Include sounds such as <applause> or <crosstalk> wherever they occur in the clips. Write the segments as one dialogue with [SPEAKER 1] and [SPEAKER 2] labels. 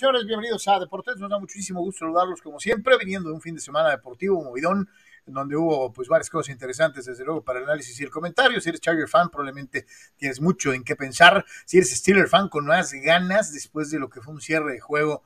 [SPEAKER 1] y bienvenidos a Deportes. Nos da muchísimo gusto saludarlos como siempre, viniendo de un fin de semana deportivo, movidón, en donde hubo pues varias cosas interesantes, desde luego, para el análisis y el comentario. Si eres Charger fan, probablemente tienes mucho en qué pensar. Si eres Steeler fan, con más ganas, después de lo que fue un cierre de juego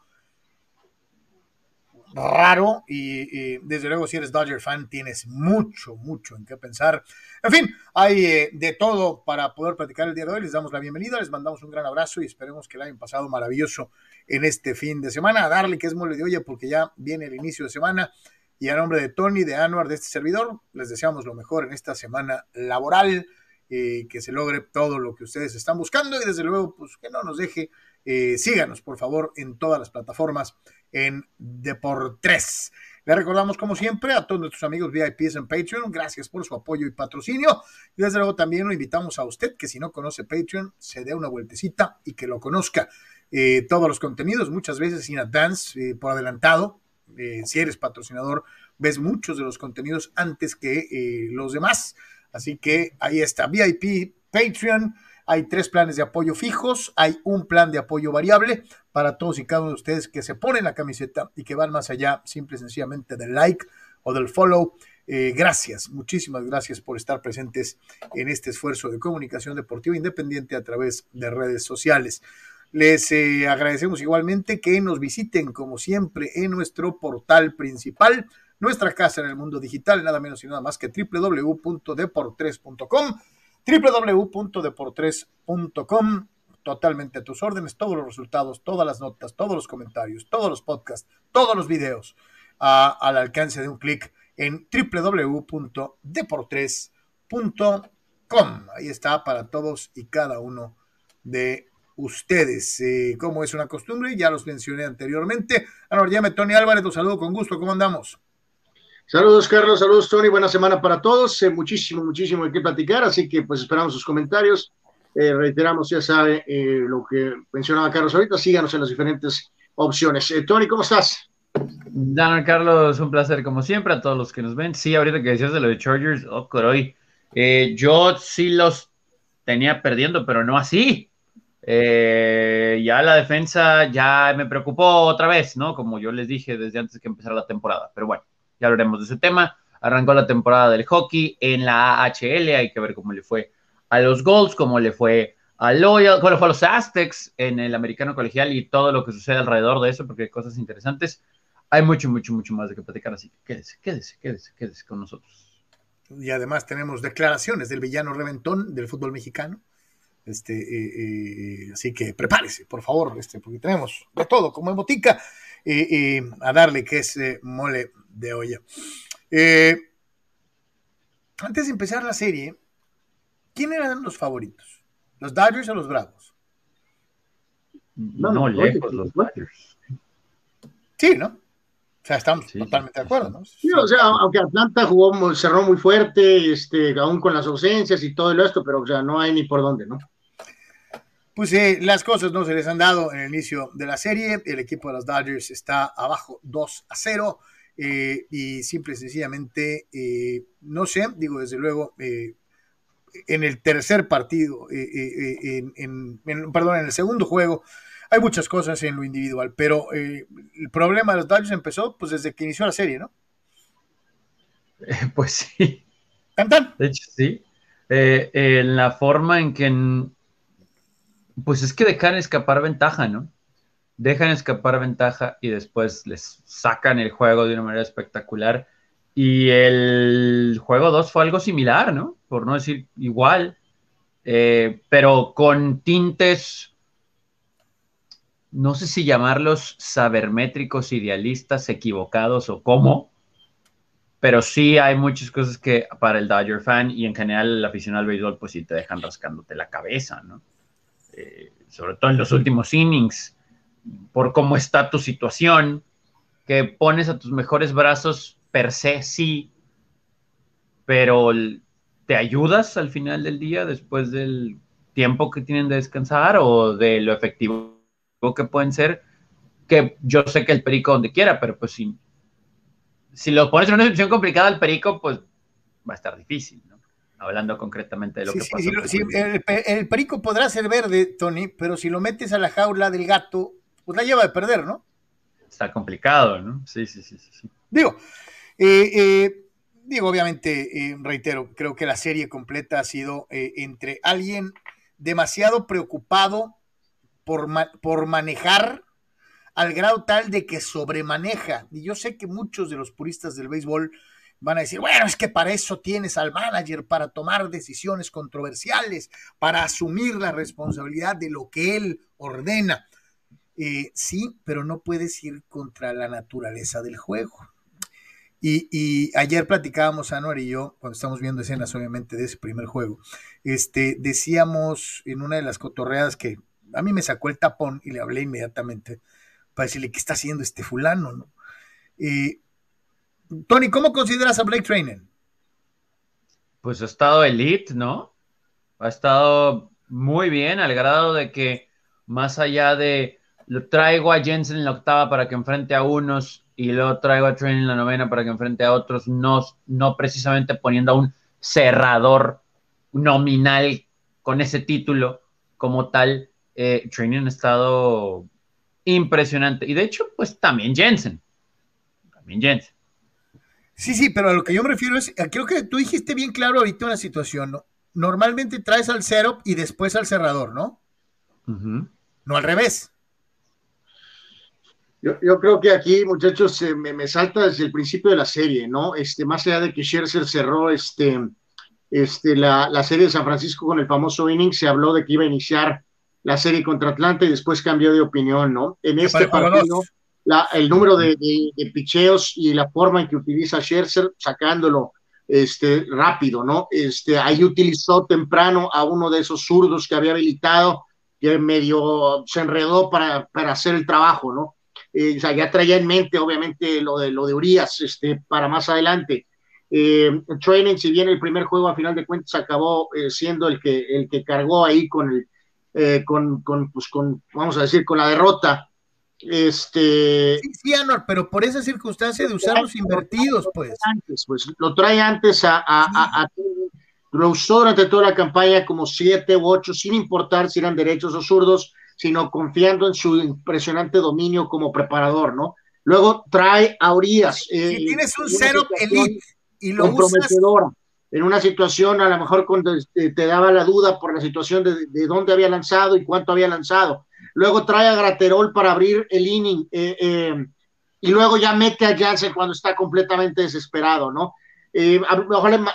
[SPEAKER 1] raro y, desde luego si eres Dodger fan tienes mucho, mucho en qué pensar. En fin, hay eh, de todo para poder platicar el día de hoy. Les damos la bienvenida, les mandamos un gran abrazo y esperemos que el hayan pasado maravilloso en este fin de semana. A darle que es mole de olla porque ya viene el inicio de semana y a nombre de Tony, de Anuar, de este servidor, les deseamos lo mejor en esta semana laboral. Eh, que se logre todo lo que ustedes están buscando y desde luego, pues que no nos deje. Eh, síganos, por favor, en todas las plataformas en Deportes. Le recordamos, como siempre, a todos nuestros amigos VIPs en Patreon. Gracias por su apoyo y patrocinio. Y desde luego también lo invitamos a usted que si no conoce Patreon, se dé una vueltecita y que lo conozca. Eh, todos los contenidos, muchas veces sin advance, eh, por adelantado. Eh, si eres patrocinador, ves muchos de los contenidos antes que los demás. Así que ahí está, VIP, Patreon. Hay tres planes de apoyo fijos, hay un plan de apoyo variable para todos y cada uno de ustedes que se ponen la camiseta y que van más allá simple y sencillamente del like o del follow. Eh, gracias, muchísimas gracias por estar presentes en este esfuerzo de comunicación deportiva independiente a través de redes sociales. Les eh, agradecemos igualmente que nos visiten como siempre en nuestro portal principal, nuestra casa en el mundo digital, nada menos y nada más que www.deportres.com www.deportres.com, totalmente a tus órdenes, todos los resultados, todas las notas, todos los comentarios, todos los podcasts, todos los videos al alcance de un clic en www.deportres.com. Ahí está para todos y cada uno de ustedes. Eh, como es una costumbre, ya los mencioné anteriormente. Ahora, llame Tony Álvarez, los saludo con gusto. ¿Cómo andamos?
[SPEAKER 2] Saludos, Carlos, saludos, Tony, buena semana para todos. Eh, muchísimo, muchísimo de qué platicar, así que pues esperamos sus comentarios. Eh, reiteramos, ya sabe eh, lo que mencionaba Carlos ahorita, síganos en las diferentes opciones. Tony, ¿cómo estás?
[SPEAKER 3] Dan Carlos, un placer como siempre a todos los que nos ven. Sí, ahorita que decías de lo de Chargers, oh, hoy, yo sí los tenía perdiendo, pero no así. ya la defensa ya me preocupó otra vez, ¿no? Como yo les dije desde antes que empezara la temporada, pero bueno ya hablaremos de ese tema. Arrancó la temporada del hockey en la AHL, hay que ver cómo le fue a los Golds, cómo le fue a Loyal, cómo le fue a los Aztecs en el americano colegial y todo lo que sucede alrededor de eso, porque hay cosas interesantes. Hay mucho, mucho, mucho más de que platicar, así que quédese, quédese, quédese, quédese con nosotros.
[SPEAKER 1] Y además tenemos declaraciones del villano reventón del fútbol mexicano. Este, eh, eh, así que prepárese, por favor, este, porque tenemos de todo, como en botica, eh, a darle que es mole de olla. Eh, antes de empezar la serie, ¿quién eran los favoritos? ¿Los Dodgers o los Bravos?
[SPEAKER 3] No, no, lejos los Dodgers.
[SPEAKER 1] Sí, ¿no? O sea, estamos totalmente de acuerdo, ¿no?
[SPEAKER 2] Sí, o sea, aunque Atlanta jugó, cerró muy fuerte, este, aún con las ausencias y todo esto, pero o sea, no hay ni por dónde, ¿no?
[SPEAKER 1] Pues eh, las cosas no se les han dado en el inicio de la serie. El equipo de los Dodgers está abajo 2 a 0. Eh, y simple y sencillamente, eh, no sé, digo, desde luego, eh, en el tercer partido, en, perdón, en el segundo juego, hay muchas cosas en lo individual, pero el problema de los Dodgers empezó pues desde que inició la serie, ¿no?
[SPEAKER 3] pues sí.
[SPEAKER 1] ¿Cantan?
[SPEAKER 3] De hecho, sí. en la forma en que, pues es que dejan escapar ventaja, ¿no? Dejan escapar ventaja y después les sacan el juego de una manera espectacular. Y el juego 2 fue algo similar, ¿no? Por no decir igual, eh, pero con tintes, no sé si llamarlos sabermétricos, idealistas, equivocados o cómo, pero sí hay muchas cosas que para el Dodger fan y en general el aficionado al béisbol, pues sí te dejan rascándote la cabeza, ¿no? Eh, sobre todo en los últimos innings por cómo está tu situación, que pones a tus mejores brazos per se, sí, pero ¿te ayudas al final del día después del tiempo que tienen de descansar o de lo efectivo que pueden ser? Que yo sé que el perico donde quiera, pero pues si, si lo pones en una situación complicada al perico, pues va a estar difícil, ¿no? Hablando concretamente de lo que pasa.
[SPEAKER 1] el perico podrá ser verde, Tony, pero si lo metes a la jaula del gato, pues la lleva de perder, ¿no?
[SPEAKER 3] Está complicado, ¿no? Sí, sí, sí, sí.
[SPEAKER 1] Digo, eh, eh, digo, obviamente, eh, reitero, creo que la serie completa ha sido entre alguien demasiado preocupado por, por manejar al grado tal de que sobremaneja. Y yo sé que muchos de los puristas del béisbol van a decir, bueno, es que para eso tienes al manager, para tomar decisiones controversiales, para asumir la responsabilidad de lo que él ordena. Eh, sí, pero no puedes ir contra la naturaleza del juego. Y, ayer platicábamos, Anuar y yo, cuando estamos viendo escenas, obviamente, de ese primer juego, este, decíamos en una de las cotorreadas que a mí me sacó el tapón y le hablé inmediatamente para decirle qué está haciendo este fulano, ¿no? Eh, Tony, ¿cómo consideras a Blake Trainen?
[SPEAKER 3] Pues ha estado elite, ¿no? Ha estado muy bien, al grado de que más allá de lo traigo a Jensen en la octava para que enfrente a unos y luego traigo a Trainen en la novena para que enfrente a otros, no, no precisamente poniendo a un cerrador nominal con ese título como tal. Eh, Training ha estado impresionante. Y de hecho, pues también Jensen. También Jensen.
[SPEAKER 1] Sí, sí, pero a lo que yo me refiero es, eh, creo que tú dijiste bien claro ahorita una situación, ¿no? Normalmente traes al setup y después al cerrador, ¿no? No al revés.
[SPEAKER 4] Yo, creo que aquí, muchachos, me, salta desde el principio de la serie, ¿no? Este, más allá de que Scherzer cerró este, este, la, la, serie de San Francisco con el famoso inning, se habló de que iba a iniciar la serie contra Atlanta y después cambió de opinión, ¿no? En este partido el número de, picheos y la forma en que utiliza Scherzer, sacándolo este, rápido, ¿no? Este, ahí utilizó temprano a uno de esos zurdos que había habilitado, que medio se enredó para, para hacer el trabajo, ¿no? Eh, o sea, ya traía en mente, obviamente, lo de, lo de Urias este, para más adelante. Eh, training, si bien el primer juego a final de cuentas acabó eh, siendo el que, el que cargó ahí con el, eh, con, con, pues, con, vamos a decir, con la derrota, este.
[SPEAKER 1] Sí, sí, Anor, pero por esa circunstancia de usar los invertidos, pues.
[SPEAKER 4] Antes, pues lo trae antes a, a, lo usó durante toda la campaña como siete u ocho, sin importar si eran derechos o zurdos, sino confiando en su impresionante dominio como preparador, ¿no? Luego trae a Urias.
[SPEAKER 1] Eh, si tienes un cero elite y lo
[SPEAKER 4] usas en una situación a lo mejor cuando te, daba la duda por la situación de, de, dónde había lanzado y cuánto había lanzado. Luego trae a Graterol para abrir el inning eh, eh, y luego ya mete a Jansen cuando está completamente desesperado, ¿no? Eh,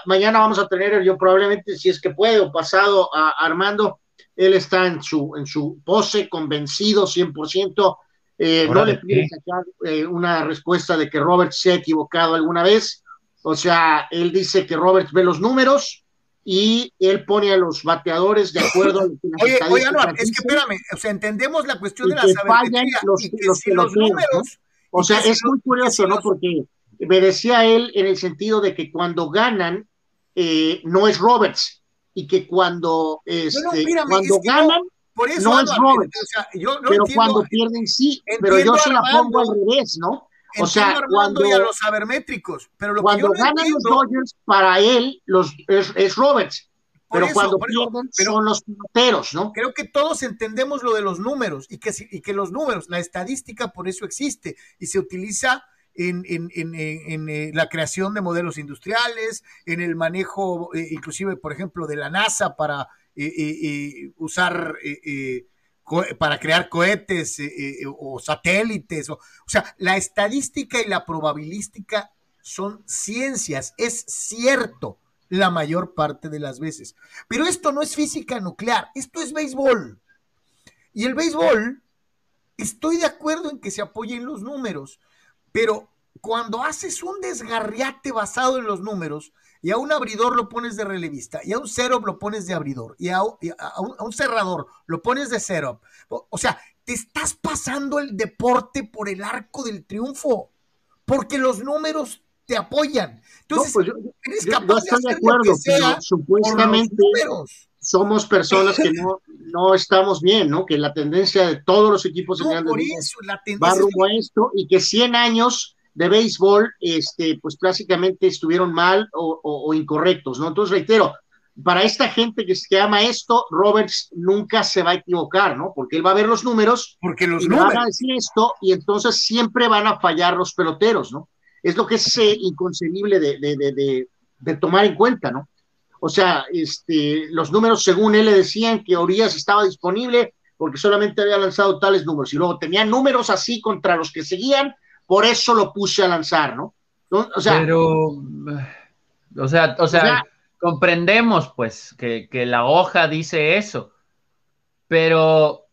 [SPEAKER 4] mañana vamos a tener, yo probablemente, si es que puede, o pasado a Armando, él está en su, en su pose, convencido 100%, eh, no le pide sacar una respuesta de que Robert se ha equivocado alguna vez, o sea, él dice que Robert ve los números, y él pone a los bateadores de acuerdo a lo
[SPEAKER 1] que Oye, oye, no, es que espérame, o sea, entendemos la cuestión de la sabiduría
[SPEAKER 4] los, y que los, si los números. O sea, es muy curioso, ¿no? Porque me decía él en el sentido de que cuando ganan, eh, no es Roberts, y que cuando, este, cuando ganan, por eso, no es Roberts. O sea, yo no pero cuando pierden sí, pero yo se la pongo al revés, ¿no? O sea, cuando
[SPEAKER 1] y a los sabermétricos, pero lo
[SPEAKER 4] cuando
[SPEAKER 1] que yo
[SPEAKER 4] ganan los Dodgers, para él los, es, Roberts. Pero cuando pierden son los peloteros, ¿no?
[SPEAKER 1] Creo que todos entendemos lo de los números y que, y que los números, la estadística por eso existe y se utiliza en, en, eh, la creación de modelos industriales, en el manejo, eh, inclusive, por ejemplo, de la NASA para eh, usar para crear cohetes eh, eh, o satélites. O, o sea, la estadística y la probabilística son ciencias, es cierto la mayor parte de las veces. Pero esto no es física nuclear, esto es béisbol. Y el béisbol, estoy de acuerdo en que se apoyen los números, pero cuando haces un desgarriate basado en los números, y a un abridor lo pones de relevista, y a un setup lo pones de abridor, y a, un, cerrador lo pones de setup. O, sea, te estás pasando el deporte por el arco del triunfo, porque los números te apoyan. Entonces,
[SPEAKER 4] pues eres capaz de, acuerdo, pero supuestamente somos personas que no, no estamos bien, ¿no? Que la tendencia de todos los equipos en
[SPEAKER 1] por eso, la tendencia
[SPEAKER 4] va rumbo a esto y que 100 años de béisbol, este, pues prácticamente estuvieron mal o, incorrectos, ¿no? Entonces, reitero, para esta gente que, que ama esto, Roberts nunca se va a equivocar, ¿no? Porque él va a ver los números,
[SPEAKER 1] porque los
[SPEAKER 4] y
[SPEAKER 1] números
[SPEAKER 4] van a decir esto y entonces siempre van a fallar los peloteros, ¿no? Es lo que es eh, inconcebible de, de, de, de, tomar en cuenta, ¿no? O sea, este, los números, según él le decían que Urias estaba disponible porque solamente había lanzado tales números y luego tenía números así contra los que seguían, por eso lo puse a lanzar, ¿no?
[SPEAKER 3] O sea, pero, o sea, o sea, comprendemos pues que, que, la hoja dice eso, pero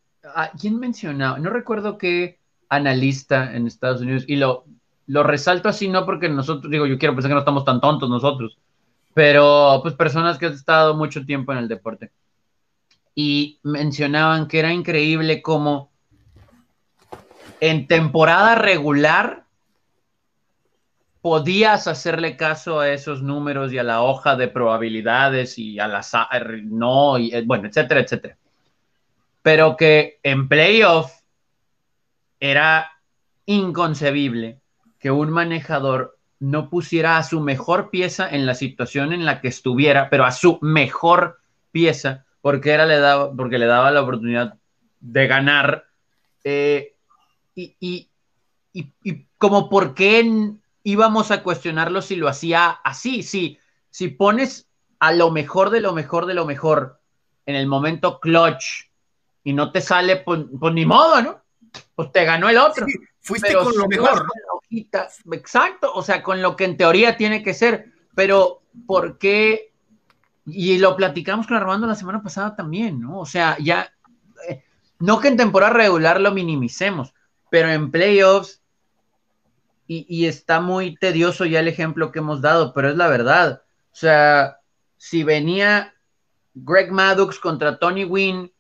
[SPEAKER 3] ¿quién mencionaba? No recuerdo qué analista en Estados Unidos, y lo, lo resalto así no porque nosotros, digo, yo quiero pensar que no estamos tan tontos nosotros, pero pues personas que han estado mucho tiempo en el deporte. Y mencionaban que era increíble como en temporada regular podías hacerle caso a esos números y a la hoja de probabilidades y a la no, y eh, bueno, etcétera, etcétera. Pero que en playoff era inconcebible que un manejador no pusiera a su mejor pieza en la situación en la que estuviera, pero a su mejor pieza, porque, era, le, daba, porque le daba la oportunidad de ganar. Eh, y, y, y, como por qué íbamos a cuestionarlo si lo hacía así, si, si pones a lo mejor de lo mejor de lo mejor en el momento clutch y no te sale, pues, pues ni modo, ¿no? Pues te ganó el otro.
[SPEAKER 1] fuiste con lo mejor.
[SPEAKER 3] Exacto, o sea, con lo que en teoría tiene que ser, pero ¿por qué? Y lo platicamos con Armando la semana pasada también, ¿no? O sea, ya, eh, no que en temporada regular lo minimicemos, pero en playoffs, y, y está muy tedioso ya el ejemplo que hemos dado, pero es la verdad. O sea, si venía Greg Maddox contra Tony Wynn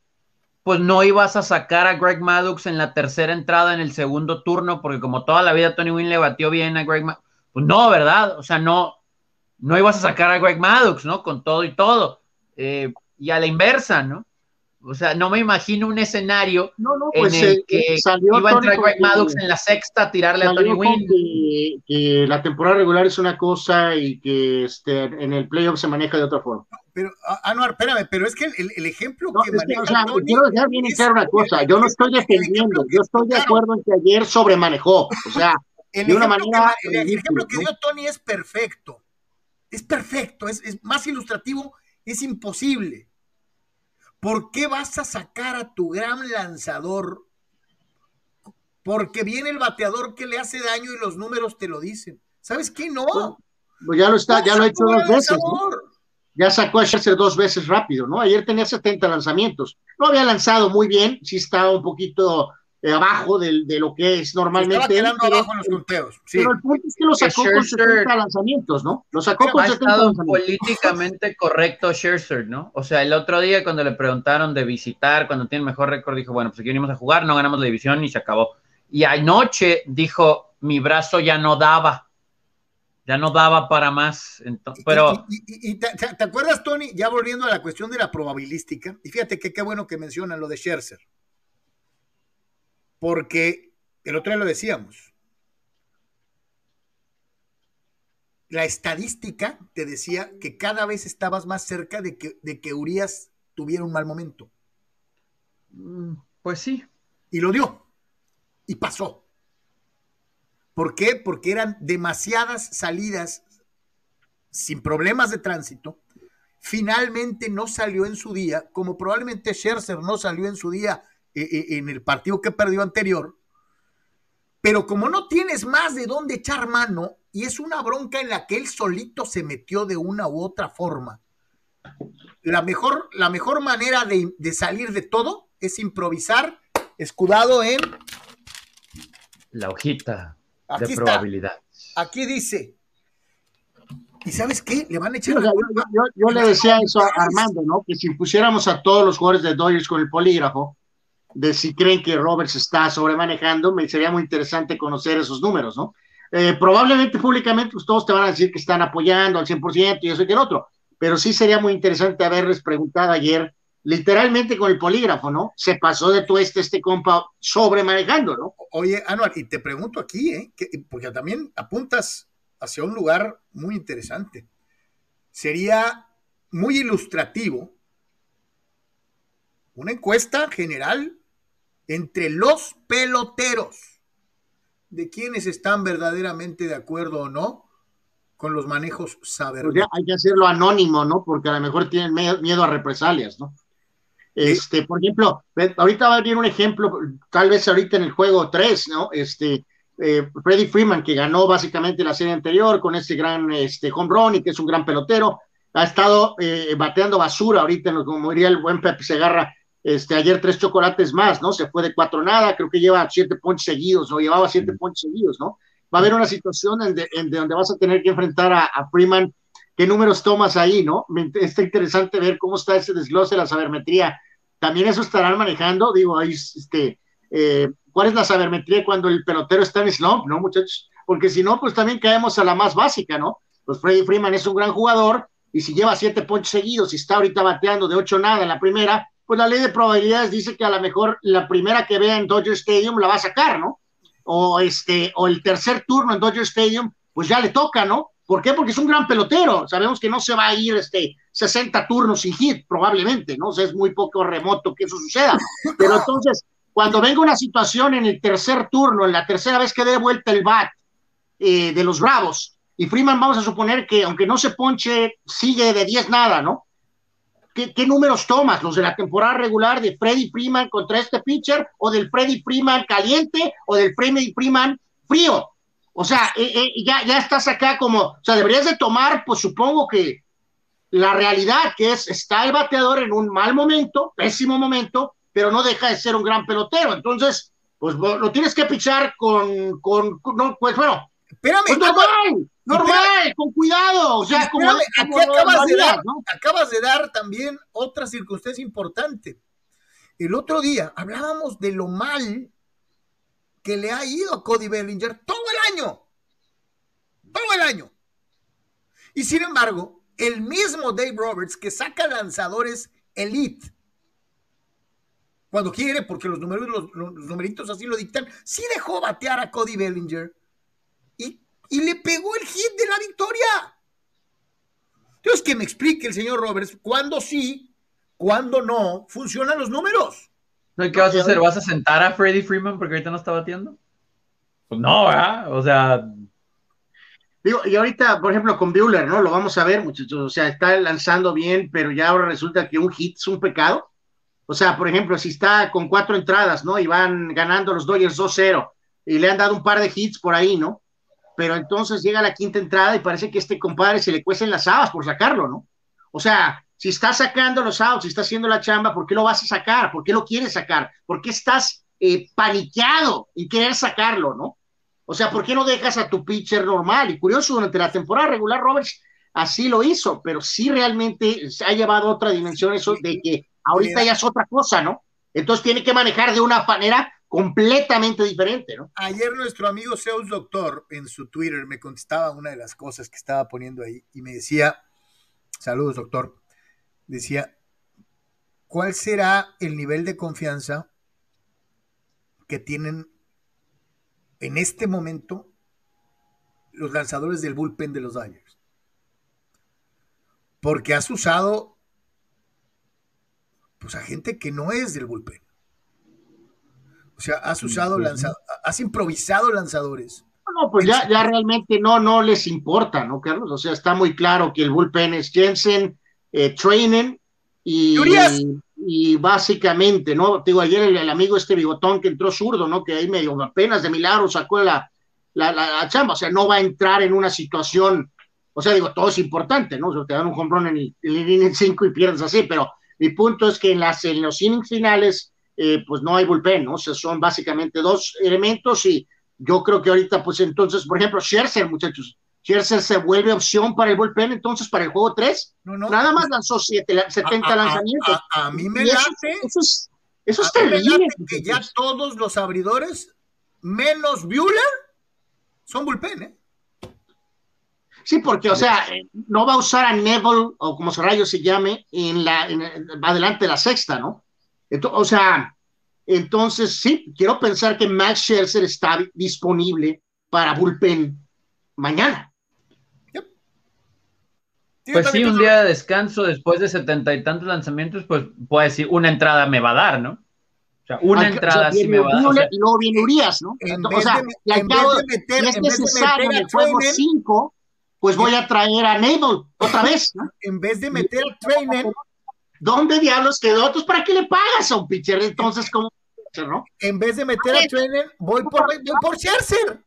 [SPEAKER 3] pues no ibas a sacar a Greg Maddox en la tercera entrada en el segundo turno, porque como toda la vida Tony Wynn le batió bien a Greg Maddox, pues no, ¿verdad? O sea, no, no ibas a sacar a Greg Maddox, ¿no? Con todo y todo. Eh, y a la inversa, ¿no? O sea, no me imagino un escenario
[SPEAKER 4] pues,
[SPEAKER 3] en el que iba a entrar Greg Maddox en la sexta a tirarle a Tony Wynn.
[SPEAKER 4] Que, la temporada regular es una cosa y que este, en el playoff se maneja de otra forma.
[SPEAKER 1] Pero, Anuar, espérame, pero es que el, el ejemplo que
[SPEAKER 4] maneja. o sea, quiero dejar bien claro una cosa. Yo no estoy defendiendo, yo estoy de acuerdo en que ayer sobremanejó. O <laughs> sea, de una manera.
[SPEAKER 1] el ejemplo que dio Tony es perfecto. Es perfecto, es, es más ilustrativo, es imposible ¿Por qué vas a sacar a tu gran lanzador? Porque viene el bateador que le hace daño y los números te lo dicen. ¿Sabes qué? No.
[SPEAKER 4] Pues ya lo está, ya lo ha hecho dos veces. Ya sacó a Scherzer dos veces rápido, ¿no? Ayer tenía 70 lanzamientos. No había lanzado muy bien, sí estaba un poquito abajo de, de, lo que es normalmente.
[SPEAKER 1] pero, abajo en los conteos. Sí.
[SPEAKER 4] Pero el punto es que lo sacó con 70 lanzamientos, ¿no? Lo sacó con 70 lanzamientos.
[SPEAKER 3] políticamente correcto Scherzer, ¿no? O sea, el otro día cuando le preguntaron de visitar, cuando tiene mejor récord, dijo, bueno, pues aquí venimos a jugar, no ganamos la división y se acabó. Y anoche dijo, mi brazo ya no daba. Ya no daba para más. Entonces, pero...
[SPEAKER 1] Y, te, te, acuerdas, Tony? Ya volviendo a la cuestión de la probabilística, y fíjate que qué bueno que mencionan lo de Scherzer porque el otro día lo decíamos. La estadística te decía que cada vez estabas más cerca de que, de que Urias tuviera un mal momento.
[SPEAKER 3] Mm, pues sí.
[SPEAKER 1] Y lo dio. Y pasó. ¿Por qué? Porque eran demasiadas salidas sin problemas de tránsito. Finalmente no salió en su día, como probablemente Scherzer no salió en su día en el partido que perdió anterior. Pero como no tienes más de dónde echar mano, y es una bronca en la que él solito se metió de una u otra forma, la mejor, la mejor manera de, de salir de todo es improvisar, escudado en...
[SPEAKER 3] La hojita de probabilidad.
[SPEAKER 1] Aquí dice, ¿Y sabes qué? Le van a echar.
[SPEAKER 4] yo, le decía eso a Armando, ¿no? Que si pusiéramos a todos los jugadores de Dodgers con el polígrafo, de si creen que Roberts está sobremanejando, me sería muy interesante conocer esos números, ¿no? Eh, probablemente públicamente pues, todos te van a decir que están apoyando al 100% y eso y el otro, pero sí sería muy interesante haberles preguntado ayer, literalmente con el polígrafo, ¿no? Se pasó de tu este este compa sobremanejando, ¿no?
[SPEAKER 1] Oye, Anual, y te pregunto aquí, ¿eh? porque también apuntas hacia un lugar muy interesante. Sería muy ilustrativo una encuesta general entre los peloteros de quienes están verdaderamente de acuerdo o no con los manejos saber.
[SPEAKER 4] Pues hay que hacerlo anónimo, ¿no? Porque a lo mejor tienen miedo a represalias, ¿no? Este, por ejemplo, ahorita va a venir un ejemplo, tal vez ahorita en el juego 3, ¿no? Este, eh, Freddie Freeman, que ganó básicamente la serie anterior con este gran este, home run y que es un gran pelotero, ha estado eh, bateando basura ahorita, como diría el buen Pepe Segarra, este, ayer tres chocolates más, ¿no? Se fue de cuatro nada, creo que lleva siete puntos seguidos, o llevaba siete puntos seguidos, ¿no? Va a haber una situación en, donde vas a tener que enfrentar a, Freeman. ¿Qué números tomas ahí, no? está interesante ver cómo está ese desglose de la sabermetría. También eso estarán manejando, digo, ahí, este, eh, ¿cuál es la sabermetría cuando el pelotero está en slump, no, muchachos? Porque si no, pues también caemos a la más básica, ¿no? Pues Freddy Freeman es un gran jugador, y si lleva siete puntos seguidos y está ahorita bateando de ocho nada en la primera, pues la ley de probabilidades dice que a lo mejor la primera que vea en Dodger Stadium la va a sacar, ¿no? O este, o el tercer turno en Dodger Stadium, pues ya le toca, ¿no? ¿Por qué? Porque es un gran pelotero. Sabemos que no se va a ir este 60 turnos sin hit, probablemente, ¿no? O sea, es muy poco remoto que eso suceda. <laughs> Pero entonces, cuando venga una situación en el tercer turno, en la tercera vez que dé vuelta el bat eh, de los Bravos, y Freeman vamos a suponer que aunque no se ponche, sigue de 10 nada, ¿no? ¿Qué, números tomas? ¿Los de la temporada regular de Freddy Freeman contra este pitcher? ¿O del Freddy Freeman caliente? ¿O del Freddy Freeman frío? O sea, eh, eh, ya, ya estás acá como, o sea, deberías de tomar, pues supongo que la realidad que es, está el bateador en un mal momento, pésimo momento, pero no deja de ser un gran pelotero. Entonces, pues lo tienes que pichar con, con, no, pues bueno,
[SPEAKER 1] Espérame,
[SPEAKER 4] pues normal, normal, con cuidado. O sea, como, aquí
[SPEAKER 1] acabas, de dar, acabas de dar también otra circunstancia importante. El otro día hablábamos de lo mal que le ha ido a Cody Bellinger todo el año. Todo el año. Y sin embargo, el mismo Dave Roberts que saca lanzadores elite cuando quiere, porque los, números, los, los numeritos así lo dictan, sí dejó batear a Cody Bellinger y, le pegó el hit de la victoria. Entonces, que me explique el señor Roberts cuándo sí, cuándo no funcionan los números.
[SPEAKER 3] ¿No? ¿Qué vas a hacer? ¿Vas a sentar a Freddie Freeman porque ahorita no está batiendo? Pues no, ¿verdad? O sea.
[SPEAKER 4] Digo, y ahorita, por ejemplo, con Bueller, ¿no? Lo vamos a ver, muchachos. O sea, está lanzando bien, pero ya ahora resulta que un hit es un pecado. O sea, por ejemplo, si está con cuatro entradas, ¿no? Y van ganando los Dodgers 2-0 y le han dado un par de hits por ahí, ¿no? Pero entonces llega la quinta entrada y parece que este compadre se le cuecen las habas por sacarlo, ¿no? O sea, si estás sacando los outs, si estás haciendo la chamba, ¿por qué lo vas a sacar? ¿Por qué lo quieres sacar? ¿Por qué estás eh, paniqueado en querer sacarlo, no? O sea, ¿por qué no dejas a tu pitcher normal? Y curioso, durante la temporada regular, Roberts así lo hizo, pero sí realmente se ha llevado otra dimensión eso de que ahorita ya es otra cosa, ¿no? Entonces tiene que manejar de una manera completamente diferente, ¿no?
[SPEAKER 1] Ayer nuestro amigo Zeus Doctor en su Twitter me contestaba una de las cosas que estaba poniendo ahí y me decía, saludos doctor, decía, ¿cuál será el nivel de confianza que tienen en este momento los lanzadores del bullpen de los Dodgers? Porque has usado pues a gente que no es del bullpen. O sea, has usado lanzadores, has improvisado lanzadores.
[SPEAKER 4] No, pues ya, ya realmente no, no les importa, ¿no, Carlos? O sea, está muy claro que el bullpen es Jensen, eh, Trainen y, y, básicamente, ¿no? Digo, ayer el, amigo este bigotón que entró zurdo, ¿no? Que ahí medio apenas de milagro sacó la, la, la, chamba, o sea, no va a entrar en una situación, o sea, digo, todo es importante, ¿no? O sea, te dan un hombrón en el, el 5 y pierdes así, pero mi punto es que en, las, en los innings finales eh, pues no hay bullpen, ¿no? O sea, son básicamente dos elementos y yo creo que ahorita, pues entonces, por ejemplo, Scherzer, muchachos, Scherzer se vuelve opción para el bullpen, entonces para el juego 3, no, no, nada más lanzó 70 lanzamientos.
[SPEAKER 1] A, mí me late.
[SPEAKER 4] Eso, es, eso es terrible.
[SPEAKER 1] Que ya todos los abridores, menos Bueller, son bullpen, ¿eh?
[SPEAKER 4] Sí, porque, o sea, no va a usar a Neville, o como se rayo se llame, en la, en, adelante de la sexta, ¿no? O sea, entonces sí, quiero pensar que Max Scherzer está disponible para bullpen mañana.
[SPEAKER 3] pues sí, un día de descanso después de setenta y tantos lanzamientos, pues puede decir, una entrada me va a dar, ¿no? O sea, una entrada sí me va a dar.
[SPEAKER 4] y luego viene Urias, ¿no? o sea, de, acabo, de meter, si es necesario en el juego 5, pues voy a traer a Nabel otra vez, ¿no?
[SPEAKER 1] En vez de meter a Trainer.
[SPEAKER 4] ¿Dónde diablos quedó? Entonces, ¿para qué le pagas a un pitcher? Entonces, ¿cómo? ¿no?
[SPEAKER 1] En vez de meter a Trainer, voy por, voy por Scherzer.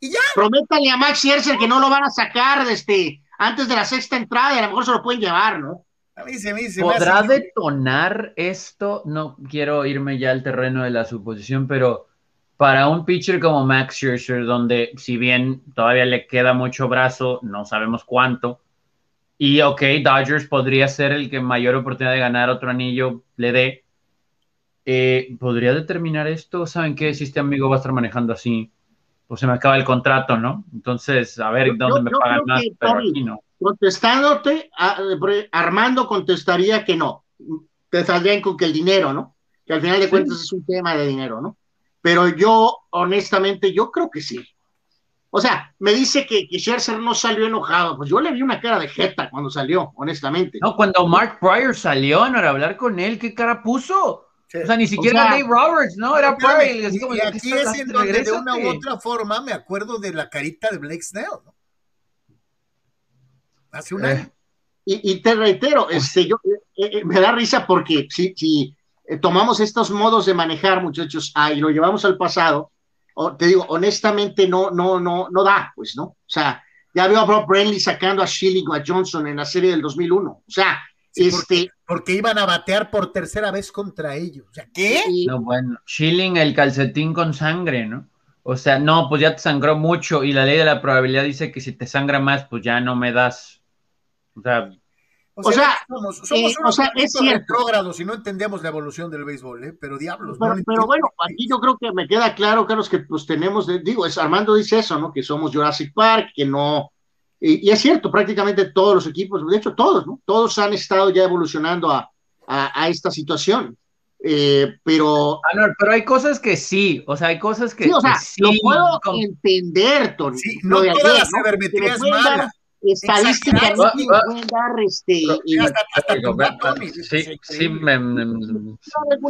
[SPEAKER 1] Y ya.
[SPEAKER 4] Prométale a Max Scherzer que no lo van a sacar de este antes de la sexta entrada y a lo mejor se lo pueden llevar, ¿no?
[SPEAKER 1] A mí se me
[SPEAKER 3] ¿Podrá detonar esto? No quiero irme ya al terreno de la suposición, pero para un pitcher como Max Scherzer, donde si bien todavía le queda mucho brazo, no sabemos cuánto, y ok, Dodgers podría ser el que mayor oportunidad de ganar otro anillo le dé, eh, ¿podría determinar esto? ¿Saben qué? Si este amigo va a estar manejando así, pues se me acaba el contrato, ¿no? Entonces, a ver dónde me pagan más, pero aquí no.
[SPEAKER 4] Contestándote, Armando contestaría que no. Te saldrían con que el dinero, ¿no? Que al final de cuentas es un tema de dinero, ¿no? Pero yo, honestamente, yo creo que sí. O sea, me dice que, que Scherzer no salió enojado. Pues yo le vi una cara de jeta cuando salió, honestamente.
[SPEAKER 3] No, cuando Mark Pryor salió, no era hablar con él, ¿qué cara puso? O sea, ni siquiera Dave Roberts, ¿no? Era Pryor.
[SPEAKER 1] Y, aquí es en donde de una u otra forma me acuerdo de la carita de Blake Snell, ¿no? Hace un eh. año.
[SPEAKER 4] Y, te reitero, este, yo, eh, eh, me da risa porque si, si tomamos estos modos de manejar, muchachos, ah, y lo llevamos al pasado, te digo, honestamente no, no, no, no da, pues, ¿no? O sea, ya veo a Bob Brenly sacando a Schilling o a Johnson en la serie del 2001. O sea, este...
[SPEAKER 1] Porque, iban a batear por tercera vez contra ellos. O sea, ¿qué?
[SPEAKER 3] No, bueno, Schilling el calcetín con sangre, ¿no? O sea, no, pues ya te sangró mucho y la ley de la probabilidad dice que si te sangra más, pues ya no me das o sea,
[SPEAKER 4] o sea, somos, somos
[SPEAKER 1] eh, o sea, es retrógrados y no entendemos la evolución del béisbol, ¿eh? pero diablos.
[SPEAKER 4] Pero, bueno, aquí yo creo que me queda claro, Carlos, que pues tenemos, digo, es, Armando dice eso, ¿no? Que somos Jurassic Park, que no. Y, es cierto, prácticamente todos los equipos, de hecho todos, ¿no? Todos han estado ya evolucionando a, a, esta situación. Eh, pero.
[SPEAKER 3] Ah, pero hay cosas que sí, o sea, hay cosas que.
[SPEAKER 4] Sí, o sea, lo puedo entender, Tony.
[SPEAKER 1] Sí, no todas las malas
[SPEAKER 4] estadísticamente pueden dar este
[SPEAKER 3] sí, sí, me,
[SPEAKER 4] algún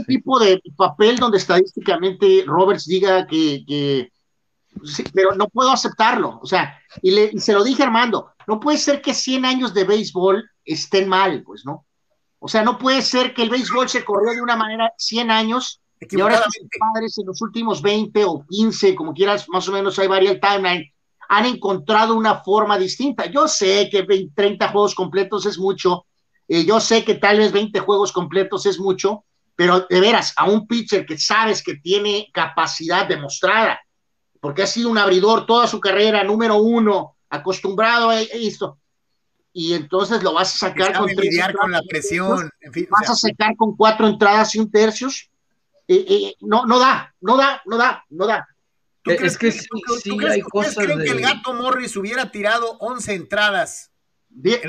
[SPEAKER 4] tipo de papel donde estadísticamente Roberts diga que, que sí, pero no puedo aceptarlo, o sea, y, le, y se lo dije Armando, no puede ser que 100 años de béisbol estén mal, pues no. O sea, no puede ser que el béisbol se corrió de una manera 100 años y ahora sus padres en los últimos 20 o 15, como quieras, más o menos ahí varía el timeline, han encontrado una forma distinta. Yo sé que 30 juegos completos es mucho, eh, yo sé que tal vez 20 juegos completos es mucho, pero de veras, a un pitcher que sabes que tiene capacidad demostrada, porque ha sido un abridor toda su carrera, número uno, acostumbrado a esto, y entonces lo vas a sacar
[SPEAKER 1] con, con la presión,
[SPEAKER 4] vas a sacar con cuatro entradas y un tercios, eh, eh, no, no da, no da, no da, no da.
[SPEAKER 3] Es que, sí, sí hay cosas.
[SPEAKER 1] creen que el gato Morris hubiera tirado 11 entradas?
[SPEAKER 4] 10.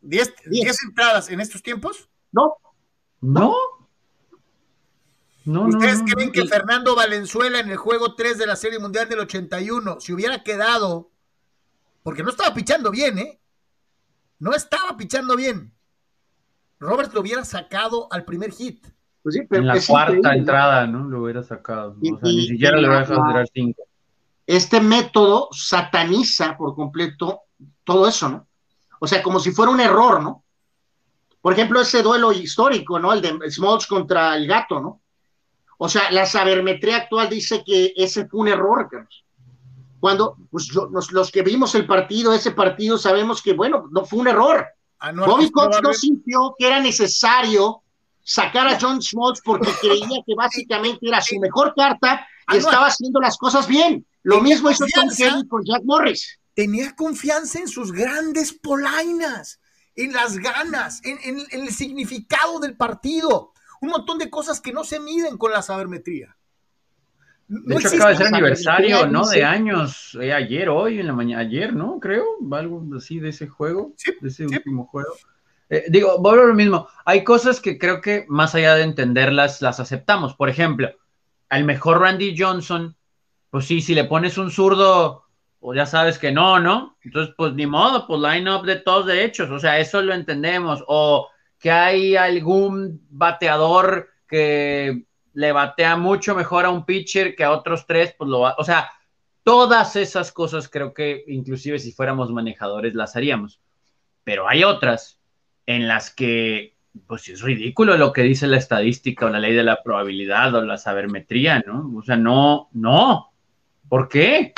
[SPEAKER 1] 10 entradas en estos tiempos?
[SPEAKER 4] No.
[SPEAKER 3] No.
[SPEAKER 1] No, ¿Ustedes creen que Fernando Valenzuela en el juego 3 de la Serie Mundial del 81 se hubiera quedado, porque no estaba pichando bien, ¿eh? No estaba pichando bien. Robert lo hubiera sacado al primer hit.
[SPEAKER 3] Pues en la cuarta entrada, ¿no? Lo hubiera sacado. o sea, ni siquiera le hubiera dejado tirar cinco.
[SPEAKER 4] Este método sataniza por completo todo eso, ¿no? O sea, como si fuera un error, ¿no? Por ejemplo, ese duelo histórico, ¿no? El de Smalls contra el gato, ¿no? O sea, la sabermetría actual dice que ese fue un error, Carlos. Cuando pues, los, que vimos el partido, ese partido, sabemos que, bueno, no fue un error. Ah, Bobby Cox no sintió que era necesario sacar a John Schmaltz porque <laughs> creía que básicamente era su mejor carta y estaba haciendo las cosas bien. Lo mismo hizo Tom Kelly con Jack Morris.
[SPEAKER 1] Tenía confianza en sus grandes polainas, en las ganas, en, el significado del partido. Un montón de cosas que no se miden con la sabermetría.
[SPEAKER 3] de hecho, acaba de ser aniversario, ¿no? De años, eh, ayer, hoy, en la mañana, ayer, ¿no? Creo, algo así de ese juego, de ese último juego. Eh, digo, vuelvo a lo mismo. Hay cosas que creo que más allá de entenderlas, las aceptamos. Por ejemplo, al mejor Randy Johnson, pues sí, si le pones un zurdo o ya sabes que no, ¿no? Entonces, pues ni modo, pues line up de todos derechos, o sea, eso lo entendemos, o que hay algún bateador que le batea mucho mejor a un pitcher que a otros tres, pues lo va, o sea, todas esas cosas creo que inclusive si fuéramos manejadores las haríamos, pero hay otras en las que pues es ridículo lo que dice la estadística o la ley de la probabilidad o la sabermetría, ¿no? O sea, no, no. ¿Por qué?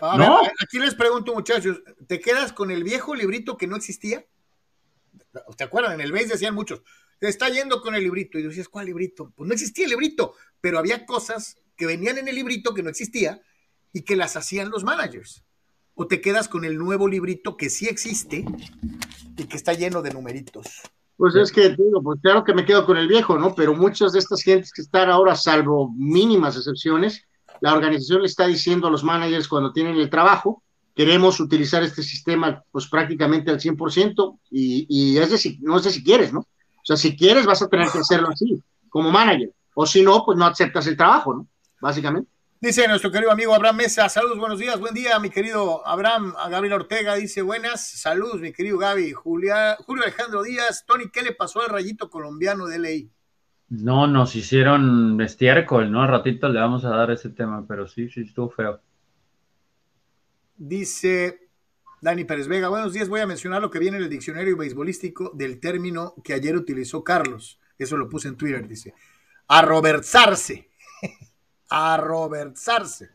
[SPEAKER 1] no. aquí les pregunto, muchachos, ¿te quedas con el viejo librito que no existía? ¿Te acuerdan? En el mes decían muchos, te está yendo con el librito. Y decías, ¿cuál librito? Pues no existía el librito, pero había cosas que venían en el librito que no existía y que las hacían los managers. O te quedas con el nuevo librito que sí existe y que está lleno de numeritos.
[SPEAKER 4] Pues es que digo, pues claro que me quedo con el viejo, ¿no? Pero muchas de estas gentes que están ahora, salvo mínimas excepciones, la organización le está diciendo a los managers cuando tienen el trabajo, queremos utilizar este sistema pues prácticamente al 100% y, y es de, no sé si quieres, ¿no? O sea, si quieres vas a tener que hacerlo así, como manager, o si no, pues no aceptas el trabajo, ¿no? Básicamente.
[SPEAKER 1] Dice nuestro querido amigo Abraham Mesa, saludos, buenos días, buen día, mi querido Abraham, a Gabriel Ortega dice buenas, saludos, mi querido Gaby, Julia, Julio Alejandro Díaz, Tony, ¿qué le pasó al rayito colombiano de ley?
[SPEAKER 3] No, nos hicieron estiércol, ¿no? Al ratito le vamos a dar ese tema, pero sí, sí, estuvo feo.
[SPEAKER 1] Dice Dani Pérez Vega, buenos días, voy a mencionar lo que viene en el diccionario beisbolístico del término que ayer utilizó Carlos, eso lo puse en Twitter, dice, arroberzarse. A Robert Sarce.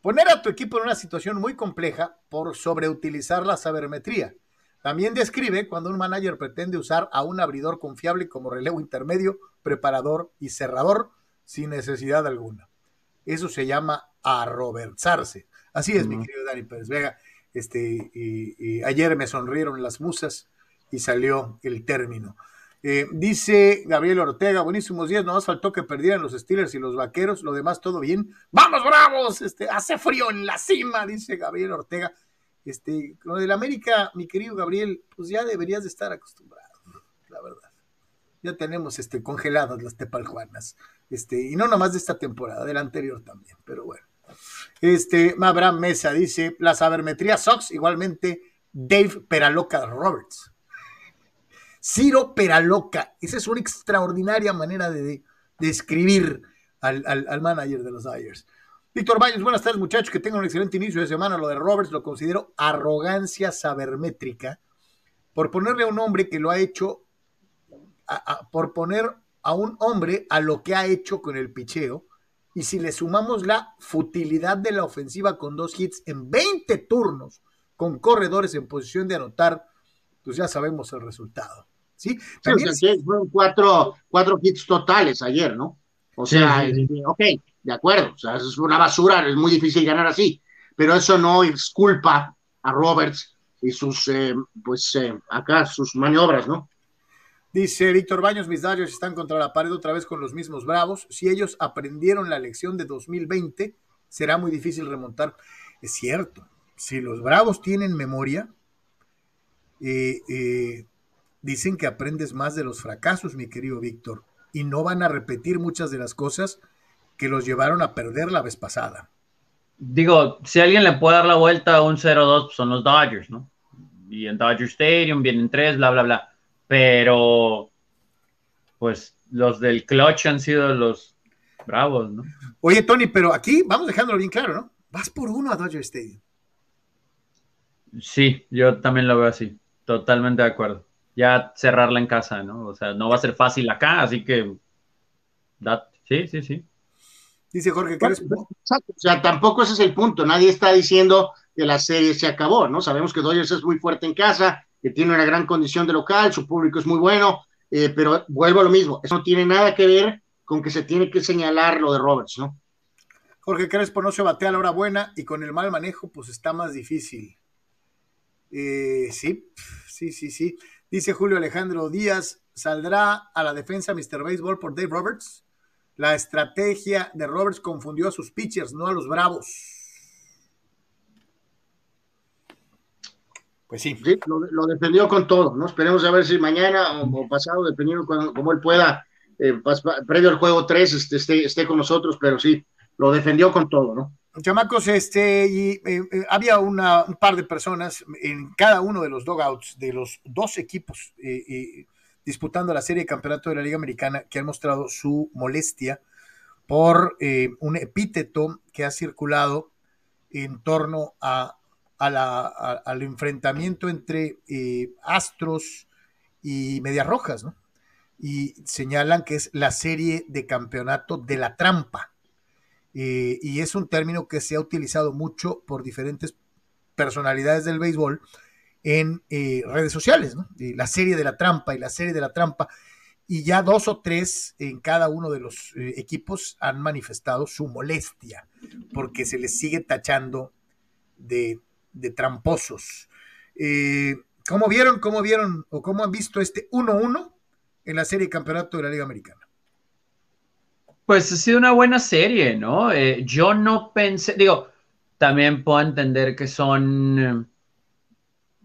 [SPEAKER 1] Poner a tu equipo en una situación muy compleja por sobreutilizar la sabermetría. También describe cuando un manager pretende usar a un abridor confiable como relevo intermedio, preparador y cerrador sin necesidad alguna. Eso se llama arroberzarse. Así es, mi querido Dani Pérez Vega. Este, ayer me sonrieron las musas y salió el término. Eh, dice Gabriel Ortega, buenísimos días, nomás faltó que perdieran los Steelers y los Vaqueros, lo demás todo bien. ¡Vamos, bravos! Este, hace frío en la cima, dice Gabriel Ortega. Este, lo del América, mi querido Gabriel, pues ya deberías de estar acostumbrado, la verdad. Ya tenemos este, congeladas las tepaljuanas. Este, y no nomás de esta temporada, de la anterior también, pero bueno. Este, Abraham Mesa dice, la sabermetría Sox, igualmente Dave Peraloca Roberts. Ciro Peraloca. Esa es una extraordinaria manera de, describir al, manager de los Dyers. Víctor Baños, buenas tardes muchachos, que tengan un excelente inicio de semana. Lo de Roberts lo considero arrogancia sabermétrica por ponerle a un hombre que lo ha hecho, por poner a un hombre a lo que ha hecho con el picheo. Y si le sumamos la futilidad de la ofensiva con dos hits en 20 turnos, con corredores en posición de anotar, pues ya sabemos el resultado. ¿Sí?
[SPEAKER 4] También fueron cuatro, cuatro hits totales ayer, ¿no? O sea, este, ok, de acuerdo, o sea, es una basura, es muy difícil ganar así, pero eso no es culpa a Roberts y sus, eh, pues, eh, acá, sus maniobras, ¿no?
[SPEAKER 1] Dice Víctor Baños, mis Dodgers están contra la pared otra vez con los mismos Bravos. Si ellos aprendieron la lección de 2020, será muy difícil remontar. Es cierto, si los Bravos tienen memoria, eh, dicen que aprendes más de los fracasos, mi querido Víctor, y no van a repetir muchas de las cosas que los llevaron a perder la vez pasada.
[SPEAKER 3] Digo, si alguien le puede dar la vuelta a un 0-2, pues son los Dodgers, ¿no? Y en Dodger Stadium vienen tres, bla, bla, bla. Pero, pues, los del clutch han sido los bravos, ¿no?
[SPEAKER 1] Oye, Tony, pero aquí vamos dejándolo bien claro, ¿no? Vas por uno a Dodger Stadium.
[SPEAKER 3] Sí, yo también lo veo así. Totalmente de acuerdo. Ya cerrarla en casa, ¿no? O sea, no va a ser fácil acá, así que. sí, sí, sí.
[SPEAKER 1] Dice Jorge que eres...
[SPEAKER 4] O sea, tampoco ese es el punto. Nadie está diciendo que la serie se acabó, ¿no? Sabemos que Dodgers es muy fuerte en casa, que tiene una gran condición de local, su público es muy bueno, eh, pero vuelvo a lo mismo. Eso no tiene nada que ver con que se tiene que señalar lo de Roberts, ¿no?
[SPEAKER 1] Jorge Crespo no se batea a la hora buena y con el mal manejo, pues está más difícil. Eh, sí, sí, sí, sí. Dice Julio Alejandro Díaz, ¿saldrá a la defensa Mr. Baseball por Dave Roberts? La estrategia de Roberts confundió a sus pitchers, no a los bravos.
[SPEAKER 4] Pues sí. lo, defendió con todo, ¿no? Esperemos a ver si mañana o, pasado, dependiendo de cómo él pueda, eh, previo al juego 3, este, esté, esté con nosotros, pero sí, lo defendió con todo, ¿no?
[SPEAKER 1] Chamacos, este, y, eh, eh, había una, un par de personas en cada uno de los dogouts de los dos equipos eh, disputando la serie de campeonato de la Liga Americana que han mostrado su molestia por un epíteto que ha circulado en torno a, al enfrentamiento entre Astros y Medias Rojas, ¿no? Y señalan que es la serie de campeonato de la trampa eh, y es un término que se ha utilizado mucho por diferentes personalidades del béisbol en eh, redes sociales, ¿no? la serie de la trampa y la serie de la trampa, y ya dos o tres en cada uno de los eh, equipos han manifestado su molestia porque se les sigue tachando de, de tramposos. ¿Cómo vieron, cómo vieron o cómo han visto este 1-1 en la serie de campeonato de la Liga Americana?
[SPEAKER 3] Pues ha sido una buena serie, ¿no? Eh, yo no pensé, digo, también puedo entender que son eh,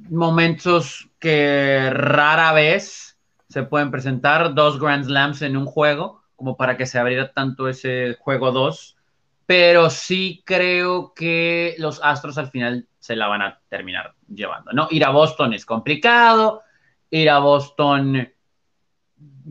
[SPEAKER 3] momentos que rara vez se pueden presentar, dos Grand Slams en un juego, como para que se abriera tanto ese juego 2, pero sí creo que los Astros al final se la van a terminar llevando, ¿no? Ir a Boston es complicado, ir a Boston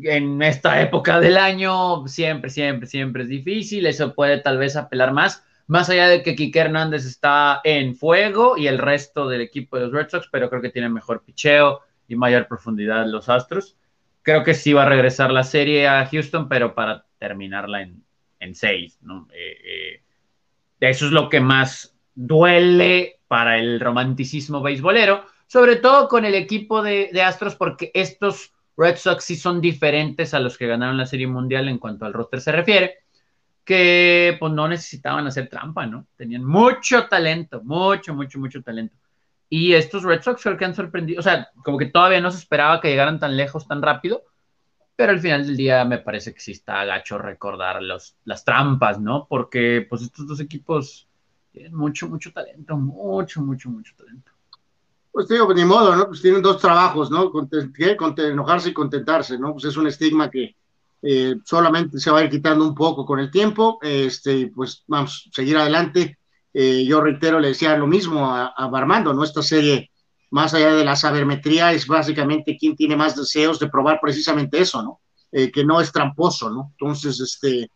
[SPEAKER 3] en esta época del año siempre, siempre, siempre es difícil. Eso puede tal vez apelar más, más allá de que Quique Hernández está en fuego y el resto del equipo de los Red Sox, pero creo que tiene mejor picheo y mayor profundidad los Astros. Creo que sí va a regresar la serie a Houston, pero para terminarla en, en seis. ¿no? Eh, eh, eso es lo que más duele para el romanticismo beisbolero, sobre todo con el equipo de, de Astros, porque estos Red Sox sí son diferentes a los que ganaron la Serie Mundial en cuanto al roster se refiere, que pues no necesitaban hacer trampa, ¿no? Tenían mucho talento, mucho, mucho, mucho talento. Y estos Red Sox creo que han sorprendido, o sea, como que todavía no se esperaba que llegaran tan lejos tan rápido, pero al final del día me parece que sí está gacho recordar los, las trampas, ¿no? Porque pues estos dos equipos tienen mucho, mucho talento, mucho, mucho, mucho talento.
[SPEAKER 4] Pues digo, ni modo, ¿no? Pues tienen dos trabajos, ¿no? enojarse y contentarse, ¿no? Pues es un estigma que eh, solamente se va a ir quitando un poco con el tiempo, este, pues vamos seguir adelante. Eh, yo reitero, le decía lo mismo a, a Armando, ¿no? Esta serie, más allá de la sabermetría, es básicamente quien tiene más deseos de probar precisamente eso, ¿no? Eh, que no es tramposo, ¿no? Entonces, este,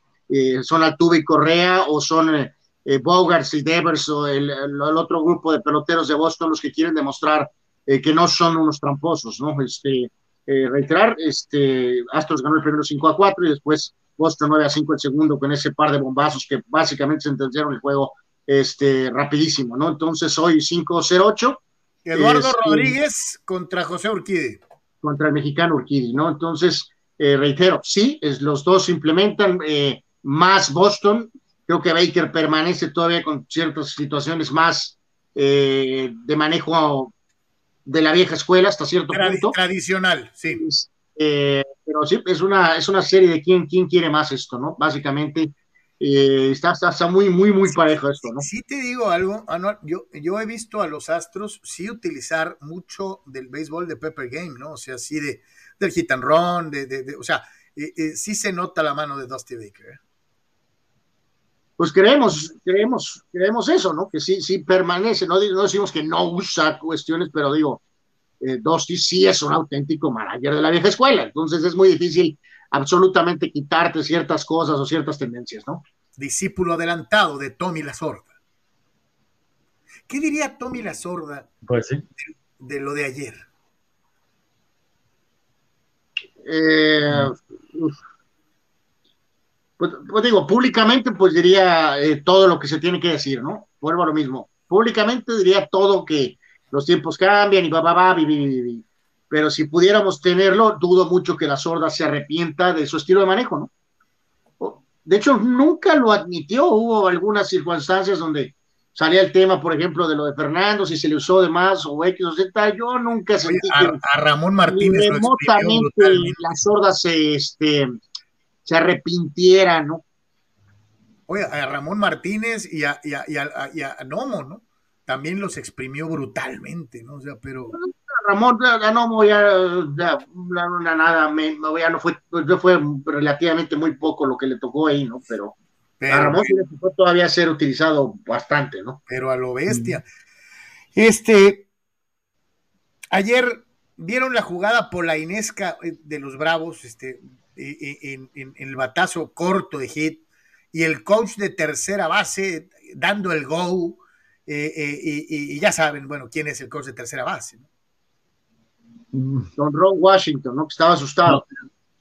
[SPEAKER 4] son Altuve y Correa o son eh, Bogarts y Devers o el, otro grupo de peloteros de Boston los que quieren demostrar eh, que no son unos tramposos, ¿no? Este, eh, reiterar, este, Astros ganó el primero 5 a 4 y después Boston 9 a 5 el segundo con ese par de bombazos que básicamente sentenciaron el juego este, rapidísimo, ¿no? Entonces hoy 5-0-8.
[SPEAKER 1] Eduardo este, Rodríguez contra José Urquidi.
[SPEAKER 4] Contra el mexicano Urquidi, ¿no? Entonces, reitero, sí, es, los dos implementan más Boston, Creo que Baker permanece todavía con ciertas situaciones más eh, de manejo de la vieja escuela hasta cierto punto.
[SPEAKER 1] Tradicional, sí.
[SPEAKER 4] Eh, pero sí, es una, es una serie de quién, quién quiere más esto, ¿no? Básicamente eh, está, está, muy, muy, muy parejo esto, ¿no?
[SPEAKER 1] Sí te digo algo, Anual, yo, yo he visto a los Astros sí utilizar mucho del béisbol de Pepper Game, ¿no? O sea, sí de, del hit and run, de, de, o sea, sí se nota la mano de Dusty Baker
[SPEAKER 4] pues creemos, creemos, creemos eso, ¿no? Que sí, sí permanece, no, no decimos que no usa cuestiones, pero digo, eh, Dosti sí es un auténtico manager de la vieja escuela, entonces es muy difícil absolutamente quitarte ciertas cosas o ciertas tendencias, ¿no?
[SPEAKER 1] Discípulo adelantado de Tommy La Sorda. ¿Qué diría Tommy La Sorda
[SPEAKER 3] pues sí.
[SPEAKER 1] de, lo de ayer?
[SPEAKER 4] Eh, pues, pues, digo, públicamente pues diría eh, todo lo que se tiene que decir, ¿no? Vuelvo a lo mismo. Públicamente diría todo que los tiempos cambian y va, va, va, pero si pudiéramos tenerlo, dudo mucho que la sorda se arrepienta de su estilo de manejo, ¿no? De hecho, nunca lo admitió. Hubo algunas circunstancias donde salía el tema, por ejemplo, de lo de Fernando, si se le usó de más o X o Z. Yo nunca sentí
[SPEAKER 1] a, que a Ramón Martínez
[SPEAKER 4] remotamente la sorda se, este, se arrepintiera, ¿no?
[SPEAKER 1] Oye, a Ramón Martínez y a, y a, y a, Nomo, ¿no? También los exprimió brutalmente, ¿no? O sea, pero...
[SPEAKER 4] Ramón, a Nomo ya, ya, nada, me, ya no fue, fue relativamente muy poco lo que le tocó ahí, ¿no? Pero Pero, a Ramón le puede todavía ser utilizado bastante, ¿no?
[SPEAKER 1] Pero a lo bestia. Este, ayer vieron la jugada polainesca eh, de los Bravos, este, eh, eh, en, el batazo corto de hit, y el coach de tercera base dando el go, y, ya saben, bueno, quién es el coach de tercera base.
[SPEAKER 4] Don Ron Washington, ¿no? Que estaba asustado.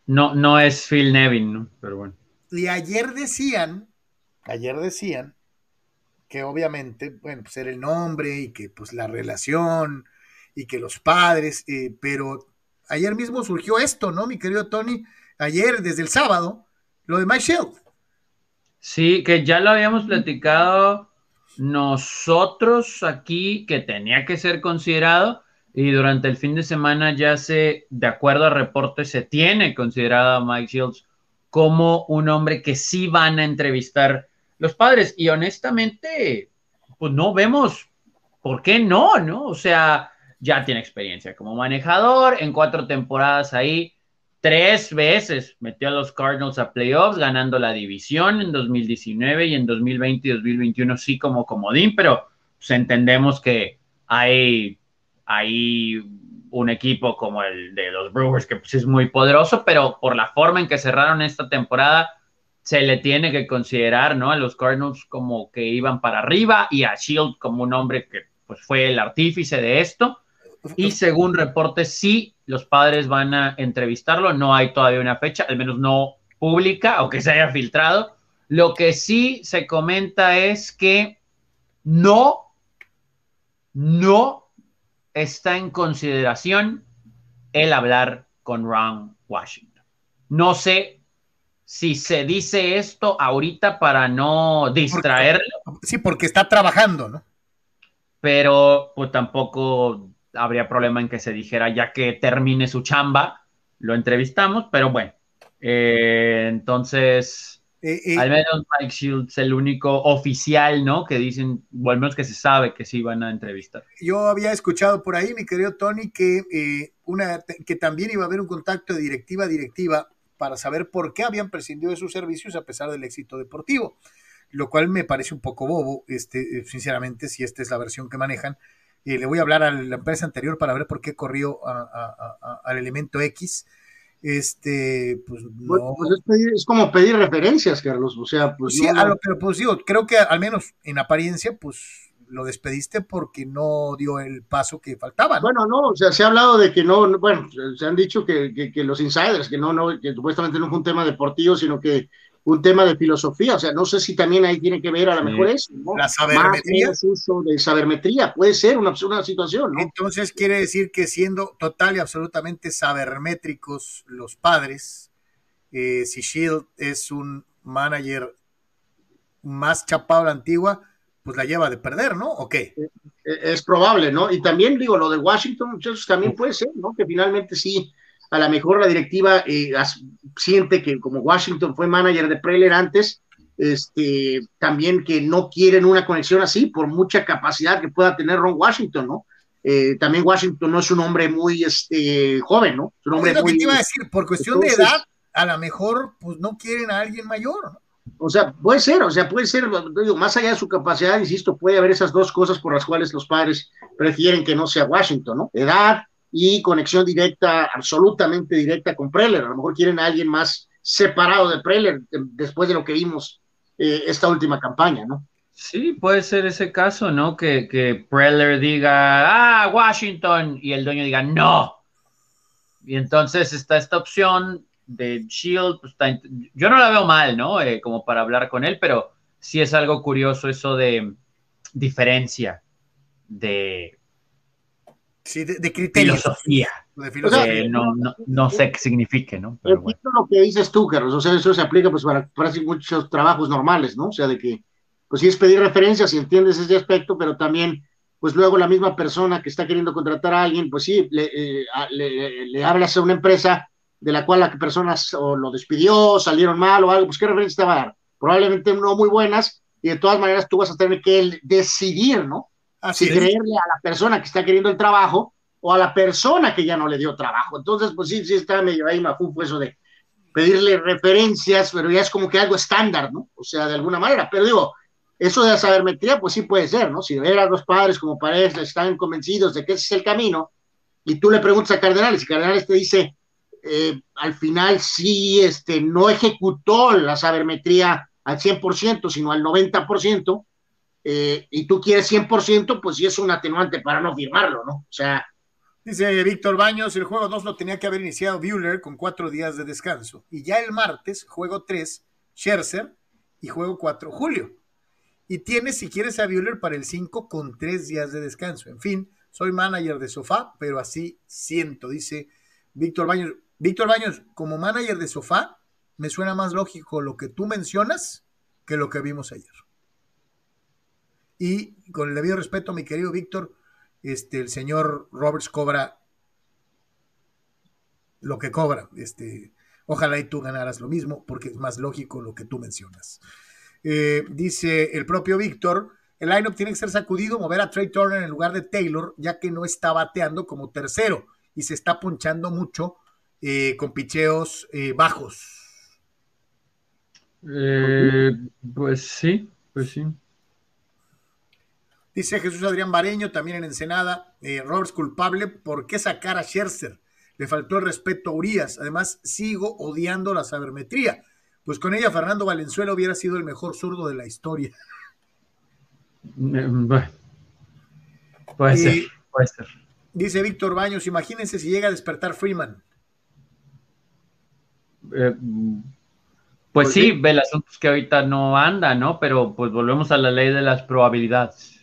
[SPEAKER 3] No, no, es Phil Nevin, ¿no? Pero bueno.
[SPEAKER 1] Y ayer decían, ayer decían que obviamente, bueno, pues era el nombre y que pues la relación y que los padres, eh, pero ayer mismo surgió esto, ¿no, mi querido Tony? Ayer, desde el sábado, lo de Mike Shield.
[SPEAKER 3] Sí, que ya lo habíamos platicado nosotros aquí, que tenía que ser considerado, y durante el fin de semana ya se, de acuerdo a reportes, se tiene considerado a Mike Shields como un hombre que sí van a entrevistar los padres. Y honestamente, pues no vemos por qué no, ¿no? O sea, ya tiene experiencia como manejador, en cuatro temporadas ahí, tres veces metió a los Cardinals a playoffs, ganando la división en 2019 y en 2020 y 2021 sí como comodín, pero pues entendemos que hay hay un equipo como el de los Brewers, que pues es muy poderoso, pero por la forma en que cerraron esta temporada, se le tiene que considerar, ¿no? A los Cardinals como que iban para arriba y a Shield como un hombre que pues fue el artífice de esto. Y según reportes, sí, los padres van a entrevistarlo. No hay todavía una fecha, al menos no pública o que se haya filtrado. Lo que sí se comenta es que no, no está en consideración el hablar con Ron Washington. No sé si se dice esto ahorita para no distraerlo.
[SPEAKER 1] sí, porque está trabajando, ¿no?
[SPEAKER 3] Pero pues tampoco habría problema en que se dijera ya que termine su chamba, lo entrevistamos, pero bueno. Eh, entonces, eh, eh, al menos Mike Shields, el único oficial, ¿no? Que dicen, o al menos que se sabe que sí van a entrevistar.
[SPEAKER 1] Yo había escuchado por ahí, mi querido Tony, que, eh, una, que también iba a haber un contacto de directiva a directiva para saber por qué habían prescindido de sus servicios a pesar del éxito deportivo, lo cual me parece un poco bobo, este, sinceramente, si esta es la versión que manejan. Le voy a hablar a la empresa anterior para ver por qué corrió al elemento X este, pues,
[SPEAKER 4] pues no. Pues es, como pedir referencias, Carlos, o sea, pues.
[SPEAKER 1] Sí, no, pero pues digo, creo que al menos en apariencia, pues lo despediste porque no dio el paso que faltaba.
[SPEAKER 4] Bueno, no, o sea, se ha hablado de que no, bueno, se han dicho que, que, que los insiders, que no, no, que supuestamente no fue un tema deportivo, sino que un tema de filosofía, o sea, no sé si también ahí tiene que ver a lo mejor eso, ¿no?
[SPEAKER 1] La sabermetría.
[SPEAKER 4] Más uso de sabermetría, puede ser una, una situación, ¿no?
[SPEAKER 1] Entonces quiere decir que siendo total y absolutamente sabermétricos los padres, eh, si Shield es un manager más chapado a la antigua, pues la lleva de perder, ¿no? ¿O qué?
[SPEAKER 4] Eh, eh, es probable, ¿no? Y también digo, lo de Washington, muchachos, también puede ser, ¿no? Que finalmente sí a lo mejor la directiva eh, siente que como Washington fue manager de Preller antes, este, también que no quieren una conexión así por mucha capacidad que pueda tener Ron Washington, ¿no? Eh, también Washington no es un hombre muy este, joven, ¿no? Es un hombre
[SPEAKER 1] es lo que te iba a decir, por cuestión de edad, a lo mejor pues no quieren a alguien mayor, ¿no?
[SPEAKER 4] O sea, puede ser, o sea, puede ser, digo, más allá de su capacidad, insisto, puede haber esas dos cosas por las cuales los padres prefieren que no sea Washington, ¿no? Edad, y conexión directa, absolutamente directa con Preller. A lo mejor quieren a alguien más separado de Preller después de lo que vimos eh, esta última campaña, ¿no?
[SPEAKER 3] Sí, puede ser ese caso, ¿no? Que, que Preller diga, ah, Washington, y el dueño diga, no. Y entonces está esta opción de Shield, pues, yo no la veo mal, ¿no? Eh, como para hablar con él, pero sí es algo curioso eso de diferencia de
[SPEAKER 1] Sí, de, criterio.
[SPEAKER 3] Filosofía. no, no, no, sé qué signifique, ¿no?
[SPEAKER 4] Pero lo que dices tú, Carlos, o sea, eso se aplica pues para, para muchos trabajos normales, ¿no? O sea, de que, pues sí es pedir referencias y entiendes ese aspecto, pero también, pues luego la misma persona que está queriendo contratar a alguien, pues sí, le, eh, le, le hablas a una empresa de la cual la persona o lo despidió, salieron mal o algo, pues qué referencia te va a dar. Probablemente no muy buenas, y de todas maneras tú vas a tener que decidir, ¿no? Si creerle a la persona que está queriendo el trabajo o a la persona que ya no le dio trabajo. Entonces, pues sí, sí está medio ahí mafufo eso de, pedirle referencias, pero ya es como que algo estándar, ¿no? O sea, de alguna manera. Pero digo, eso de la sabermetría, pues sí puede ser, ¿no? Si ver a los padres como pareja están convencidos de que ese es el camino, y tú le preguntas a Cardenales, y Cardenales te dice, eh, al final sí, este, no ejecutó la sabermetría al 100%, sino al 90%, eh, y tú quieres 100%, pues sí es un atenuante para no firmarlo, ¿no? O sea...
[SPEAKER 1] Dice Víctor Baños, el juego 2 lo tenía que haber iniciado Bueller con cuatro días de descanso. Y ya el martes, juego 3, Scherzer, y juego 4, Julio. Y tienes, si quieres, a Bueller para el 5 con tres días de descanso. En fin, soy manager de sofá, pero así siento, dice Víctor Baños. Víctor Baños, como manager de sofá, me suena más lógico lo que tú mencionas que lo que vimos ayer. Y con el debido respeto, mi querido Víctor, este, el señor Roberts cobra lo que cobra. Este, ojalá y tú ganaras lo mismo, porque es más lógico lo que tú mencionas. Eh, dice el propio Víctor, el lineup tiene que ser sacudido, mover a Trey Turner en lugar de Taylor, ya que no está bateando como tercero y se está punchando mucho eh, con picheos eh, bajos.
[SPEAKER 3] pues sí, pues sí.
[SPEAKER 1] Dice Jesús Adrián Bareño, también en Ensenada, eh, Roberts culpable, ¿por qué sacar a Scherzer? Le faltó el respeto a Urias. Además, sigo odiando la sabermetría. Pues con ella Fernando Valenzuela hubiera sido el mejor zurdo de la historia.
[SPEAKER 3] Mm, puede ser, puede ser.
[SPEAKER 1] Dice Víctor Baños, imagínense si llega a despertar Freeman.
[SPEAKER 3] Eh, pues sí, ve el asunto que ahorita no anda, ¿no? Pero pues volvemos a la ley de las probabilidades.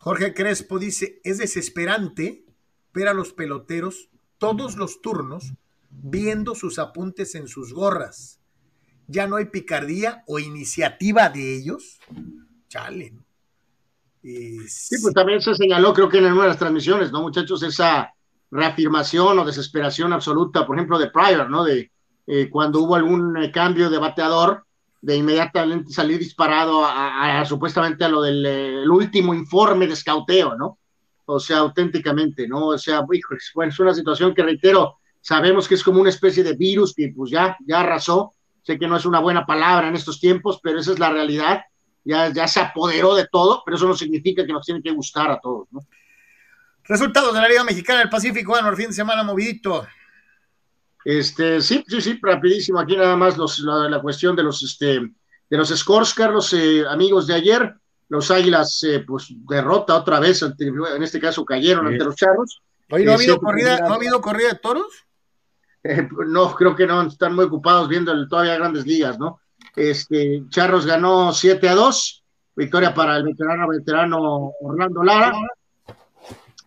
[SPEAKER 1] Jorge Crespo dice, es desesperante ver a los peloteros todos los turnos viendo sus apuntes en sus gorras. Ya no hay picardía o iniciativa de ellos. Chale.
[SPEAKER 4] Sí, pues también se señaló, creo que en una de las transmisiones, ¿no, muchachos? Esa reafirmación o desesperación absoluta, por ejemplo, de Pryor, ¿no? De eh, cuando hubo algún eh, cambio de bateador, de inmediatamente salir disparado a, supuestamente a lo del último informe de escauteo, ¿no? O sea, auténticamente, ¿no? O sea, bueno, es una situación que reitero, sabemos que es como una especie de virus que pues ya, ya arrasó, sé que no es una buena palabra en estos tiempos, pero esa es la realidad, ya, ya se apoderó de todo, pero eso no significa que nos tiene que gustar a todos, ¿no?
[SPEAKER 1] Resultados de la Liga Mexicana del Pacífico, bueno, el fin de semana movidito.
[SPEAKER 4] Este, sí, sí, sí, rapidísimo. Aquí nada más los, la, cuestión de los, este, de los scores, Carlos, eh, amigos de ayer. Los Águilas, eh, pues, derrota otra vez, en este caso cayeron ante los Charros.
[SPEAKER 1] Hoy no, ha habido corrida, ¿no ha habido corrida de toros?
[SPEAKER 4] Eh, no, creo que no, están muy ocupados viendo el, todavía grandes ligas, ¿no? Este, Charros ganó 7 a 2, victoria para el veterano veterano Orlando Lara.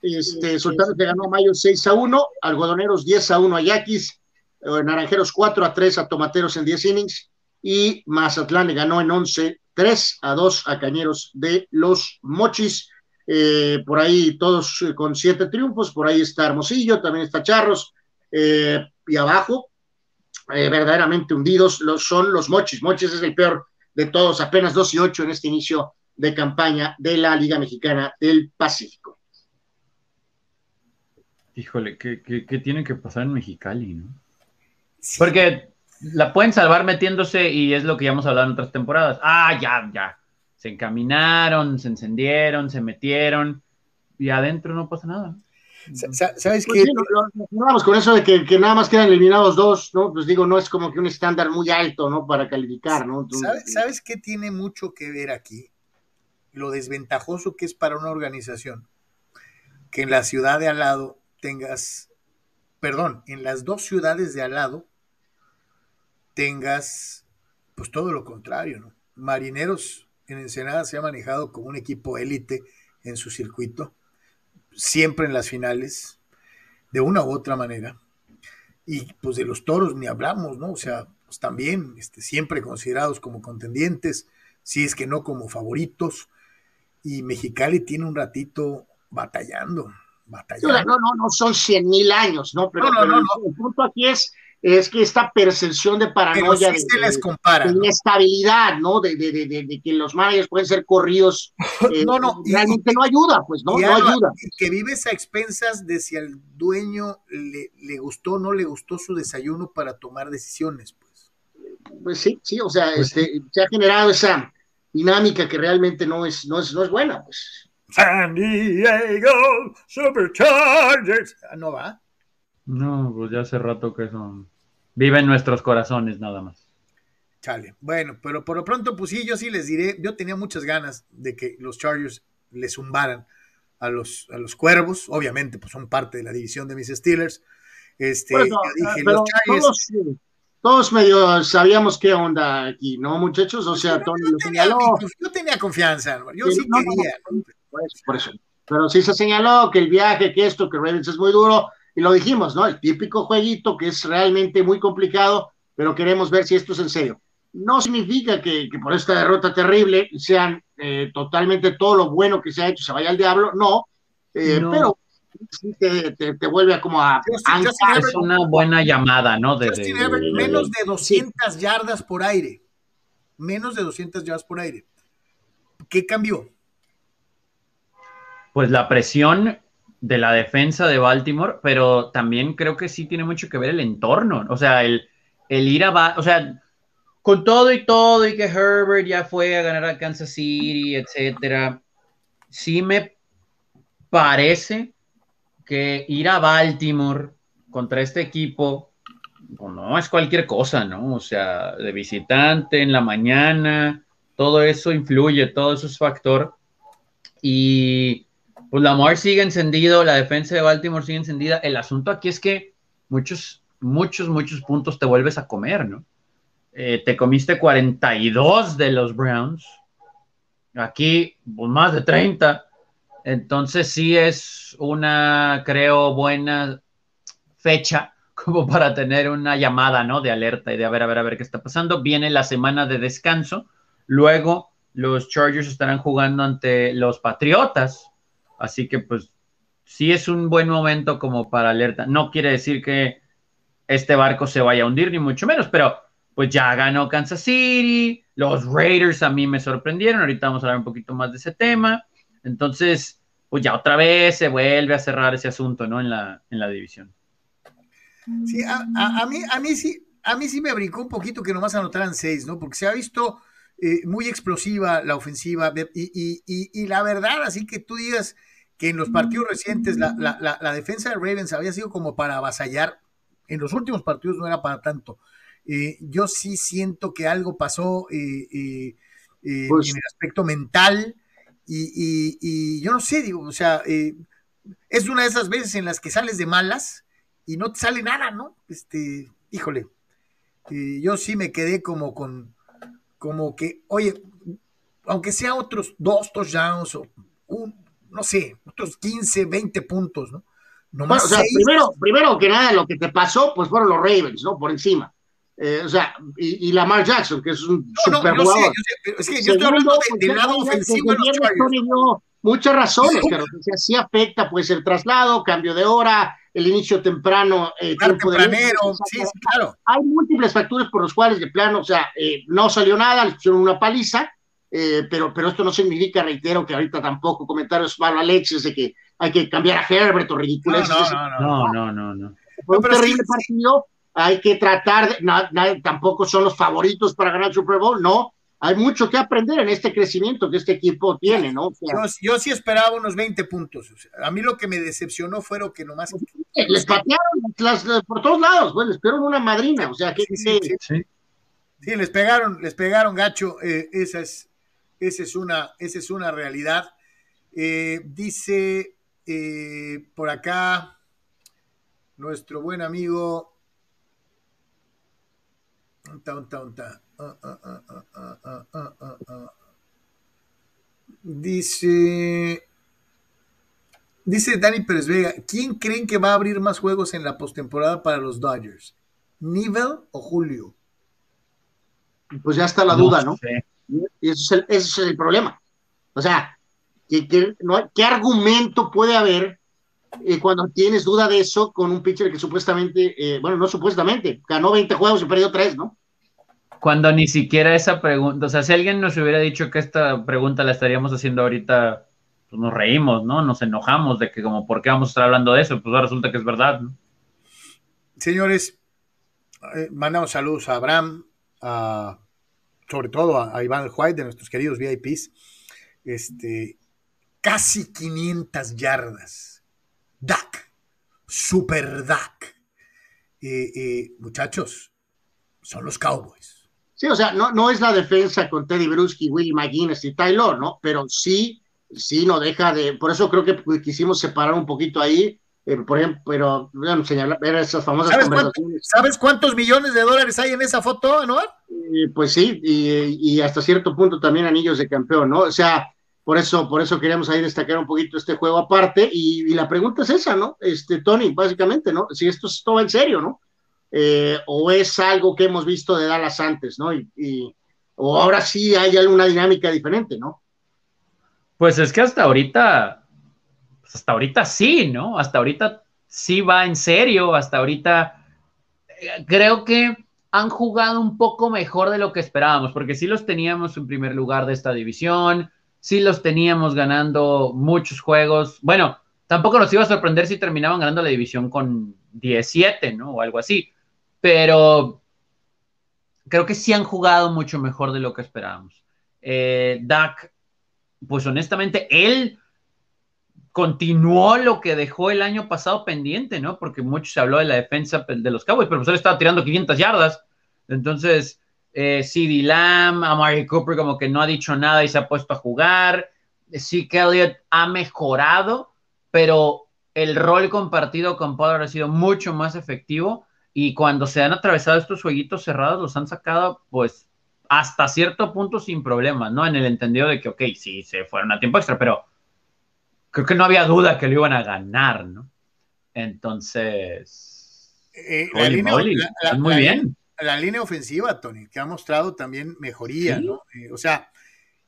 [SPEAKER 4] Este, Sultanes le ganó a Mayo 6 a 1, Algodoneros 10 a 1 a Yaquis, eh, Naranjeros 4 a 3 a Tomateros en 10 innings y Mazatlán le ganó en 11, 3 a 2 a Cañeros de los Mochis. Eh, por ahí todos eh, con siete triunfos, por ahí está Hermosillo, también está Charros, y abajo, verdaderamente hundidos, los, son los Mochis. Mochis es el peor de todos, apenas 2 y 8 en este inicio de campaña de la Liga Mexicana del Pacífico.
[SPEAKER 3] Híjole, ¿qué, qué tiene que pasar en Mexicali, no? Porque la pueden salvar metiéndose y es lo que ya hemos hablado en otras temporadas. Ah, ya, ya. Se encaminaron, se encendieron, se metieron y adentro no pasa nada.
[SPEAKER 1] ¿Sabes pues qué?
[SPEAKER 4] vamos con eso de que, nada más quedan eliminados dos, ¿no? Pues digo, no es como que un estándar muy alto, ¿no? Para calificar, ¿no?
[SPEAKER 1] ¿Sabes, ¿Sabes qué tiene mucho que ver aquí? Lo desventajoso que es para una organización que en la ciudad de al lado tengas, perdón, en las dos ciudades de al lado tengas pues todo lo contrario, ¿no? Marineros en Ensenada se ha manejado como un equipo élite en su circuito, siempre en las finales, de una u otra manera. Y pues de los toros ni hablamos, ¿no? O sea, pues también este, siempre considerados como contendientes, si es que no como favoritos. Y Mexicali tiene un ratito batallando, batallando.
[SPEAKER 4] No, no, no, no son cien mil años, ¿no? Pero, el punto aquí es es que esta percepción de paranoia
[SPEAKER 1] sí se les compara,
[SPEAKER 4] de, inestabilidad, ¿no? De, de, de, que los managers pueden ser corridos, <laughs> eh, no, no, realmente no ayuda, pues, ¿no? No ayuda.
[SPEAKER 1] Que vives a expensas de si al dueño le, le gustó o no le gustó su desayuno para tomar decisiones, pues.
[SPEAKER 4] Pues sí, sí, o sea, pues este, se ha generado esa dinámica que realmente no es, no es, no es buena, pues.
[SPEAKER 1] San Diego Superchargers. Ah, ¿No va?
[SPEAKER 3] No, pues ya hace rato que son vive en nuestros corazones nada más.
[SPEAKER 1] Chale. Bueno, pero por lo pronto, pues sí, yo sí les diré, yo tenía muchas ganas de que los Chargers les zumbaran a los, a los cuervos, obviamente, pues son parte de la división de mis Steelers. Este,
[SPEAKER 4] yo dije, los Chargers. Todos, medio sabíamos qué onda aquí, ¿no, muchachos? O sea, Tony lo señaló.
[SPEAKER 1] Yo tenía confianza, yo sí, quería.
[SPEAKER 4] por, eso, por eso. Pero sí se señaló que el viaje, que esto, que Ravens es muy duro y lo dijimos, ¿no? El típico jueguito que es realmente muy complicado, pero queremos ver si esto es en serio. No significa que, por esta derrota terrible sean eh, totalmente todo lo bueno que se ha hecho se vaya al diablo, no, eh, pero sí te, vuelve a como a...
[SPEAKER 3] es una buena llamada, ¿no?
[SPEAKER 1] menos de 200 yardas por aire, menos de 200 yardas por aire. ¿Qué cambió?
[SPEAKER 3] Pues la presión de la defensa de Baltimore, pero también creo que sí tiene mucho que ver el entorno, o sea, el, el ir a, o sea, con todo y todo, y que Herbert ya fue a ganar a Kansas City, etcétera, sí me parece que ir a Baltimore contra este equipo, no es cualquier cosa, ¿no? O sea, de visitante en la mañana, todo eso influye, todo eso es factor. Y pues Lamar sigue encendido, la defensa de Baltimore sigue encendida. El asunto aquí es que muchos, muchos, muchos puntos te vuelves a comer, ¿no? Eh, te comiste 42 de los Browns. Aquí, pues más de 30. Entonces sí es una, creo, buena fecha como para tener una llamada, ¿no? De alerta y de a ver, a ver, a ver qué está pasando. Viene la semana de descanso. Luego los Chargers estarán jugando ante los Patriotas Así que pues sí es un buen momento como para alerta. No quiere decir que este barco se vaya a hundir, ni mucho menos, pero pues ya ganó Kansas City, los Raiders a mí me sorprendieron, ahorita vamos a hablar un poquito más de ese tema. Entonces, pues ya otra vez se vuelve a cerrar ese asunto, ¿no? En la, en la división.
[SPEAKER 1] Sí, a, mí, a, mí sí, a mí sí me brincó un poquito que nomás anotaran seis, ¿no? Porque se ha visto eh, muy explosiva la ofensiva y, y, la verdad, así que tú digas que en los partidos recientes la, la, defensa de Ravens había sido como para avasallar, en los últimos partidos no era para tanto. Eh, yo sí siento que algo pasó eh, eh, pues en el aspecto mental y, yo no sé, digo, o sea, es una de esas veces en las que sales de malas y no te sale nada, ¿no? Este, híjole, yo sí me quedé como con, como que, oye, aunque sea otros dos touchdowns o un, no sé, otros 15, 20 puntos, ¿no?
[SPEAKER 4] o sea, primero, primero que nada, lo que te pasó, pues fueron los Ravens, ¿no? Por encima. Eh, o sea, y, y, Lamar Jackson, que es un super jugador.
[SPEAKER 1] es que yo estoy hablando del pues, lado ofensivo de los
[SPEAKER 4] Muchas razones, pero que sí afecta, pues el traslado, cambio de hora, el inicio temprano,
[SPEAKER 1] eh, tiempo tempranero, sí, sí, claro.
[SPEAKER 4] Hay múltiples factores por los cuales de plano, o sea, eh, no salió nada, le hicieron una paliza, eh, pero, pero esto no significa, reitero, que ahorita tampoco comentarios malo Alexis de que hay que cambiar a Herbert o ridiculez.
[SPEAKER 3] No, no, no, no, no,
[SPEAKER 4] Fue un terrible partido, hay que tratar, de, tampoco son los favoritos para ganar el Super Bowl, no, hay mucho que aprender en este crecimiento que este equipo tiene, ¿no?
[SPEAKER 1] yo, sí esperaba unos 20 puntos. a mí lo que me decepcionó fue lo que nomás.
[SPEAKER 4] Les patearon por todos lados, pues, les pegaron una madrina, o sea, que. Sí,
[SPEAKER 1] sí, sí. les pegaron, les pegaron gacho. Eh, esa es esa es una, esa es una realidad. Eh, dice eh, por acá nuestro buen amigo. Dice. Dice Dani Pérez Vega, ¿quién creen que va a abrir más juegos en la postemporada para los Dodgers? ¿Nivel o Julio?
[SPEAKER 4] Pues ya está la duda, ¿no? Y ese es el, problema. O sea, ¿qué, qué, no, ¿qué argumento puede haber eh, cuando tienes duda de eso con un pitcher que supuestamente, eh, bueno, no supuestamente, ganó 20 juegos y perdió 3, ¿no?
[SPEAKER 3] Cuando ni siquiera esa pregunta, o sea, si alguien nos hubiera dicho que esta pregunta la estaríamos haciendo ahorita, pues nos reímos, ¿no? Nos enojamos de que como, ¿por qué vamos a estar hablando de eso? Pues resulta que es verdad, ¿no?
[SPEAKER 1] Señores, eh, mandamos saludos a Abraham, a, sobre todo a, Iván White, de nuestros queridos VIPs. Este, casi 500 yardas. Dak, super Dak. Eh, eh, muchachos, son los Cowboys.
[SPEAKER 4] Sí, o sea, no, no es la defensa con Teddy Bruschi, Willie McGuinness y Taylor, ¿no? Pero sí, sí no deja de. Por eso creo que quisimos separar un poquito ahí. eh, por ejemplo, pero bueno, señalar, esas famosas
[SPEAKER 1] ¿Sabes, cuánto-
[SPEAKER 4] conversaciones.
[SPEAKER 1] sabes cuántos millones de dólares hay en esa foto, Anuar?
[SPEAKER 4] Eh, pues sí, y, y hasta cierto punto también anillos de campeón, ¿no? O sea, por eso, por eso queríamos ahí destacar un poquito este juego aparte, y, y la pregunta es esa, ¿no? Este, Tony, básicamente, ¿no? Si esto es todo en serio, ¿no? Eh, o es algo que hemos visto de Dallas antes, ¿no? Y, o ahora sí hay alguna dinámica diferente, ¿no?
[SPEAKER 3] Pues es que hasta ahorita, pues hasta ahorita sí, ¿no? Hasta ahorita sí va en serio, hasta ahorita eh, creo que han jugado un poco mejor de lo que esperábamos, porque sí los teníamos en primer lugar de esta división, sí los teníamos ganando muchos juegos. Bueno, tampoco nos iba a sorprender si terminaban ganando la división con 17, ¿no? O algo así, pero creo que sí han jugado mucho mejor de lo que esperábamos. Eh, Dak pues honestamente, él continuó lo que dejó el año pasado pendiente, ¿no? Porque mucho se habló de la defensa de los Cowboys, pero pues él estaba tirando 500 yardas. Entonces, eh, CD Lamb, Amari Cooper como que no ha dicho nada y se ha puesto a jugar. Sí, Elliott ha mejorado, pero el rol compartido con Pollard ha sido mucho más efectivo y cuando se han atravesado estos jueguitos cerrados los han sacado, pues, hasta cierto punto sin problemas, ¿no? En el entendido de que, ok, sí, se fueron a tiempo extra, pero creo que no había duda que lo iban a ganar, ¿no? Entonces,
[SPEAKER 1] Eh, la, línea,
[SPEAKER 3] moly,
[SPEAKER 1] la- la-
[SPEAKER 3] muy bien.
[SPEAKER 1] la línea ofensiva, Tony, que ha mostrado también mejoría,
[SPEAKER 3] Sí.
[SPEAKER 1] ¿no? Eh, o sea,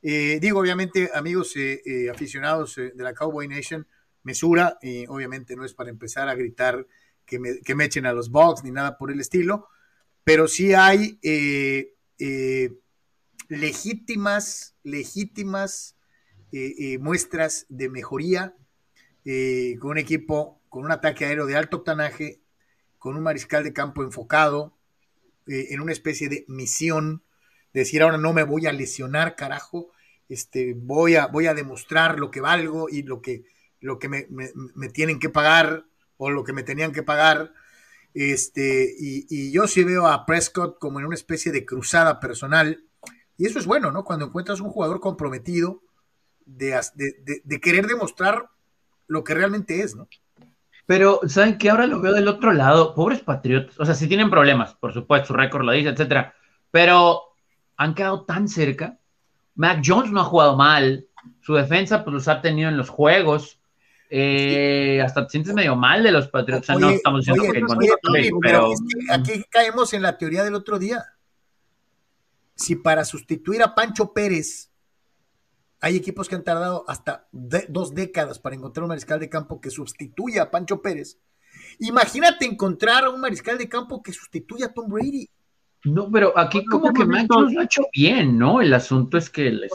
[SPEAKER 1] eh, digo, obviamente, amigos eh, eh, aficionados eh, de la Cowboy Nation, mesura, obviamente no es para empezar a gritar que me, echen a los Bucks ni nada por el estilo, pero sí hay eh, eh, legítimas, legítimas eh, eh, muestras de mejoría con un equipo, con un ataque aéreo de alto octanaje, con un mariscal de campo enfocado, en una especie de misión, de decir ahora no me voy a lesionar, carajo, este, voy, a, voy a demostrar lo que valgo y lo que, lo que me- me tienen que pagar o lo que me tenían que pagar. Este, y, y yo sí veo a Prescott como en una especie de cruzada personal. Y eso es bueno, ¿no? Cuando encuentras un jugador comprometido de, de- de querer demostrar lo que realmente es, ¿no?
[SPEAKER 3] Pero, ¿saben qué? Ahora lo veo del otro lado. Pobres Patriotas. O sea, sí tienen problemas, por supuesto, su récord lo dice, etcétera. Pero han quedado tan cerca. Mac Jones no ha jugado mal. Su defensa, pues los ha tenido en los juegos. Eh, hasta te sientes medio mal de los Patriotas. O sea, no estamos diciendo
[SPEAKER 1] oye,
[SPEAKER 3] que con-
[SPEAKER 1] oye,
[SPEAKER 3] pero,
[SPEAKER 1] pero es que aquí caemos en la teoría del otro día. Si para sustituir a Pancho Pérez hay equipos que han tardado hasta de- dos décadas para encontrar un mariscal de campo que sustituya a Pancho Pérez, imagínate encontrar a un mariscal de campo que sustituya a Tom Brady.
[SPEAKER 3] no, pero aquí como
[SPEAKER 4] que
[SPEAKER 3] Jones lo ha hecho bien, ¿no? El asunto es que les...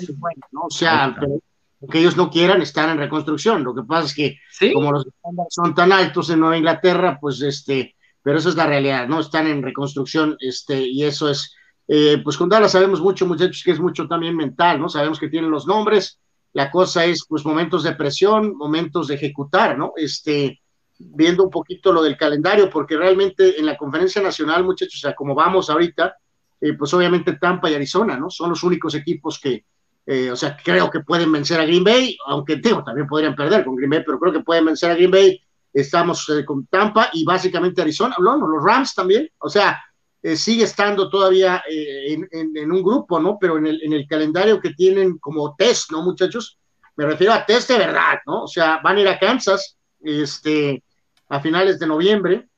[SPEAKER 4] pero que ellos no quieran estar en reconstrucción. Lo que pasa es que
[SPEAKER 3] Sí,
[SPEAKER 4] como los estándares son tan altos en Nueva Inglaterra, pues este, pero eso es la realidad, ¿no? Están en reconstrucción, este, y eso es, eh, pues con Dallas sabemos mucho, muchachos, que es mucho también mental, ¿no? Sabemos que tienen los nombres, la cosa es, pues, momentos de presión, momentos de ejecutar, ¿no? Este, viendo un poquito lo del calendario, porque realmente en la conferencia nacional, muchachos, o sea, como vamos ahorita, eh, pues obviamente Tampa y Arizona, ¿no? Son los únicos equipos que, eh, o sea, creo que pueden vencer a Green Bay, aunque digo, también podrían perder con Green Bay, pero creo que pueden vencer a Green Bay. Estamos eh, con Tampa y básicamente Arizona, no, los Rams también, o sea, eh, sigue estando todavía en, un grupo, ¿no? Pero en el, en el calendario que tienen como test, ¿no, muchachos? Me refiero a test de verdad, ¿no? O sea, van a ir a Kansas este, a finales de noviembre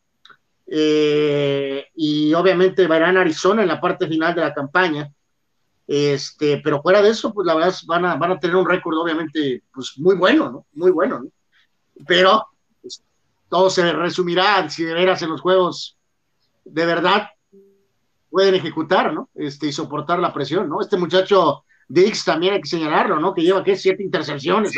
[SPEAKER 4] y obviamente a Arizona en la parte final de la campaña. Este, pero fuera de eso, pues la verdad es, van a, van a tener un récord obviamente pues muy bueno, ¿no? Muy bueno, ¿no? Pero pues, todo se resumirá si de veras en los juegos de verdad pueden ejecutar, ¿no? Este, y soportar la presión, ¿no? Este muchacho Dix también hay que señalarlo, ¿no? Que lleva, ¿qué? Siete intercepciones.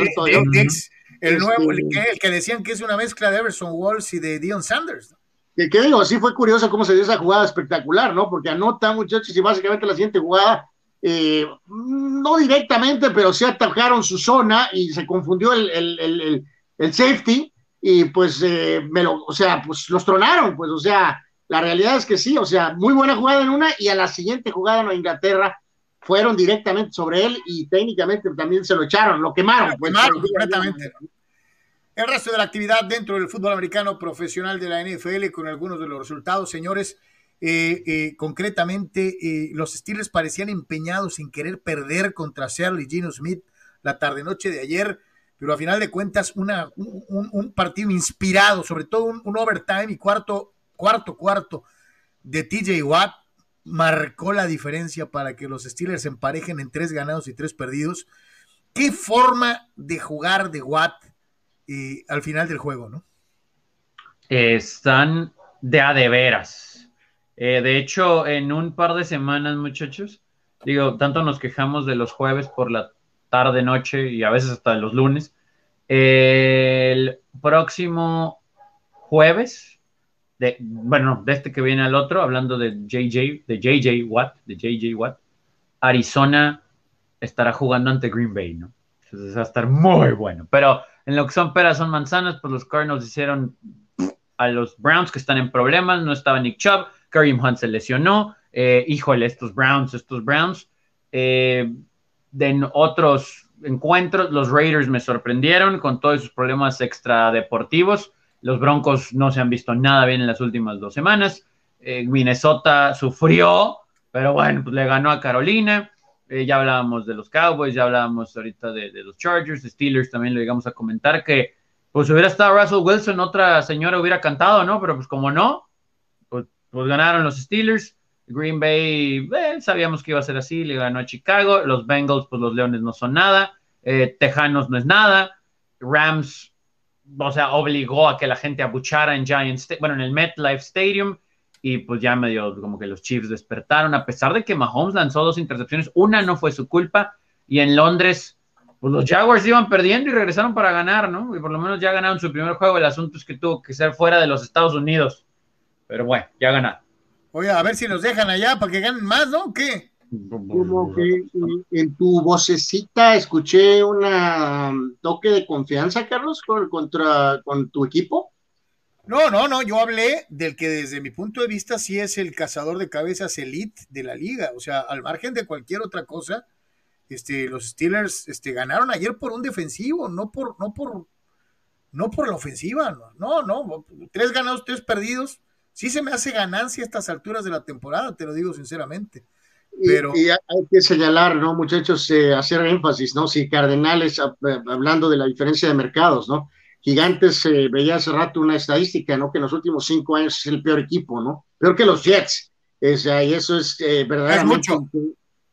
[SPEAKER 1] Dix, el nuevo, el que, el que, decían que es una mezcla de Everson Walls y de Dion Sanders.
[SPEAKER 4] Que, que digo, sí fue curioso cómo se dio esa jugada espectacular, ¿no? Porque anota, muchachos, y básicamente la siguiente jugada, eh, no directamente, pero sí atajaron su zona y se confundió el, el, el, el safety y pues eh, me lo, o sea, pues los tronaron, pues, o sea, la realidad es que sí, o sea, muy buena jugada en una y a la siguiente jugada en Inglaterra fueron directamente sobre él y técnicamente también se lo echaron, lo quemaron. Lo
[SPEAKER 1] pues, quemaron completamente. El resto de la actividad dentro del fútbol americano profesional de la NFL con algunos de los resultados, señores. Eh, eh, concretamente, eh, los Steelers parecían empeñados en querer perder contra Seattle y Gino Smith la tarde-noche de ayer, pero a final de cuentas una, un, partido inspirado, sobre todo un, overtime y cuarto cuarto cuarto de TJ Watt marcó la diferencia para que los Steelers se emparejen en tres ganados y tres perdidos. Qué forma de jugar de Watt y al final del juego, ¿no?
[SPEAKER 3] Están de a de veras. Eh, de hecho, en un par de semanas, muchachos, digo, tanto nos quejamos de los jueves por la tarde, noche y a veces hasta los lunes. el próximo jueves, de, bueno, de este que viene al otro, hablando de JJ, de JJ Watt, de JJ Watt, Arizona estará jugando ante Green Bay, ¿no? Entonces va a estar muy bueno. Pero en lo que son peras, son manzanas, pues los Cardinals hicieron a los Browns que están en problemas, no estaba Nick Chubb, Kareem Hunt se lesionó, eh, híjole, estos Browns, estos Browns. Eh, en otros encuentros, los Raiders me sorprendieron con todos sus problemas extradeportivos. Los Broncos no se han visto nada bien en las últimas dos semanas. Eh, Minnesota sufrió, pero bueno, pues le ganó a Carolina. Eh, ya hablábamos de los Cowboys, ya hablábamos ahorita de, de, los Chargers, Steelers también lo llegamos a comentar que pues hubiera estado Russell Wilson, otra señora hubiera cantado, ¿no? Pero pues como no, pues, ganaron los Steelers. Green Bay, eh, sabíamos que iba a ser así, le ganó a Chicago. Los Bengals, pues los Leones no son nada. Eh, Tejanos no es nada. Rams o sea, obligó a que la gente abuchara en Giants, bueno, en el MetLife Stadium, y pues ya medio como que los Chiefs despertaron, a pesar de que Mahomes lanzó dos intercepciones, una no fue su culpa, y en Londres, pues los Jaguars iban perdiendo y regresaron para ganar, ¿no? Y por lo menos ya ganaron su primer juego, el asunto es que tuvo que ser fuera de los Estados Unidos, pero bueno, ya ganaron.
[SPEAKER 1] Oye, a ver si nos dejan allá para que ganen más, ¿no? ¿Qué?
[SPEAKER 4] Como que en tu vocecita escuché un toque de confianza, Carlos, con, contra, con tu equipo.
[SPEAKER 1] No, no, no, yo hablé del que desde mi punto de vista sí es el cazador de cabezas elite de la liga, o sea, al margen de cualquier otra cosa, este, los Steelers este, ganaron ayer por un defensivo, no por, no por, no por la ofensiva, no, no, no, tres ganados, tres perdidos, sí se me hace ganancia a estas alturas de la temporada, te lo digo sinceramente. Pero...
[SPEAKER 4] Y, hay que señalar, ¿no, muchachos? Eh, hacer énfasis, ¿no? Si Cardenales, hablando de la diferencia de mercados, ¿no? Gigantes, eh, veía hace rato una estadística, ¿no? Que en los últimos cinco años es el peor equipo, ¿no? Peor que los Jets. Es, y eso es eh, verdaderamente. Es mucho.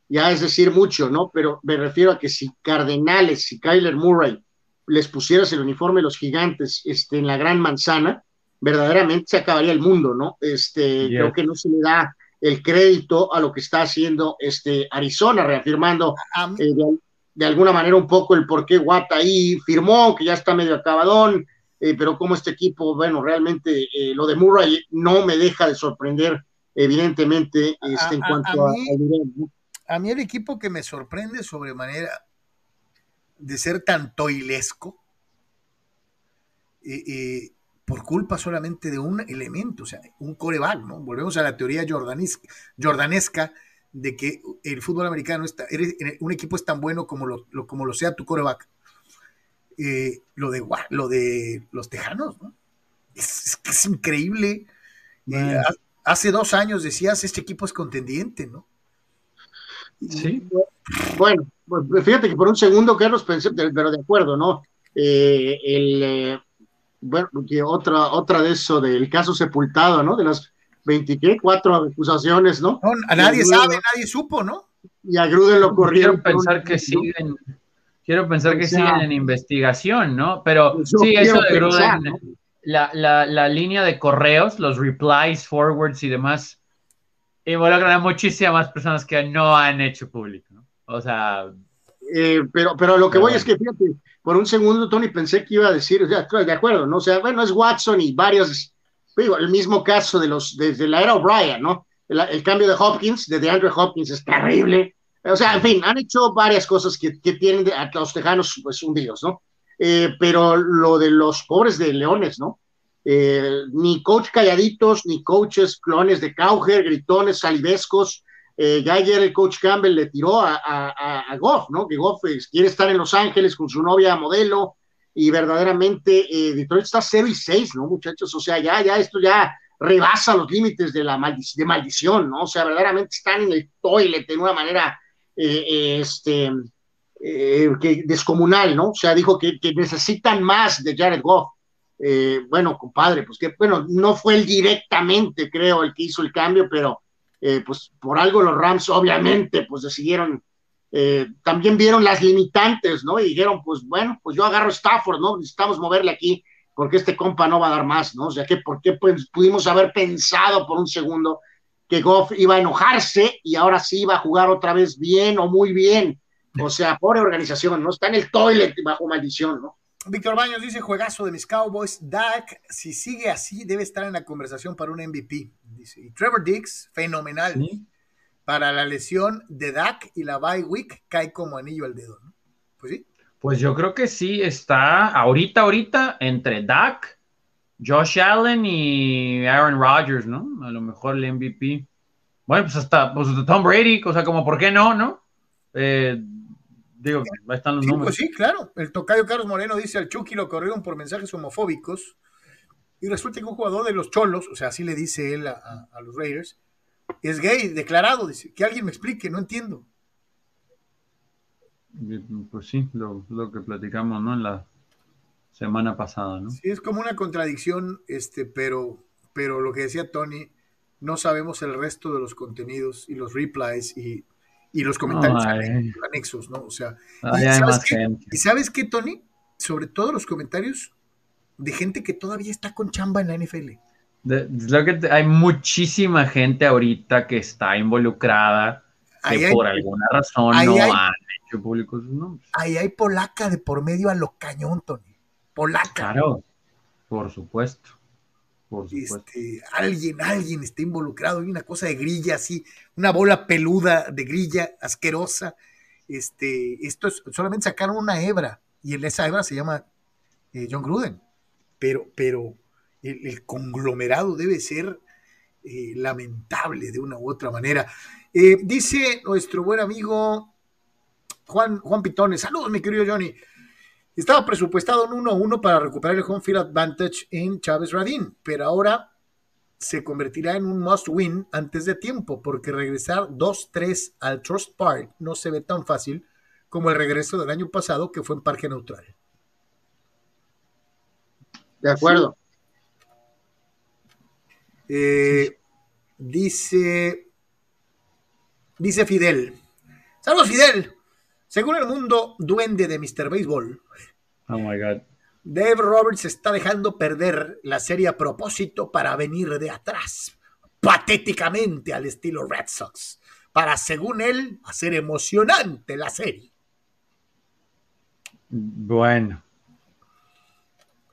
[SPEAKER 4] Ya es decir mucho, ¿no? Pero me refiero a que si Cardenales, si Kyler Murray les pusieras el uniforme de los gigantes este, en la gran manzana, verdaderamente se acabaría el mundo, ¿no? Este, yeah. Creo que no se le da el crédito a lo que está haciendo este Arizona, reafirmando eh, de, de, alguna manera un poco el por qué Watt ahí firmó, que ya está medio acabadón, eh, pero como este equipo, bueno, realmente eh, lo de Murray no me deja de sorprender, evidentemente, este, en cuanto a,
[SPEAKER 1] a, mí,
[SPEAKER 4] a, nivel, ¿no?
[SPEAKER 1] a mí el equipo que me sorprende sobremanera de ser tan toilesco, eh, por culpa solamente de un elemento, o sea, un coreback, ¿no? Volvemos a la teoría jordanesca, jordanesca de que el fútbol americano, está, un equipo es tan bueno como lo, lo como lo sea tu coreback. Eh, lo, de, lo de los tejanos, ¿no? Es, es, es increíble. Eh, hace dos años decías, este equipo es contendiente, ¿no?
[SPEAKER 4] Sí. Bueno, pues fíjate que por un segundo, Carlos, pensé, pero de acuerdo, ¿no? Eh, el bueno, que otra, otra de eso, del caso sepultado, ¿no? De las 24 acusaciones, ¿no?
[SPEAKER 1] no a nadie Gruden, sabe, nadie supo, ¿no?
[SPEAKER 4] Y a Gruden lo corrieron.
[SPEAKER 3] Quiero pensar que siguen, quiero pensar que o sea, siguen en investigación, ¿no? Pero sí, eso de Gruden, pensar, ¿no? la, línea de correos, los replies, forwards y demás, involucran a muchísimas más personas que no han hecho público, ¿no? O sea...
[SPEAKER 4] Eh, pero, pero lo que voy es que, fíjate, por un segundo, Tony, pensé que iba a decir, o sea, de acuerdo, ¿no? O sea, bueno, es Watson y varios, digo, el mismo caso de los, desde la era O'Brien, ¿no? El, cambio de Hopkins, de DeAndre Hopkins, es terrible. O sea, en fin, han hecho varias cosas que, que tienen a los tejanos pues hundidos, ¿no? Eh, pero lo de los pobres de Leones, ¿no? Eh, ni coach calladitos, ni coaches clones de Cauger, gritones, salivescos. Eh, ayer el coach Campbell le tiró a, a, Goff, ¿no? Que Goff eh, quiere estar en Los Ángeles con su novia modelo y verdaderamente Detroit está 0 y 6, ¿no, muchachos? O sea, ya, ya esto ya rebasa los límites de la de maldición, ¿no? O sea, verdaderamente están en el toilet de una manera este, que descomunal, ¿no? O sea, dijo que, que necesitan más de Jared Goff eh, bueno, compadre, pues que, bueno, no fue él directamente, creo, el que hizo el cambio, pero eh, pues por algo los Rams, obviamente, pues decidieron, eh, también vieron las limitantes, ¿no? Y dijeron, pues bueno, pues yo agarro Stafford, ¿no? Necesitamos moverle aquí, porque este compa no va a dar más, ¿no? O sea, que ¿por qué pues, pudimos haber pensado por un segundo que Goff iba a enojarse y ahora sí iba a jugar otra vez bien o muy bien? O sea, pobre organización, ¿no? Está en el toilet bajo maldición, ¿no?
[SPEAKER 1] Víctor Baños dice, juegazo de mis Cowboys. Dak, si sigue así, debe estar en la conversación para un MVP. Dice. Y Trevor Dix, fenomenal. Para la lesión de Dak y la bye week, cae como anillo al dedo. ¿no? Pues sí.
[SPEAKER 3] Pues yo creo que sí, está ahorita, ahorita, entre Dak, Josh Allen y Aaron Rodgers, ¿no? A lo mejor el MVP. Bueno, pues hasta pues, Tom Brady, o sea, como, ¿por qué no, no? Eh, Digo, ahí están los
[SPEAKER 1] sí,
[SPEAKER 3] números.
[SPEAKER 1] Pues sí, claro. El tocayo Carlos Moreno dice al Chucky lo corrieron por mensajes homofóbicos. Y resulta que un jugador de los Cholos, o sea, así le dice él a, los Raiders, es gay, declarado. Dice, que alguien me explique, no entiendo.
[SPEAKER 3] Pues sí, lo, que platicamos, ¿no? En la semana pasada, ¿no?
[SPEAKER 1] Sí, es como una contradicción, este, pero, pero lo que decía Tony, no sabemos el resto de los contenidos y los replies y y los comentarios anexos, ¿no? O sea, y, sabes qué, Tony? Sobre todo los comentarios de gente que todavía está con chamba en la NFL.
[SPEAKER 3] lo que hay muchísima gente ahorita que está involucrada que por alguna razón no han hecho públicos sus nombres.
[SPEAKER 1] Ahí hay polaca de por medio a lo cañón, Tony. Polaca.
[SPEAKER 3] Claro, por supuesto.
[SPEAKER 1] Este, alguien, alguien está involucrado, hay una cosa de grilla así, una bola peluda de grilla asquerosa. Este, esto es, solamente sacaron una hebra y en esa hebra se llama eh, John Gruden, pero, pero el, conglomerado debe ser eh, lamentable de una u otra manera. Eh, dice nuestro buen amigo Juan, Juan Pitones, saludos mi querido Johnny. Estaba presupuestado en 1-1 para recuperar el home field advantage en Chávez Radín, pero ahora se convertirá en un must win antes de tiempo, porque regresar 2-3 al Trust Park no se ve tan fácil como el regreso del año pasado que fue en Parque Neutral.
[SPEAKER 4] De acuerdo.
[SPEAKER 1] Eh, dice, dice Fidel. Saludos, Fidel. Según el mundo duende de Mr. Baseball,
[SPEAKER 3] oh my God.
[SPEAKER 1] Dave Roberts está dejando perder la serie a propósito para venir de atrás, patéticamente al estilo Red Sox, para, según él, hacer emocionante la serie.
[SPEAKER 3] Bueno.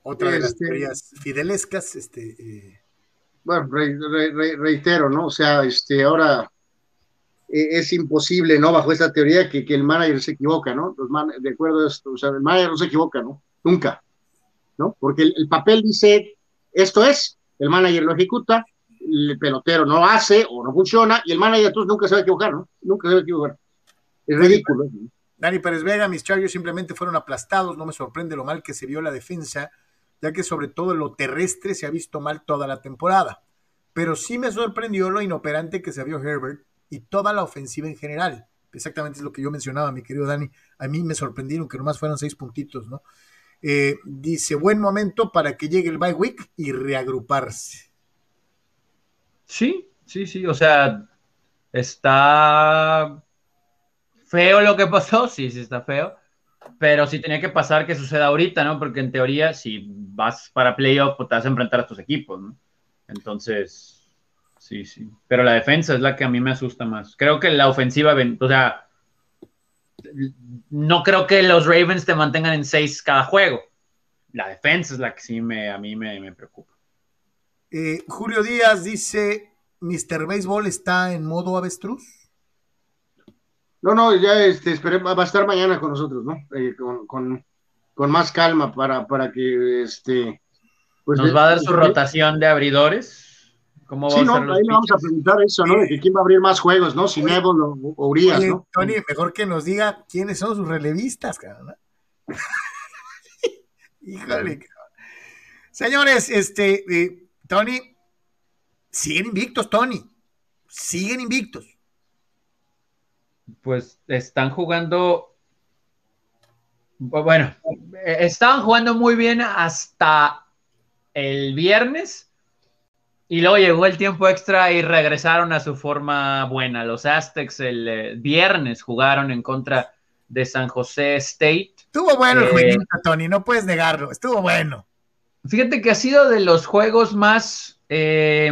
[SPEAKER 1] Otra de las este, teorías fidelescas, este. Eh,
[SPEAKER 4] bueno, reitero, ¿no? O sea, este, ahora eh, es imposible, ¿no? Bajo esta teoría que, que el manager se equivoca, ¿no? Los de acuerdo a esto, o sea, el manager no se equivoca, ¿no? Nunca, ¿no? Porque el, papel dice, esto es, el manager lo ejecuta, el pelotero no hace o no funciona, y el manager entonces nunca se va a equivocar, ¿no? Nunca se va a equivocar. Es ridículo.
[SPEAKER 1] Dani Pérez Vega, mis Chargers simplemente fueron aplastados, no me sorprende lo mal que se vio la defensa, ya que sobre todo lo terrestre se ha visto mal toda la temporada. Pero sí me sorprendió lo inoperante que se vio Herbert y toda la ofensiva en general. Exactamente es lo que yo mencionaba, mi querido Dani. A mí me sorprendieron que nomás fueran seis puntitos, ¿no? Eh, dice, buen momento para que llegue el bye week y reagruparse.
[SPEAKER 3] Sí, sí, sí, o sea, está feo lo que pasó, <laughs> sí, sí está feo, pero sí tenía que pasar que suceda ahorita, ¿no? Porque en teoría, si vas para playoff, pues te vas a enfrentar a tus equipos, ¿no? Entonces, sí, sí. Pero la defensa es la que a mí me asusta más. Creo que la ofensiva, o sea, no creo que los Ravens te mantengan en seis cada juego. La defensa es la que sí me, a mí me, preocupa.
[SPEAKER 1] Eh, Julio Díaz dice, ¿Mr. Baseball está en modo avestruz?
[SPEAKER 4] No, no, ya este, va a estar mañana con nosotros, ¿no? Eh, con, más calma para, para que este.
[SPEAKER 3] Pues, ¿Nos va a dar su rotación de abridores?
[SPEAKER 4] ¿Cómo sí, no, ahí le vamos a preguntar eso, ¿no? De quién va a abrir más juegos, ¿no? Si Nebo o, Urias, ¿no?
[SPEAKER 1] Tony, mejor que nos diga quiénes son sus relevistas, cabrón. <laughs> Híjole, Señores, este, eh, Tony, siguen invictos, Tony. Siguen invictos
[SPEAKER 3] pues están jugando, bueno, estaban jugando muy bien hasta el viernes y luego llegó el tiempo extra y regresaron a su forma buena. Los Aztecs el eh, viernes jugaron en contra de San José State.
[SPEAKER 1] Estuvo bueno el eh, jueguito, Tony, no puedes negarlo, estuvo bueno.
[SPEAKER 3] Fíjate que ha sido de los juegos más... Eh,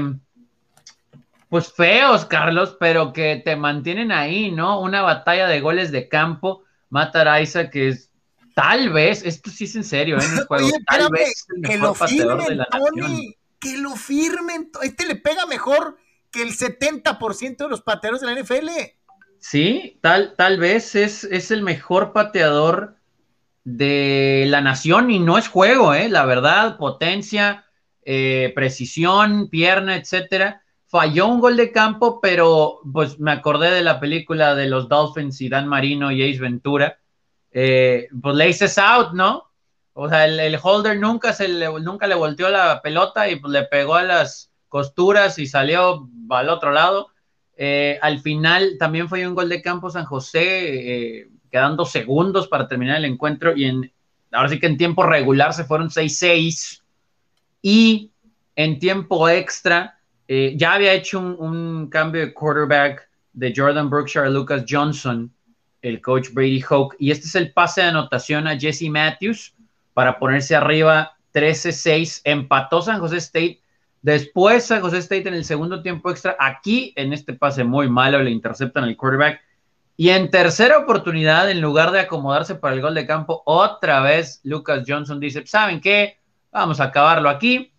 [SPEAKER 3] pues feos, Carlos, pero que te mantienen ahí, ¿no? Una batalla de goles de campo, Matar Isaac, que es tal vez, esto sí es en serio, ¿eh? En <laughs> el juego, tal vez el
[SPEAKER 1] que lo firmen, de la Tony, que lo firmen, este le pega mejor que el 70% de los pateadores de la NFL.
[SPEAKER 3] Sí, tal, tal vez es, es el mejor pateador de la nación y no es juego, ¿eh? La verdad, potencia, eh, precisión, pierna, etcétera falló un gol de campo, pero pues me acordé de la película de los Dolphins y Dan Marino y Ace Ventura. Eh, pues le out, ¿no? O sea, el, holder nunca, se le, nunca le volteó la pelota y pues, le pegó a las costuras y salió al otro lado. Eh, al final también fue un gol de campo San José, eh, quedando segundos para terminar el encuentro y ahora sí que en tiempo regular se fueron 6-6 y en tiempo extra eh, ya había hecho un, cambio de quarterback de Jordan Brookshire a Lucas Johnson, el coach Brady Hoke, y este es el pase de anotación a Jesse Matthews para ponerse arriba 13-6. Empató San José State. Después San José State en el segundo tiempo extra, aquí en este pase muy malo, le interceptan al quarterback. Y en tercera oportunidad, en lugar de acomodarse para el gol de campo, otra vez Lucas Johnson dice, ¿saben qué? Vamos a acabarlo aquí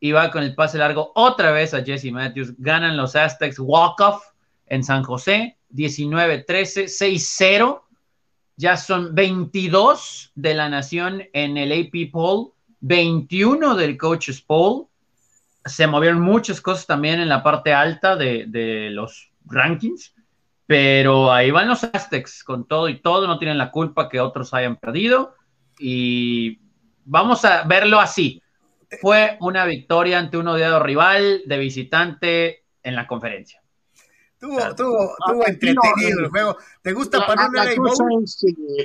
[SPEAKER 3] y va con el pase largo otra vez a Jesse Matthews. Ganan los Aztecs walk-off en San José, 19-13, 6-0. Ya son 22 de la nación en el AP poll, 21 del coaches poll. Se movieron muchas cosas también en la parte alta de, de los rankings, pero ahí van los Aztecs con todo y todo. No tienen la culpa que otros hayan perdido. Y vamos a verlo así fue una victoria ante un odiado rival de visitante en la conferencia.
[SPEAKER 1] Tuvo, tuvo, tuvo entretenido el juego. ¿Te gusta
[SPEAKER 4] para la,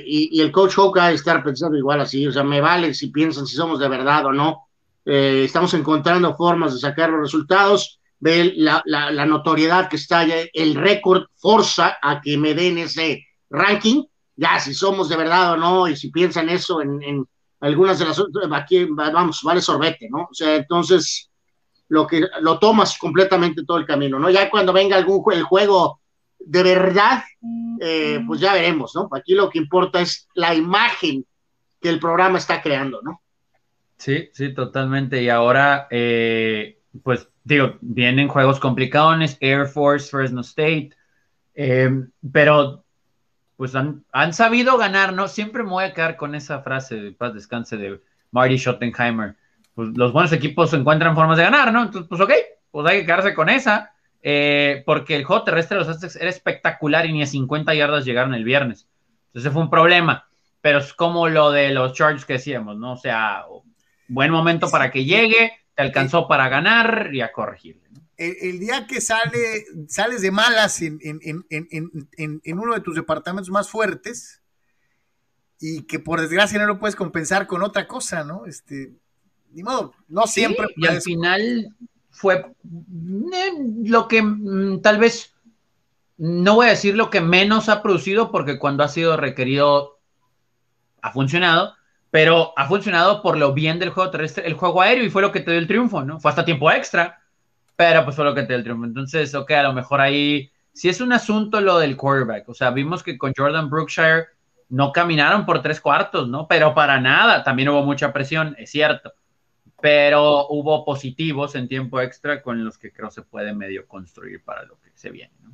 [SPEAKER 4] y, el coach Hawkeye estar pensando igual así, o sea, me vale si piensan si somos de verdad o no. Eh, estamos encontrando formas de sacar los resultados. Ve la, la, notoriedad que está allá, el récord forza a que me den ese ranking. Ya, si somos de verdad o no, y si piensan eso en, en algunas de las otras, aquí vamos, vale sorbete, ¿no? O sea, entonces lo que lo tomas completamente todo el camino, ¿no? Ya cuando venga algún el juego de verdad, eh, pues ya veremos, ¿no? Aquí lo que importa es la imagen que el programa está creando, ¿no?
[SPEAKER 3] Sí, sí, totalmente. Y ahora, eh, pues digo, vienen juegos complicados, Air Force, Fresno State, eh, pero pues han, sabido ganar, ¿no? Siempre me voy a quedar con esa frase de paz descanse de Marty Schottenheimer. Pues los buenos equipos encuentran formas de ganar, ¿no? Entonces, pues ok, pues hay que quedarse con esa, eh, porque el juego terrestre de los Aztecs era espectacular y ni a 50 yardas llegaron el viernes. Entonces, fue un problema, pero es como lo de los Chargers que decíamos, ¿no? O sea, buen momento para que llegue, te alcanzó para ganar y a corregirle,
[SPEAKER 1] el, día que sale, sales de malas en, uno de tus departamentos más fuertes y que por desgracia no lo puedes compensar con otra cosa, ¿no? Este, ni modo, no siempre.
[SPEAKER 3] y al final fue eh, lo que mm, tal vez, no voy a decir lo que menos ha producido, porque cuando ha sido requerido ha funcionado, pero ha funcionado por lo bien del juego terrestre, el juego aéreo, y fue lo que te dio el triunfo, ¿no? Fue hasta tiempo extra, pero pues fue lo que te dio el triunfo. Entonces, ok, a lo mejor ahí si es un asunto lo del quarterback. O sea, vimos que con Jordan Brookshire no caminaron por tres cuartos, ¿no? Pero para nada, también hubo mucha presión, es cierto. Pero hubo positivos en tiempo extra con los que creo se puede medio construir para lo que se viene, ¿no?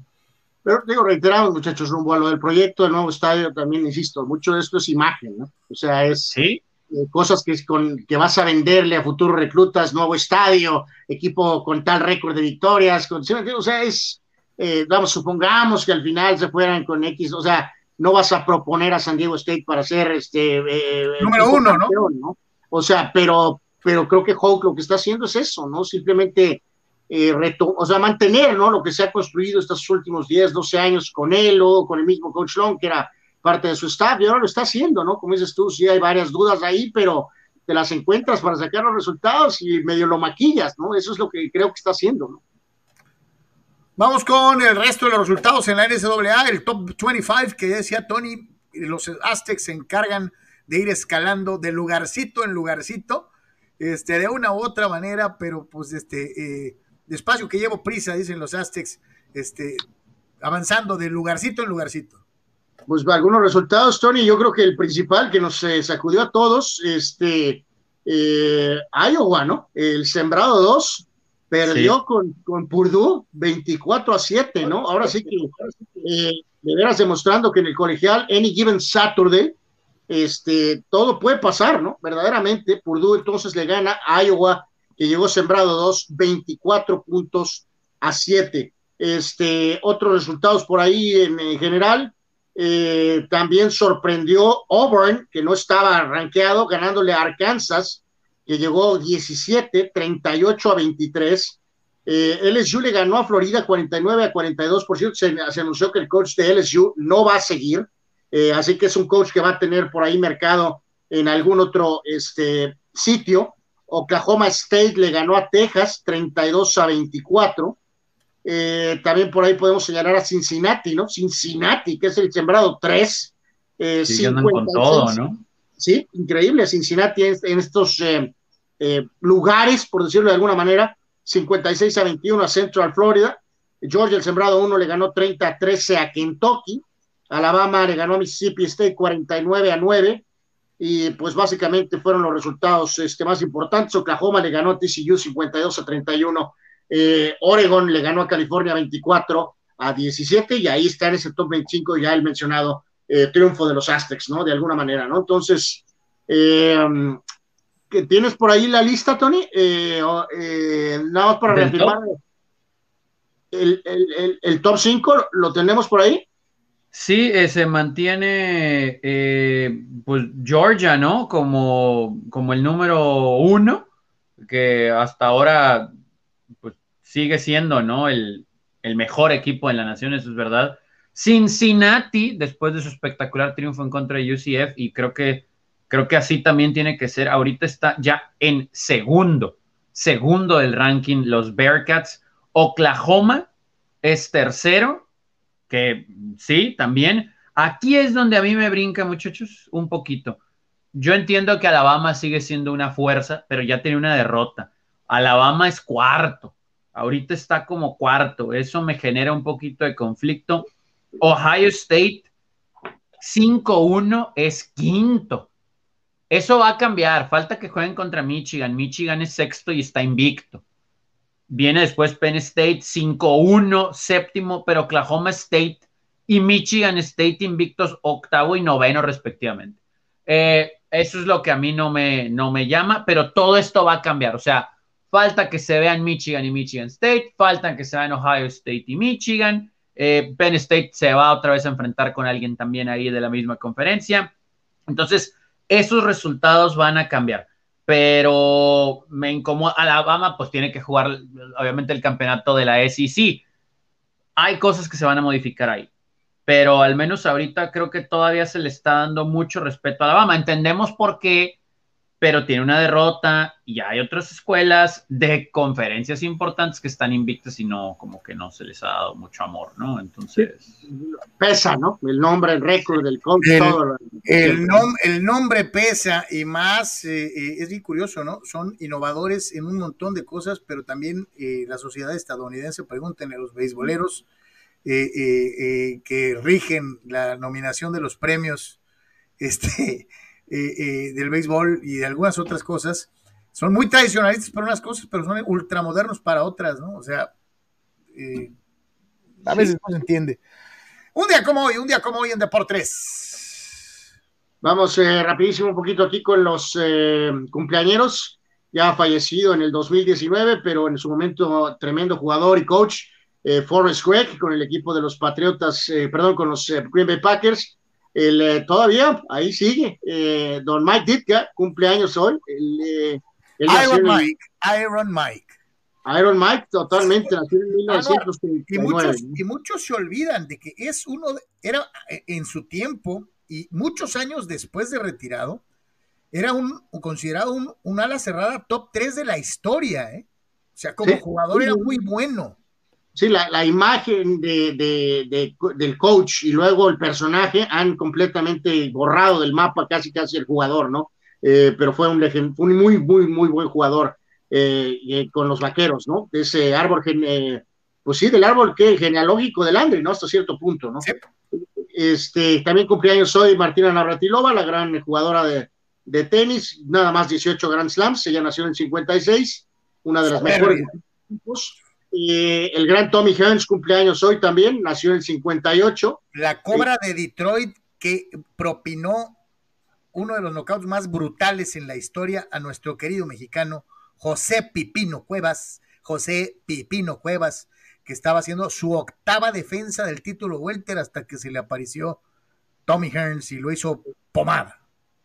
[SPEAKER 4] Pero digo, reiteramos, muchachos, rumbo a lo del proyecto del nuevo estadio, también insisto, mucho de esto es imagen, ¿no? O sea, es
[SPEAKER 3] ¿Sí?
[SPEAKER 4] Eh, cosas que, con, que vas a venderle a futuros reclutas, nuevo estadio, equipo con tal récord de victorias, con, o sea, es, eh, vamos, supongamos que al final se fueran con X, o sea, no vas a proponer a San Diego State para ser este
[SPEAKER 1] eh, número uno,
[SPEAKER 4] ¿no? O sea, pero, pero creo que Hulk lo que está haciendo es eso, ¿no? Simplemente eh, o sea, mantener, ¿no? Lo que se ha construido estos últimos 10, 12 años con él o con el mismo Coach Long, que era parte de su staff, y ahora lo está haciendo, ¿no? Como dices tú, sí hay varias dudas ahí, pero te las encuentras para sacar los resultados y medio lo maquillas, ¿no? Eso es lo que creo que está haciendo, ¿no?
[SPEAKER 1] Vamos con el resto de los resultados en la NCAA, el top 25 que decía Tony, los Aztecs se encargan de ir escalando de lugarcito en lugarcito, este, de una u otra manera, pero pues este, eh, despacio que llevo prisa, dicen los Aztecs, este, avanzando de lugarcito en lugarcito.
[SPEAKER 4] Pues algunos resultados, Tony, yo creo que el principal que nos eh, sacudió a todos, este, eh, Iowa, ¿no? El sembrado 2, perdió con, con Purdue 24 a 7, ¿no? Ahora sí que eh, de veras demostrando que en el colegial, any given Saturday, este, todo puede pasar, ¿no? Verdaderamente, Purdue entonces le gana a Iowa, que llegó sembrado 2, 24 puntos a 7. Este, otros resultados por ahí en, general, eh, también sorprendió Auburn, que no estaba rankeado, ganándole a Arkansas que llegó 17, 38 a 23. Eh, LSU le ganó a Florida 49 a 42. Por cierto, se, se anunció que el coach de LSU no va a seguir. Eh, así que es un coach que va a tener por ahí mercado en algún otro este, sitio. Oklahoma State le ganó a Texas 32 a 24. Eh, también por ahí podemos señalar a Cincinnati, ¿no? Cincinnati, que es el sembrado 3.
[SPEAKER 3] Eh, sí, con todo, ¿no?
[SPEAKER 4] ¿sí? Increíble, Cincinnati en, estos eh, eh, lugares, por decirlo de alguna manera, 56 a 21 a Central Florida, Georgia, el sembrado 1, le ganó 30 a 13 a Kentucky, Alabama le ganó a Mississippi State 49 a 9, y pues básicamente fueron los resultados este, más importantes. Oklahoma le ganó a TCU 52 a 31, eh, Oregon le ganó a California 24 a 17, y ahí está en ese top 25 ya el mencionado eh, triunfo de los Aztecs, ¿no? De alguna manera, ¿no? Entonces, eh, ¿tienes por ahí la lista, Tony? Eh, nada más para reafirmar. El, el, top 5 lo tenemos por ahí.
[SPEAKER 3] Sí, se mantiene pues Georgia, ¿no? Como, como el número uno, que hasta ahora pues, sigue siendo, ¿no? El, el mejor equipo en la nación, eso es verdad. Cincinnati, después de su espectacular triunfo en contra de UCF, y creo que, creo que así también tiene que ser, ahorita está ya en segundo, segundo del ranking los Bearcats. Oklahoma es tercero, que sí, también. Aquí es donde a mí me brinca, muchachos, un poquito. Yo entiendo que Alabama sigue siendo una fuerza, pero ya tiene una derrota. Alabama es cuarto, ahorita está como cuarto. Eso me genera un poquito de conflicto Ohio State 5-1 es quinto. Eso va a cambiar. Falta que jueguen contra Michigan. Michigan es sexto y está invicto. Viene después Penn State 5-1, séptimo, pero Oklahoma State y Michigan State invictos octavo y noveno respectivamente. Eh, eso es lo que a mí no me, no me llama, pero todo esto va a cambiar. O sea, falta que se vean Michigan y Michigan State, faltan que se vean Ohio State y Michigan, eh, Penn State se va otra vez a enfrentar con alguien también ahí de la misma conferencia. Entonces, esos resultados van a cambiar. Pero me incomoda. Alabama, pues tiene que jugar, obviamente, el campeonato de la SEC. Hay cosas que se van a modificar ahí. Pero al menos ahorita creo que todavía se le está dando mucho respeto a Alabama. Entendemos por qué pero tiene una derrota y hay otras escuelas de conferencias importantes que están invictas y no, como que no se les ha dado mucho amor, ¿no? Entonces...
[SPEAKER 4] Pesa, ¿no? El nombre, el récord del coach,
[SPEAKER 1] el,
[SPEAKER 4] todo.
[SPEAKER 1] El, el, nombre pesa y más, eh, eh, es muy curioso, ¿no? Son innovadores en un montón de cosas, pero también eh, la sociedad estadounidense, pregúntenle a los beisboleros que rigen la nominación de los premios, <laughs> este eh, eh, del béisbol y de algunas otras cosas, son muy tradicionalistas para unas cosas, pero son ultramodernos para otras, ¿no? O sea, eh, a veces no se entiende. Un día como hoy, un día como hoy en Deportes.
[SPEAKER 4] Vamos rapidísimo un poquito aquí con los cumpleañeros. Ya ha fallecido en el 2019, pero en su momento tremendo jugador y coach, Forrest Gregg, con el equipo de los Patriotas, perdón, con los Green Bay Packers el, eh, todavía ahí sigue. Eh, don Mike Ditka, cumpleaños hoy. El,
[SPEAKER 1] eh, Iron Mike, Iron Mike.
[SPEAKER 4] Iron Mike, totalmente, nació en
[SPEAKER 1] 1939. y, muchos, y muchos se olvidan de que es uno, era en su tiempo y muchos años después de retirado, era un considerado un, un ala cerrada top 3 de la historia, ¿eh? O sea, como jugador era muy bueno
[SPEAKER 4] sí, la, la imagen de, de, del coach y luego el personaje han completamente borrado del mapa casi casi el jugador, ¿no? Eh, pero fue un, un, muy, muy, muy buen jugador eh, con los vaqueros, ¿no? Ese árbol, eh, pues sí, del árbol que genealógico del Andre, ¿no? Hasta cierto punto, ¿no? Este, también cumpleaños hoy Martina Navratilova, la gran jugadora de, de, tenis, nada más 18 Grand Slams, ella nació en 56, una de las mejores el gran Tommy Hearns cumpleaños hoy también, nació en el 58.
[SPEAKER 1] La cobra de Detroit que propinó uno de los knockouts más brutales en la historia a nuestro querido mexicano José Pipino Cuevas, José Pipino Cuevas, que estaba haciendo su octava defensa del título welter hasta que se le apareció Tommy Hearns y lo hizo pomada.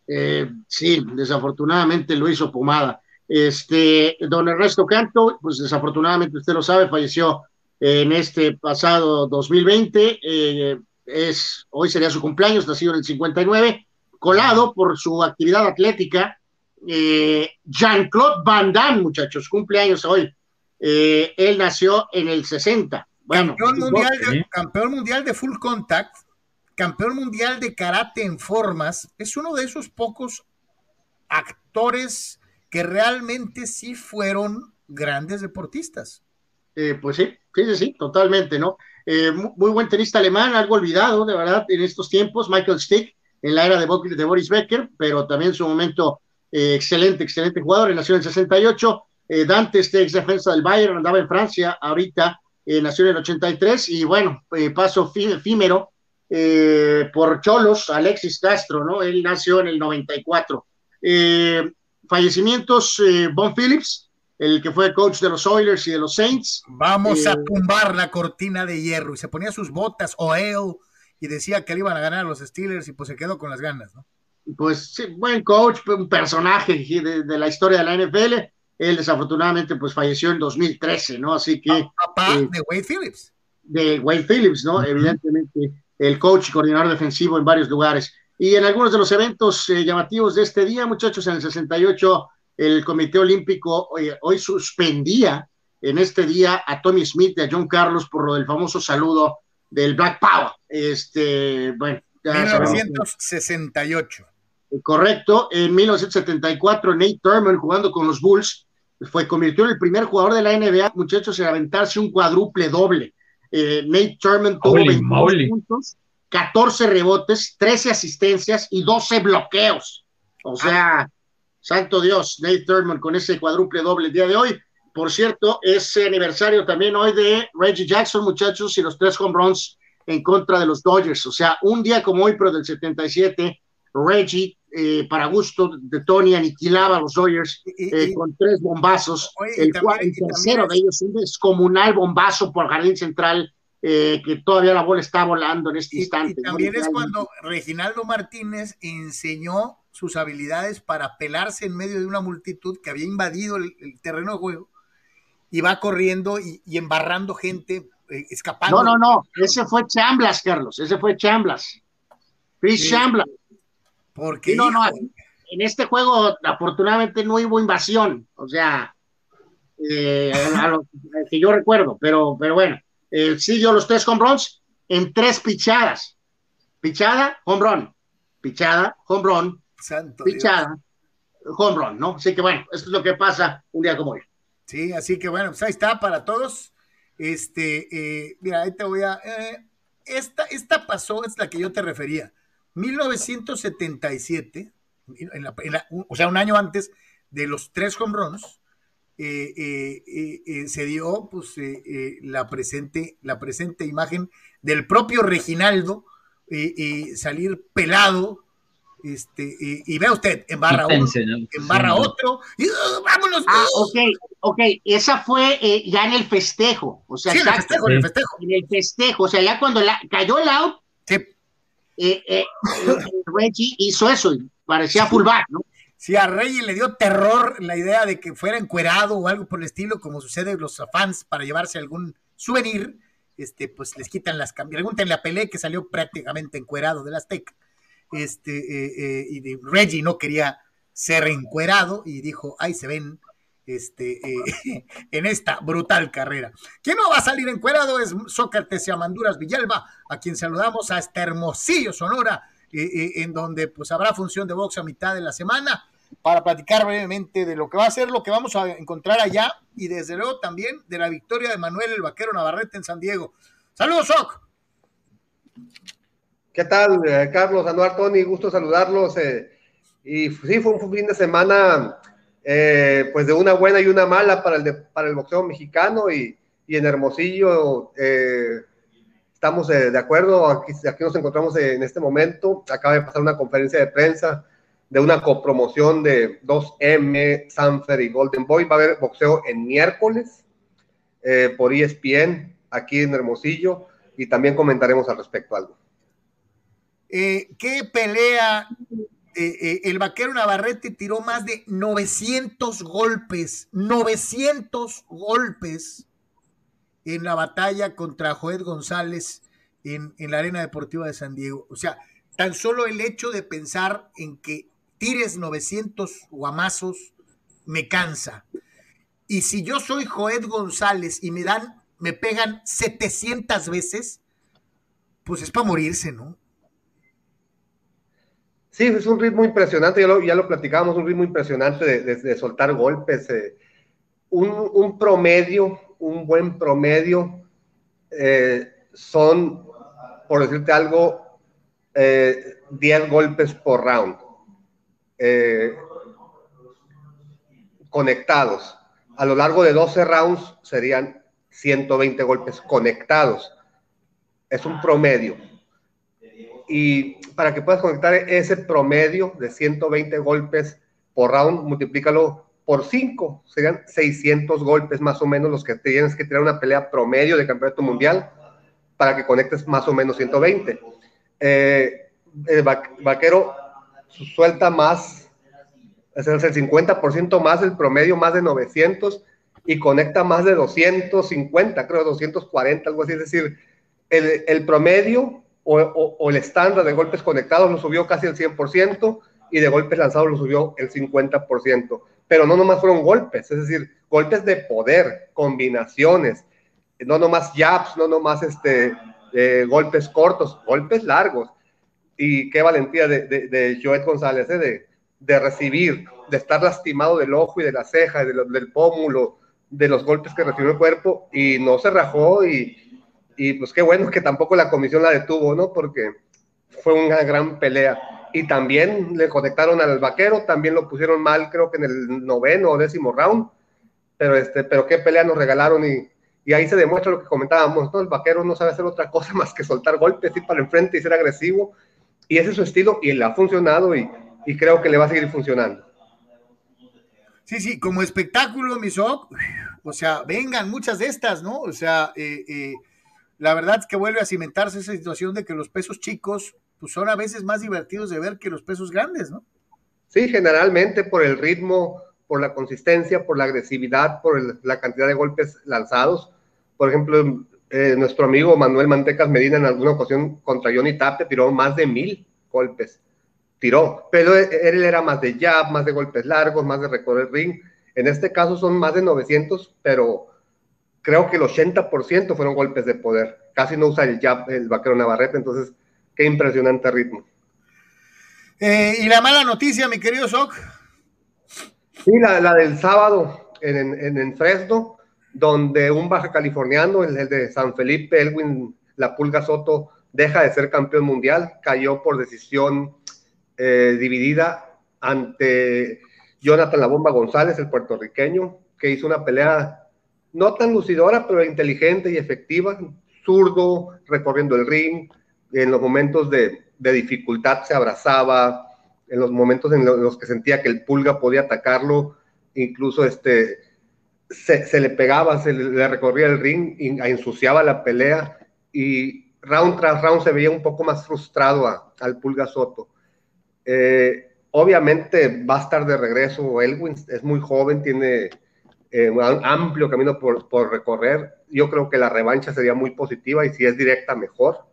[SPEAKER 4] Eh, sí, desafortunadamente lo hizo pomada. Este, don Ernesto Canto, pues desafortunadamente usted lo sabe, falleció en este pasado 2020. Eh, es, hoy sería su cumpleaños, nacido en el 59, colado por su actividad atlética. Eh, Jean-Claude Van Damme, muchachos, cumpleaños hoy. Eh, él nació en el 60.
[SPEAKER 1] Bueno, campeón mundial, de, campeón mundial de full contact, campeón mundial de karate en formas, es uno de esos pocos actores que realmente sí fueron grandes deportistas.
[SPEAKER 4] Eh, pues sí, sí, sí, totalmente, ¿no? Eh, muy, buen tenista alemán, algo olvidado, de verdad, en estos tiempos, Michael Stick, en la era de, de Boris Becker, pero también en su momento eh, excelente, excelente jugador, nació en el 68, Dante, este ex defensa del Bayern, andaba en Francia, ahorita nació en el 83, y bueno, paso efímero por Cholos, Alexis Castro, ¿no? Él nació en el 94. Eh, fallecimientos, eh, Bon Phillips, el que fue coach de los Oilers y de los Saints.
[SPEAKER 1] Vamos a eh, tumbar la cortina de hierro. Y se ponía sus botas o él y decía que le iban a ganar a los Steelers y pues se quedó con las ganas, ¿no?
[SPEAKER 4] Pues sí, buen coach, un personaje de, la historia de la NFL. Él desafortunadamente pues falleció en 2013, ¿no? Así que...
[SPEAKER 1] Papá eh, de Wade Phillips.
[SPEAKER 4] De Wade Phillips, ¿no? Evidentemente el coach y coordinador defensivo en varios lugares. Y en algunos de los eventos eh, llamativos de este día, muchachos, en el 68, el Comité Olímpico hoy suspendía en este día a Tommy Smith y a John Carlos por lo del famoso saludo del Black Power. Este, bueno,
[SPEAKER 1] 1968.
[SPEAKER 4] Correcto. En 1974, Nate Thurman, jugando con los Bulls, fue convirtió en el primer jugador de la NBA, muchachos, en aventarse un cuádruple doble. Eh, Nate Thurman tuvo 22 puntos 14 rebotes, 13 asistencias y 12 bloqueos. O sea, santo Dios, Nate Thurman con ese cuádruple doble el día de hoy. Por cierto, es aniversario también hoy de Reggie Jackson, muchachos, y los tres home runs en contra de los Dodgers. O sea, un día como hoy, pero del 77, Reggie, eh, para gusto de Tony, aniquilaba a los Dodgers eh, con tres bombazos. el, tercero de ellos, un descomunal bombazo por Jardín Central eh, que todavía la bola está volando en este instante.
[SPEAKER 1] Y también es cuando Reginaldo Martínez enseñó sus habilidades para pelarse en medio de una multitud que había invadido el, terreno de juego y va corriendo y, embarrando gente, eh, escapando.
[SPEAKER 4] No, no, no, ese fue Chamblas, Carlos, ese fue Chamblas. Chris Chamblas.
[SPEAKER 1] Porque
[SPEAKER 4] no, no, en este juego afortunadamente no hubo invasión, o sea, eh, a lo que yo recuerdo, pero, pero bueno, eh, sí dio los tres home runs en tres pichadas. Pichada, home run. Pichada, home run.
[SPEAKER 1] Santo
[SPEAKER 4] pichada, home run, ¿no? Así que bueno, esto es lo que pasa un día como hoy.
[SPEAKER 1] Sí, así que bueno, pues ahí está para todos. Este, eh, mira, ahí te voy a. Eh, esta, esta pasó, es la que yo te refería. 1977, o sea, un año antes de los tres home runs, se dio pues, la, presente, la presente imagen del propio Reginaldo salir pelado este, y, vea usted, en barra uno, en barra otro, y uh, vámonos.
[SPEAKER 4] Ah, ok, ok, esa fue eh, ya en el festejo, o sea,
[SPEAKER 1] sí, en el festejo, en el festejo.
[SPEAKER 4] En el festejo, o sea, ya cuando la, cayó el out,
[SPEAKER 1] sí.
[SPEAKER 4] eh, eh, Reggie hizo eso, parecía fullback, ¿no?
[SPEAKER 1] Sí, a Reggie le dio terror la idea de que fuera encuerado o algo por el estilo, como sucede los fans para llevarse algún souvenir, este, pues les quitan las cambias. Pregúntenle a Pelé que salió prácticamente encuerado del Azteca este, eh, eh, y de Reggie no quería ser encuerado y dijo, ahí se ven este, eh, <laughs> en esta brutal carrera. ¿Quién no va a salir encuerado? Es Sócrates y Amanduras Villalba, a quien saludamos a este Hermosillo, Sonora, en donde pues habrá función de box a mitad de la semana para platicar brevemente de lo que va a ser, lo que vamos a encontrar allá y desde luego también de la victoria de Manuel el Vaquero Navarrete en San Diego. Saludos, Soc.
[SPEAKER 5] ¿Qué tal, eh, Carlos, Anuar, Tony? Gusto saludarlos. Eh, y sí, fue un fin de semana, eh, pues de una buena y una mala para el, para el boxeo mexicano y, en Hermosillo estamos de acuerdo. Aquí, aquí nos encontramos en este momento. Acaba de pasar una conferencia de prensa de una copromoción de 2M, Sanfer y Golden Boy. Va a haber boxeo en miércoles por ESPN aquí en Hermosillo y también comentaremos al respecto algo.
[SPEAKER 1] Eh, ¿Qué pelea? Eh, eh, el vaquero Navarrete tiró más de 900 golpes, 900 golpes en la batalla contra Joed González en, la Arena Deportiva de San Diego. O sea, tan solo el hecho de pensar en que tires 900 guamazos me cansa. Y si yo soy Joed González y me dan, me pegan 700 veces, pues es para morirse, ¿no?
[SPEAKER 5] Sí, es un ritmo impresionante, ya lo, platicábamos, un ritmo impresionante de, soltar golpes. Eh, un, promedio, un buen promedio, eh, son, por decirte algo, 10 eh, golpes por round. conectados. A lo largo de 12 rounds serían 120 golpes conectados. Es un promedio y para que puedas conectar ese promedio de 120 golpes por round, multiplícalo por 5, serían 600 golpes más o menos los que tienes que tirar una pelea promedio de campeonato mundial para que conectes más o menos 120. Eh, el vaquero suelta más, es el 50% más del promedio, más de 900 y conecta más de 250, creo 240, algo así, es decir, el, el promedio o, el estándar de golpes conectados lo subió casi el 100% y de golpes lanzados lo subió el 50%. Pero no nomás fueron golpes, es decir, golpes de poder, combinaciones, no nomás jabs, no nomás este, golpes cortos, golpes largos. Y qué valentía de, de, Joet González, ¿eh? de, de, recibir, de estar lastimado del ojo y de la ceja, de del pómulo, de los golpes que recibió el cuerpo y no se rajó y, y pues qué bueno que tampoco la comisión la detuvo, ¿no? Porque fue una gran pelea. Y también le conectaron al vaquero, también lo pusieron mal, creo que en el noveno o décimo round. Pero, este, pero qué pelea nos regalaron y, y ahí se demuestra lo que comentábamos, ¿no? El vaquero no sabe hacer otra cosa <laughs> más que soltar golpes, ir para enfrente y ser agresivo. Y ese es su estilo y le ha funcionado y, y creo que le va a seguir funcionando.
[SPEAKER 1] Sí, sí, como espectáculo, Misok, o sea, vengan muchas de estas, ¿no? O sea, eh, eh, la verdad es que vuelve a cimentarse esa situación de que los pesos chicos pues son a veces más divertidos de ver que los pesos grandes, ¿no?
[SPEAKER 5] Sí, generalmente por el ritmo, por la consistencia, por la agresividad, por la cantidad de golpes lanzados. Por ejemplo, eh, nuestro amigo Manuel Mantecas Medina en alguna ocasión contra Johnny Tape tiró más de mil golpes. tiró, pero él era más de jab, más de golpes largos, más de recorrer ring. En este caso son más de 900, pero creo que el 80% fueron golpes de poder. Casi no usa el jab el vaquero Navarrete, entonces qué impresionante ritmo.
[SPEAKER 1] Eh, y la mala noticia, mi querido Soc.
[SPEAKER 5] Sí, la, del sábado en, en, Fresno, donde un baja californiano, el, de San Felipe, Elwin La Pulga Soto, deja de ser campeón mundial, cayó por decisión eh, dividida ante Jonathan La Bomba González, el puertorriqueño, que hizo una pelea no tan lucidora, pero inteligente y efectiva, zurdo, recorriendo el ring, en los momentos de, de dificultad se abrazaba, en los momentos en los que sentía que el pulga podía atacarlo, incluso este, se, le pegaba, se le, recorría el ring, ensuciaba la pelea y round tras round se veía un poco más frustrado al pulga Soto. Eh, obviamente va a estar de regreso Elwin, es muy joven, tiene eh, un amplio camino por, por recorrer. Yo creo que la revancha sería muy positiva y si es directa, mejor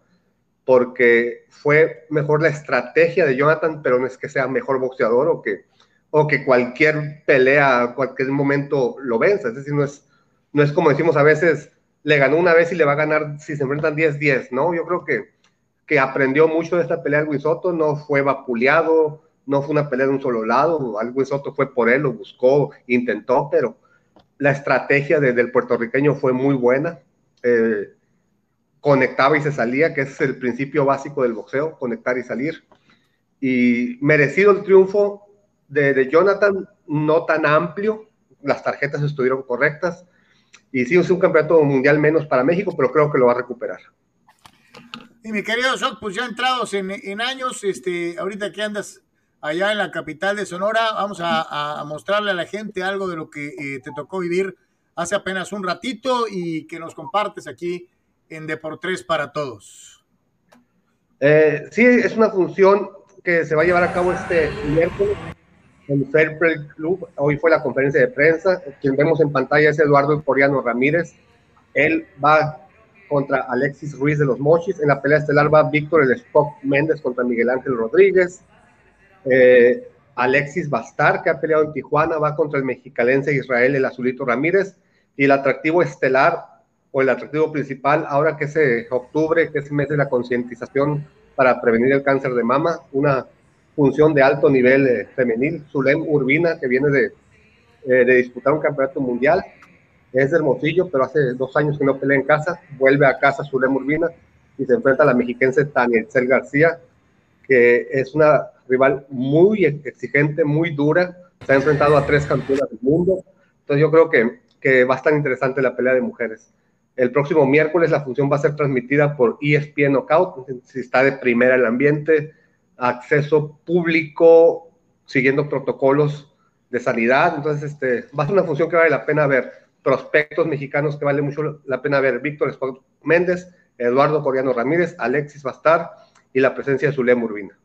[SPEAKER 5] porque fue mejor la estrategia de Jonathan, pero no es que sea mejor boxeador o que, o que cualquier pelea, cualquier momento lo venza. Es decir, no es, no es como decimos a veces, le ganó una vez y le va a ganar si se enfrentan 10-10, ¿no? Yo creo que, que aprendió mucho de esta pelea de Soto, no fue vapuleado, no fue una pelea de un solo lado, Alwin Soto fue por él, lo buscó, intentó, pero la estrategia del puertorriqueño fue muy buena. Eh, conectaba y se salía, que es el principio básico del boxeo, conectar y salir. Y merecido el triunfo de, Jonathan, no tan amplio, las tarjetas estuvieron correctas. Y sí, un campeonato mundial menos para México, pero creo que lo va a recuperar.
[SPEAKER 1] Y mi querido Sok, pues ya entrados en, en, años, este, ahorita que andas allá en la capital de Sonora, vamos a, mostrarle a la gente algo de lo que eh, te tocó vivir hace apenas un ratito y que nos compartes aquí en Deportes para Todos?
[SPEAKER 5] Eh, sí, es una función que se va a llevar a cabo este miércoles en Fair Play Club. Hoy fue la conferencia de prensa. Quien vemos en pantalla es Eduardo Coriano Ramírez. Él va contra Alexis Ruiz de los Mochis. En la pelea estelar va Víctor el Spock Méndez contra Miguel Ángel Rodríguez. Eh, Alexis Bastar, que ha peleado en Tijuana, va contra el mexicalense Israel el Azulito Ramírez. Y el atractivo estelar o el atractivo principal, ahora que es eh, octubre, que es mes de la concientización para prevenir el cáncer de mama, una función de alto nivel eh, femenil, Zulem Urbina, que viene de, eh, de disputar un campeonato mundial, es de Hermosillo, pero hace dos años que no pelea en casa, vuelve a casa Zulem Urbina y se enfrenta a la mexiquense Tania García, que es una rival muy exigente, muy dura, se ha enfrentado a tres campeonas del mundo, entonces yo creo que va a estar interesante la pelea de mujeres. El próximo miércoles la función va a ser transmitida por ESPN Knockout, si está de primera el ambiente, acceso público, siguiendo protocolos de sanidad. Entonces, este, va a ser una función que vale la pena ver. Prospectos mexicanos que vale mucho la pena ver. Víctor Méndez, Eduardo Coriano Ramírez, Alexis Bastar y la presencia de Zulem Urbina.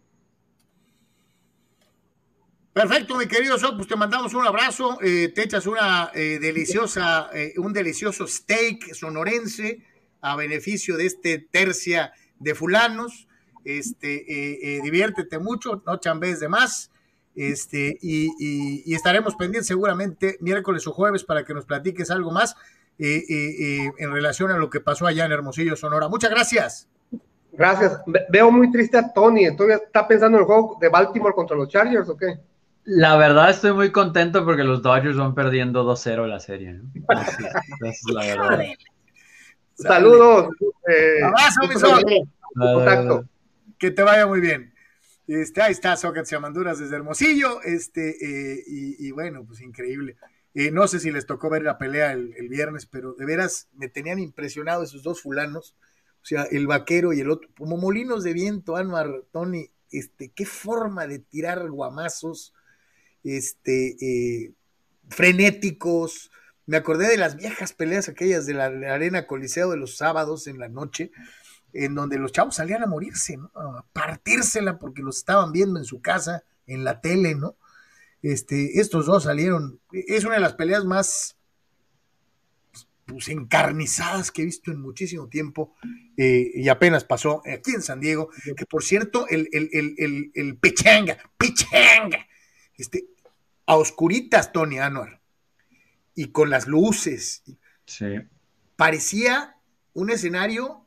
[SPEAKER 1] Perfecto, mi querido Sok, pues te mandamos un abrazo, eh, te echas una eh, deliciosa, eh, un delicioso steak sonorense a beneficio de este tercia de fulanos, este, diviértete mucho, no chambes de más, este, y, estaremos pendientes seguramente miércoles o jueves para que nos platiques algo más en relación a lo que pasó allá en Hermosillo, Sonora. Muchas gracias.
[SPEAKER 5] Gracias. Veo muy triste a Tony. ¿Todavía está pensando en el juego de Baltimore contra los Chargers o qué?
[SPEAKER 3] La verdad estoy muy contento porque los Dodgers van perdiendo 2-0 la serie. es
[SPEAKER 5] la verdad. Saludos. Eh, Abrazo,
[SPEAKER 1] mi Que te vaya muy bien. Este, ahí está Sócrates Amanduras desde Hermosillo. Este, eh, y, bueno, pues increíble. Eh, no sé si les tocó ver la pelea el, viernes, pero de veras me tenían impresionado esos dos fulanos. O sea, el vaquero y el otro, como molinos de viento, Anwar, Tony, este, qué forma de tirar guamazos este, eh, frenéticos. Me acordé de las viejas peleas aquellas de la, arena Coliseo de los sábados en la noche, en donde los chavos salían a morirse, a partírsela porque los estaban viendo en su casa, en la tele, ¿no? Este, estos dos salieron, es una de las peleas más pues, encarnizadas que he visto en muchísimo tiempo eh, y apenas pasó aquí en San Diego, que por cierto, el, el, el, el Pichanga, Pichanga, este, a oscuritas, Tony Anuar, y con las luces. Parecía un escenario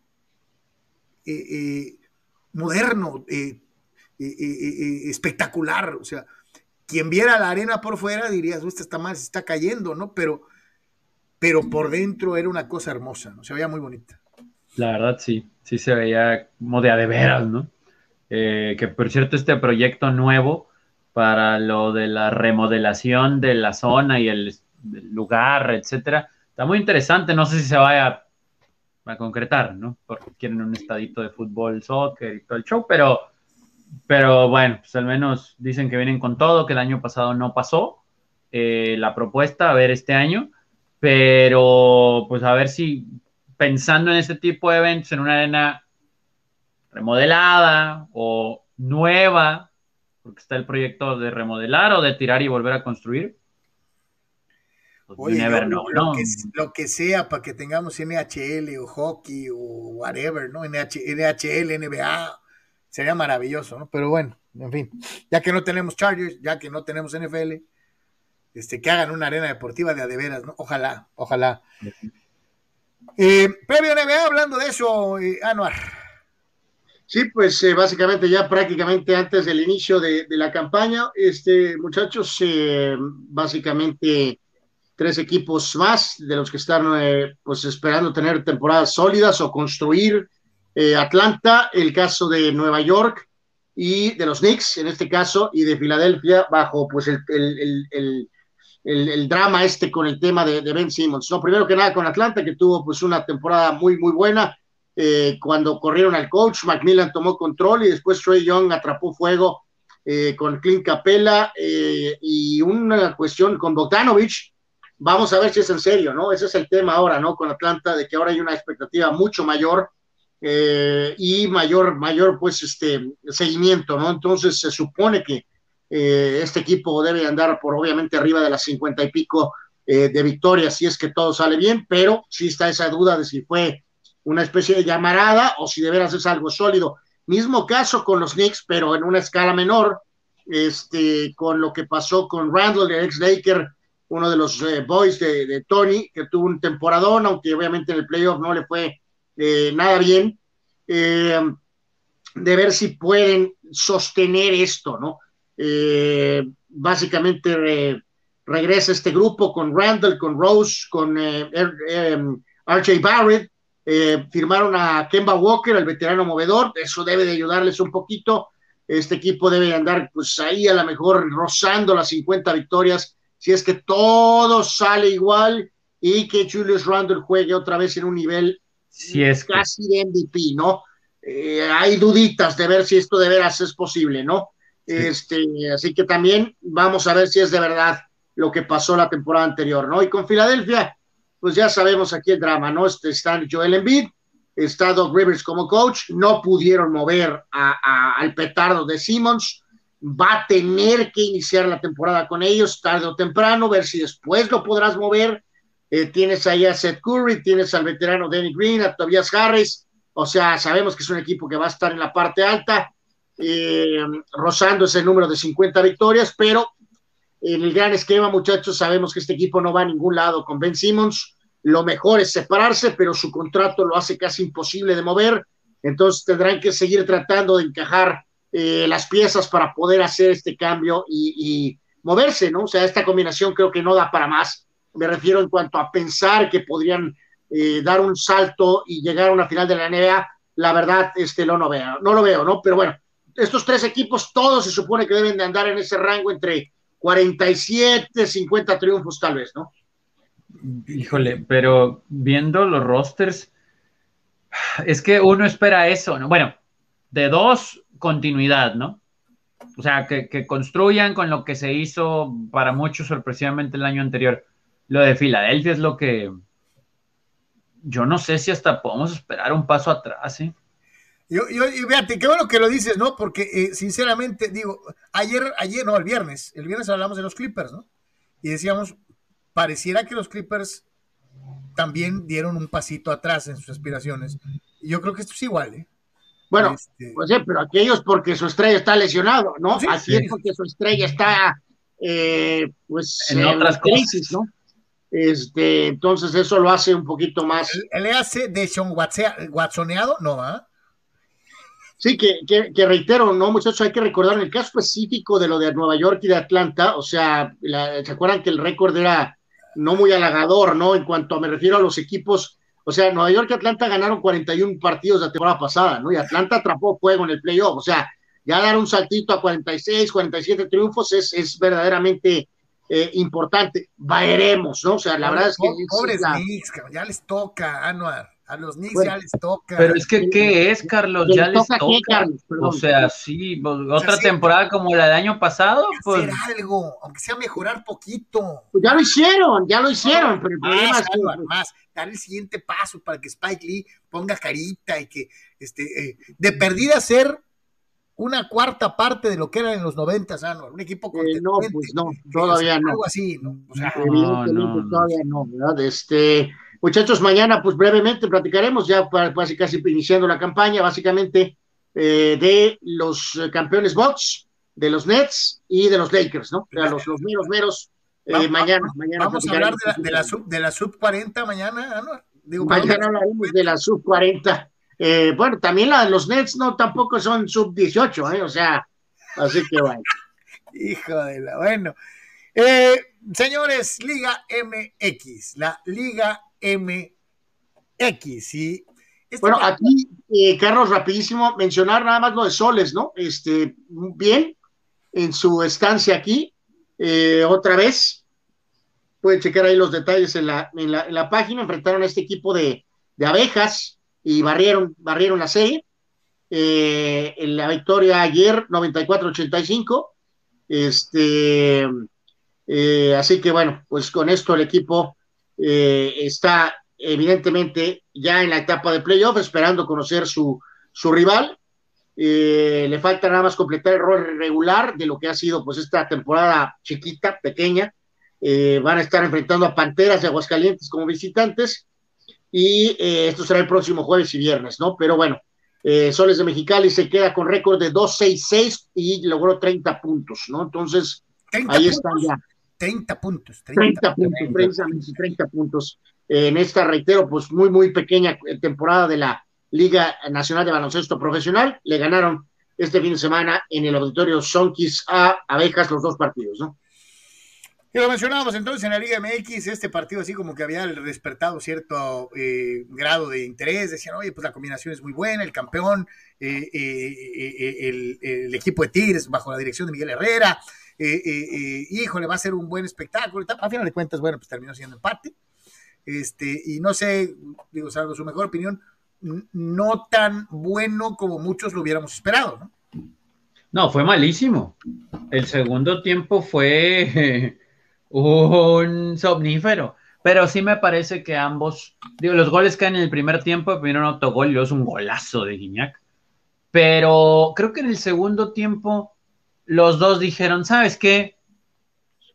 [SPEAKER 1] eh, eh, moderno, espectacular, o sea, quien viera la arena por fuera diría, esta está mal, se está cayendo, ¿no? Pero pero por dentro era una cosa hermosa, ¿no? Se veía muy bonita.
[SPEAKER 3] La verdad, sí, sí se veía como de a de veras, ¿no? Eh, que por cierto, este proyecto nuevo para lo de la remodelación de la zona y el, lugar, etcétera, está muy interesante. No sé si se vaya a, concretar, ¿no? Porque quieren un estadito de fútbol, soccer y todo el show, pero, pero bueno, pues al menos dicen que vienen con todo, que el año pasado no pasó eh, la propuesta, a ver este año pero pues a ver si pensando en este tipo de eventos en una arena remodelada o nueva, porque está el proyecto de remodelar o de tirar y volver a construir.
[SPEAKER 1] Pues lo, que, sea para que tengamos NHL o hockey o whatever, ¿no? NHL, NBA, sería maravilloso, ¿no? Pero bueno, en fin, ya que no tenemos Chargers, ya que no tenemos NFL, este, que hagan una arena deportiva de adeveras, ¿no? Ojalá, ojalá. Eh, previo NBA, hablando de eso, eh, Anuar.
[SPEAKER 4] Sí, pues eh, básicamente ya prácticamente antes del inicio de, la campaña, este, muchachos, básicamente tres equipos más de los que están pues esperando tener temporadas sólidas o construir Atlanta, el caso de Nueva York y de los Knicks en este caso y de Filadelfia bajo pues el, el el, drama este con el tema de, Ben Simmons. No, primero que nada con Atlanta, que tuvo pues una temporada muy, muy buena. Eh, cuando corrieron al coach, Macmillan tomó control y después Trey Young atrapó fuego eh, con Clint Capella eh, y una cuestión con Bogdanovich. Vamos a ver si es en serio, ¿no? Ese es el tema ahora, ¿no? Con Atlanta, de que ahora hay una expectativa mucho mayor y mayor, mayor, pues, este seguimiento, ¿no? Entonces se supone que eh, este equipo debe andar por obviamente arriba de las cincuenta y pico eh, de victorias si es que todo sale bien, pero sí está esa duda de si fue una especie de llamarada o si de veras es algo sólido. Mismo caso con los Knicks, pero en una escala menor, este, con lo que pasó con Randall, el ex Laker, uno de los eh, boys de, Tony, que tuvo un temporadón, aunque obviamente en el playoff no le fue nada bien, de ver si pueden sostener esto, ¿no? Eh, básicamente regresa este grupo con Randall, con Rose, con eh, er, RJ Barrett, eh, firmaron a Kemba Walker, el veterano movedor, eso debe de ayudarles un poquito, este equipo debe andar pues ahí a lo mejor rozando las 50 victorias, si es que todo sale igual y que Julius Randall juegue otra vez en un nivel casi de MVP, ¿no? hay duditas de ver si esto de veras es posible, ¿no? Este, así que también vamos a ver si es de verdad lo que pasó la temporada anterior, ¿no? Y con Filadelfia, pues ya sabemos aquí el drama, ¿no? Este, está Joel Embiid, está Doug Rivers como coach, no pudieron mover al petardo de Simmons, va a tener que iniciar la temporada con ellos tarde o temprano, ver si después lo podrás mover. Eh, tienes ahí a Seth Curry, tienes al veterano Danny Green, a Tobias Harris, o sea, sabemos que es un equipo que va a estar en la parte alta eh, rozando ese número de 50 victorias, pero en el gran esquema, muchachos, sabemos que este equipo no va a ningún lado con Ben Simmons. Lo mejor es separarse, pero su contrato lo hace casi imposible de mover. Entonces tendrán que seguir tratando de encajar eh, las piezas para poder hacer este cambio y, moverse, ¿no? O sea, esta combinación creo que no da para más. Me refiero en cuanto a pensar que podrían eh, dar un salto y llegar a una final de la NBA. La verdad, este, lo no veo, no lo veo, ¿no? Pero bueno, estos tres equipos, todos se supone que deben de andar en ese rango entre 47, 50 triunfos tal vez, ¿no?
[SPEAKER 3] Híjole, pero viendo los rosters, es que uno espera eso, ¿no? Bueno, de dos, continuidad, ¿no? O sea, que, que construyan con lo que se hizo para muchos sorpresivamente el año anterior. Lo de Filadelfia es lo que yo no sé si hasta podemos esperar un paso atrás, ¿eh?
[SPEAKER 1] Yo, yo, fíjate, qué bueno que lo dices, ¿no? Porque eh, sinceramente, digo, ayer, ayer, no, el viernes, el viernes hablamos de los Clippers, ¿no? Y decíamos, pareciera que los Clippers también dieron un pasito atrás en sus aspiraciones. Y yo creo que esto es igual, ¿eh?
[SPEAKER 4] Bueno, este... pues sí, pero aquellos porque su estrella está lesionado, ¿no? Sí, Aquí es porque su estrella está, eh, pues,
[SPEAKER 3] en, en otras
[SPEAKER 4] crisis, ¿no? Este, entonces eso lo hace un poquito más.
[SPEAKER 1] ¿Le hace de Sean Watsoneado? No, ¿ah?
[SPEAKER 4] Sí, que, que, que, reitero, ¿no, muchachos? Hay que recordar en el caso específico de lo de Nueva York y de Atlanta, o sea, la, ¿se acuerdan que el récord era no muy halagador, ¿no? En cuanto a, me refiero a los equipos, o sea, Nueva York y Atlanta ganaron 41 partidos la temporada pasada, ¿no? Y Atlanta atrapó juego en el playoff, o sea, ya dar un saltito a 46, 47 triunfos es, es verdaderamente eh, importante. Veremos, ¿no? O sea, la verdad es que.
[SPEAKER 1] Pobres la... Knicks, ya les toca, Anuar. A los Knicks bueno, ya les toca.
[SPEAKER 3] Pero es que, ¿qué es, Carlos? Ya les toca. Qué, o sea, sí, pues, otra temporada como la del año pasado. Pues...
[SPEAKER 1] Hacer algo, aunque sea mejorar poquito.
[SPEAKER 4] Pues ya lo hicieron, ya lo hicieron, pero el problema es
[SPEAKER 1] más, dar el siguiente paso para que Spike Lee ponga carita y que, este, eh, de perdida ser una cuarta parte de lo que era en los 90, ¿no? un equipo
[SPEAKER 4] eh, No, pues no, todavía no.
[SPEAKER 1] Algo así, ¿no? O sea,
[SPEAKER 4] no, no, todavía no, ¿verdad? Este, muchachos, mañana pues brevemente platicaremos, ya casi casi iniciando la campaña, básicamente eh, de los campeones Bucks, de los Nets y de los Lakers, ¿no? O sea, los, los meros, meros, eh, vamos, mañana, mañana.
[SPEAKER 1] Vamos a hablar de la, de la, sub, de la sub 40 mañana, ¿no?
[SPEAKER 4] Digo, mañana hablaremos de la sub 40. Eh, bueno, también la los Nets no tampoco son sub 18, ¿eh? o sea, así que bueno. <laughs>
[SPEAKER 1] Hijo de la, bueno. Eh, señores, Liga MX, la Liga MX, y
[SPEAKER 4] este bueno, aquí, eh, Carlos, rapidísimo, mencionar nada más lo de Soles, ¿no? Este, bien, en su estancia aquí, eh, otra vez, pueden checar ahí los detalles en la, en la, en la página, enfrentaron a este equipo de, de abejas, y barrieron, barrieron la serie. Eh, en la victoria ayer, 94-85. Este, eh, así que bueno, pues con esto el equipo eh, está evidentemente ya en la etapa de playoff, esperando conocer su, su rival. le falta nada más completar el rol regular de lo que ha sido pues esta temporada chiquita, pequeña. van a estar enfrentando a Panteras de Aguascalientes como visitantes y eh, esto será el próximo jueves y viernes, ¿no? Pero bueno, eh, Soles de Mexicali se queda con récord de 2-6-6 y logró 30 puntos, ¿no? Entonces, ahí puntos? están ya.
[SPEAKER 1] 30 puntos.
[SPEAKER 4] 30, 30 puntos, 30. precisamente 30 puntos. Eh, en esta, reitero, pues muy, muy pequeña temporada de la Liga Nacional de Baloncesto Profesional. Le ganaron este fin de semana en el auditorio Sonkis a Abejas los dos partidos, ¿no?
[SPEAKER 1] Y lo mencionábamos entonces en la Liga MX, este partido así como que había despertado cierto eh, grado de interés, decían, oye, pues la combinación es muy buena, el campeón, eh, eh, el, el, equipo de Tigres bajo la dirección de Miguel Herrera, híjole, va a ser un buen espectáculo, a final de cuentas, bueno, pues terminó siendo empate, este, y no sé, digo, salvo su mejor opinión, no tan bueno como muchos lo hubiéramos esperado, ¿no?
[SPEAKER 3] No, fue malísimo. El segundo tiempo fue <laughs> un somnífero. Pero sí me parece que ambos, digo, los goles caen en el primer tiempo, primero un autogol y es un golazo de Guiñac. Pero creo que en el segundo tiempo los dos dijeron, ¿sabes qué?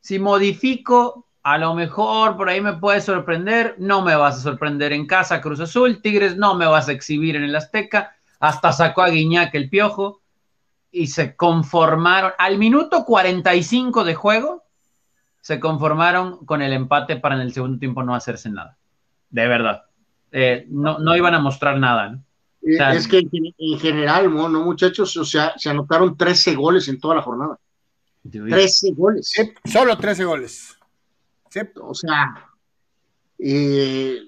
[SPEAKER 3] Si modifico, a lo mejor por ahí me puede sorprender, no me vas a sorprender en casa, Cruz Azul, Tigres, no me vas a exhibir en el Azteca, hasta sacó a Guiñac el piojo y se conformaron. Al minuto 45 de juego, se conformaron con el empate para en el segundo tiempo no hacerse nada. De verdad. Eh, no, no, iban a mostrar nada. ¿no?
[SPEAKER 4] O sea, es que en, general, ¿no, muchachos? O sea, se anotaron 13 goles en toda la jornada. 13 goles.
[SPEAKER 1] Sí, solo 13 goles.
[SPEAKER 4] Sí. O sea, eh,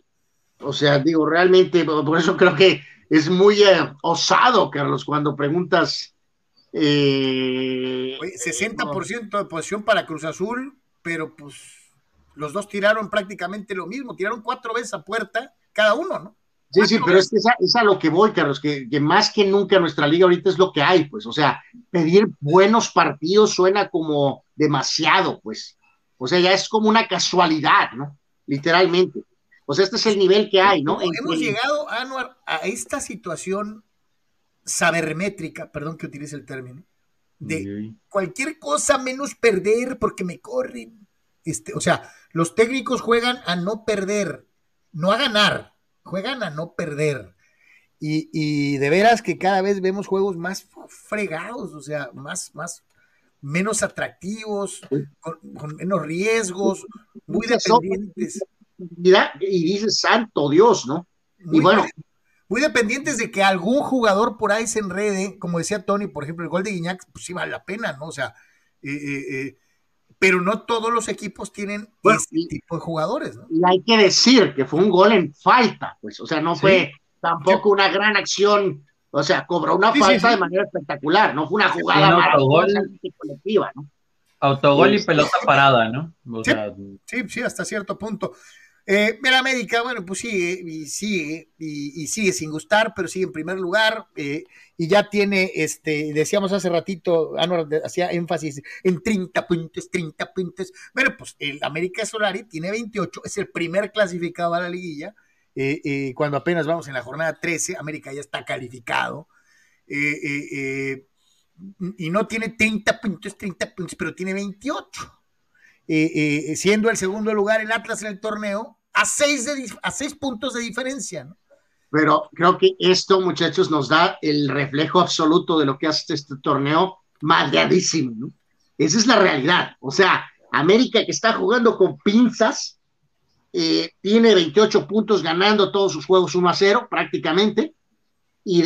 [SPEAKER 4] o sea, digo, realmente, por eso creo que es muy eh, osado, Carlos, cuando preguntas.
[SPEAKER 1] Eh, Oye, 60% de posición para Cruz Azul, pero pues los dos tiraron prácticamente lo mismo, tiraron cuatro veces a puerta cada uno, ¿no?
[SPEAKER 4] Sí, sí, pero es que es a, lo que voy, Carlos, que, que, más que nunca nuestra liga ahorita es lo que hay, pues, o sea, pedir buenos partidos suena como demasiado, pues, o sea, ya es como una casualidad, ¿no? Literalmente. O sea, este es el nivel que hay, ¿no?
[SPEAKER 1] Hemos llegado, Anuar, a esta situación sabermétrica, perdón que utilice el término, de cualquier cosa menos perder porque me corren. Este, o sea, los técnicos juegan a no perder. no a ganar, juegan a no perder. Y, de veras que cada vez vemos juegos más fregados, o sea, más, más, menos atractivos, con, menos riesgos, muy dependientes.
[SPEAKER 4] Y dices, santo Dios, ¿no?
[SPEAKER 1] y bueno. Muy dependientes de que algún jugador por ahí se enrede, como decía Tony, por ejemplo, el gol de Guiñac, pues sí vale la pena, ¿no? O sea, eh, eh, eh, pero no todos los equipos tienen ese tipo de jugadores, ¿no?
[SPEAKER 4] Y hay que decir que fue un gol en falta, pues, o sea, no fue tampoco una gran acción, o sea, cobró una falta de manera espectacular, no fue una jugada colectiva, ¿no?
[SPEAKER 3] Autogol y pelota parada, ¿no?
[SPEAKER 1] sí, sí, hasta cierto punto. Eh, América, bueno, pues sigue y sigue y, sigue sin gustar, pero sigue en primer lugar eh, y ya tiene, este, decíamos hace ratito, hacía énfasis en 30 puntos, 30 puntos. Bueno, pues el América Solari tiene 28, es el primer clasificado a la liguilla. Eh, eh, cuando apenas vamos en la jornada 13, América ya está calificado. y no tiene 30 puntos, 30 puntos, pero tiene 28. siendo el segundo lugar el Atlas en el torneo, a seis, de, a seis puntos de diferencia, ¿no?
[SPEAKER 4] Pero creo que esto, muchachos, nos da el reflejo absoluto de lo que hace este torneo madreadísimo, ¿no? Esa es la realidad. O sea, América que está jugando con pinzas, eh, tiene 28 puntos ganando todos sus juegos 1 a 0 prácticamente, y,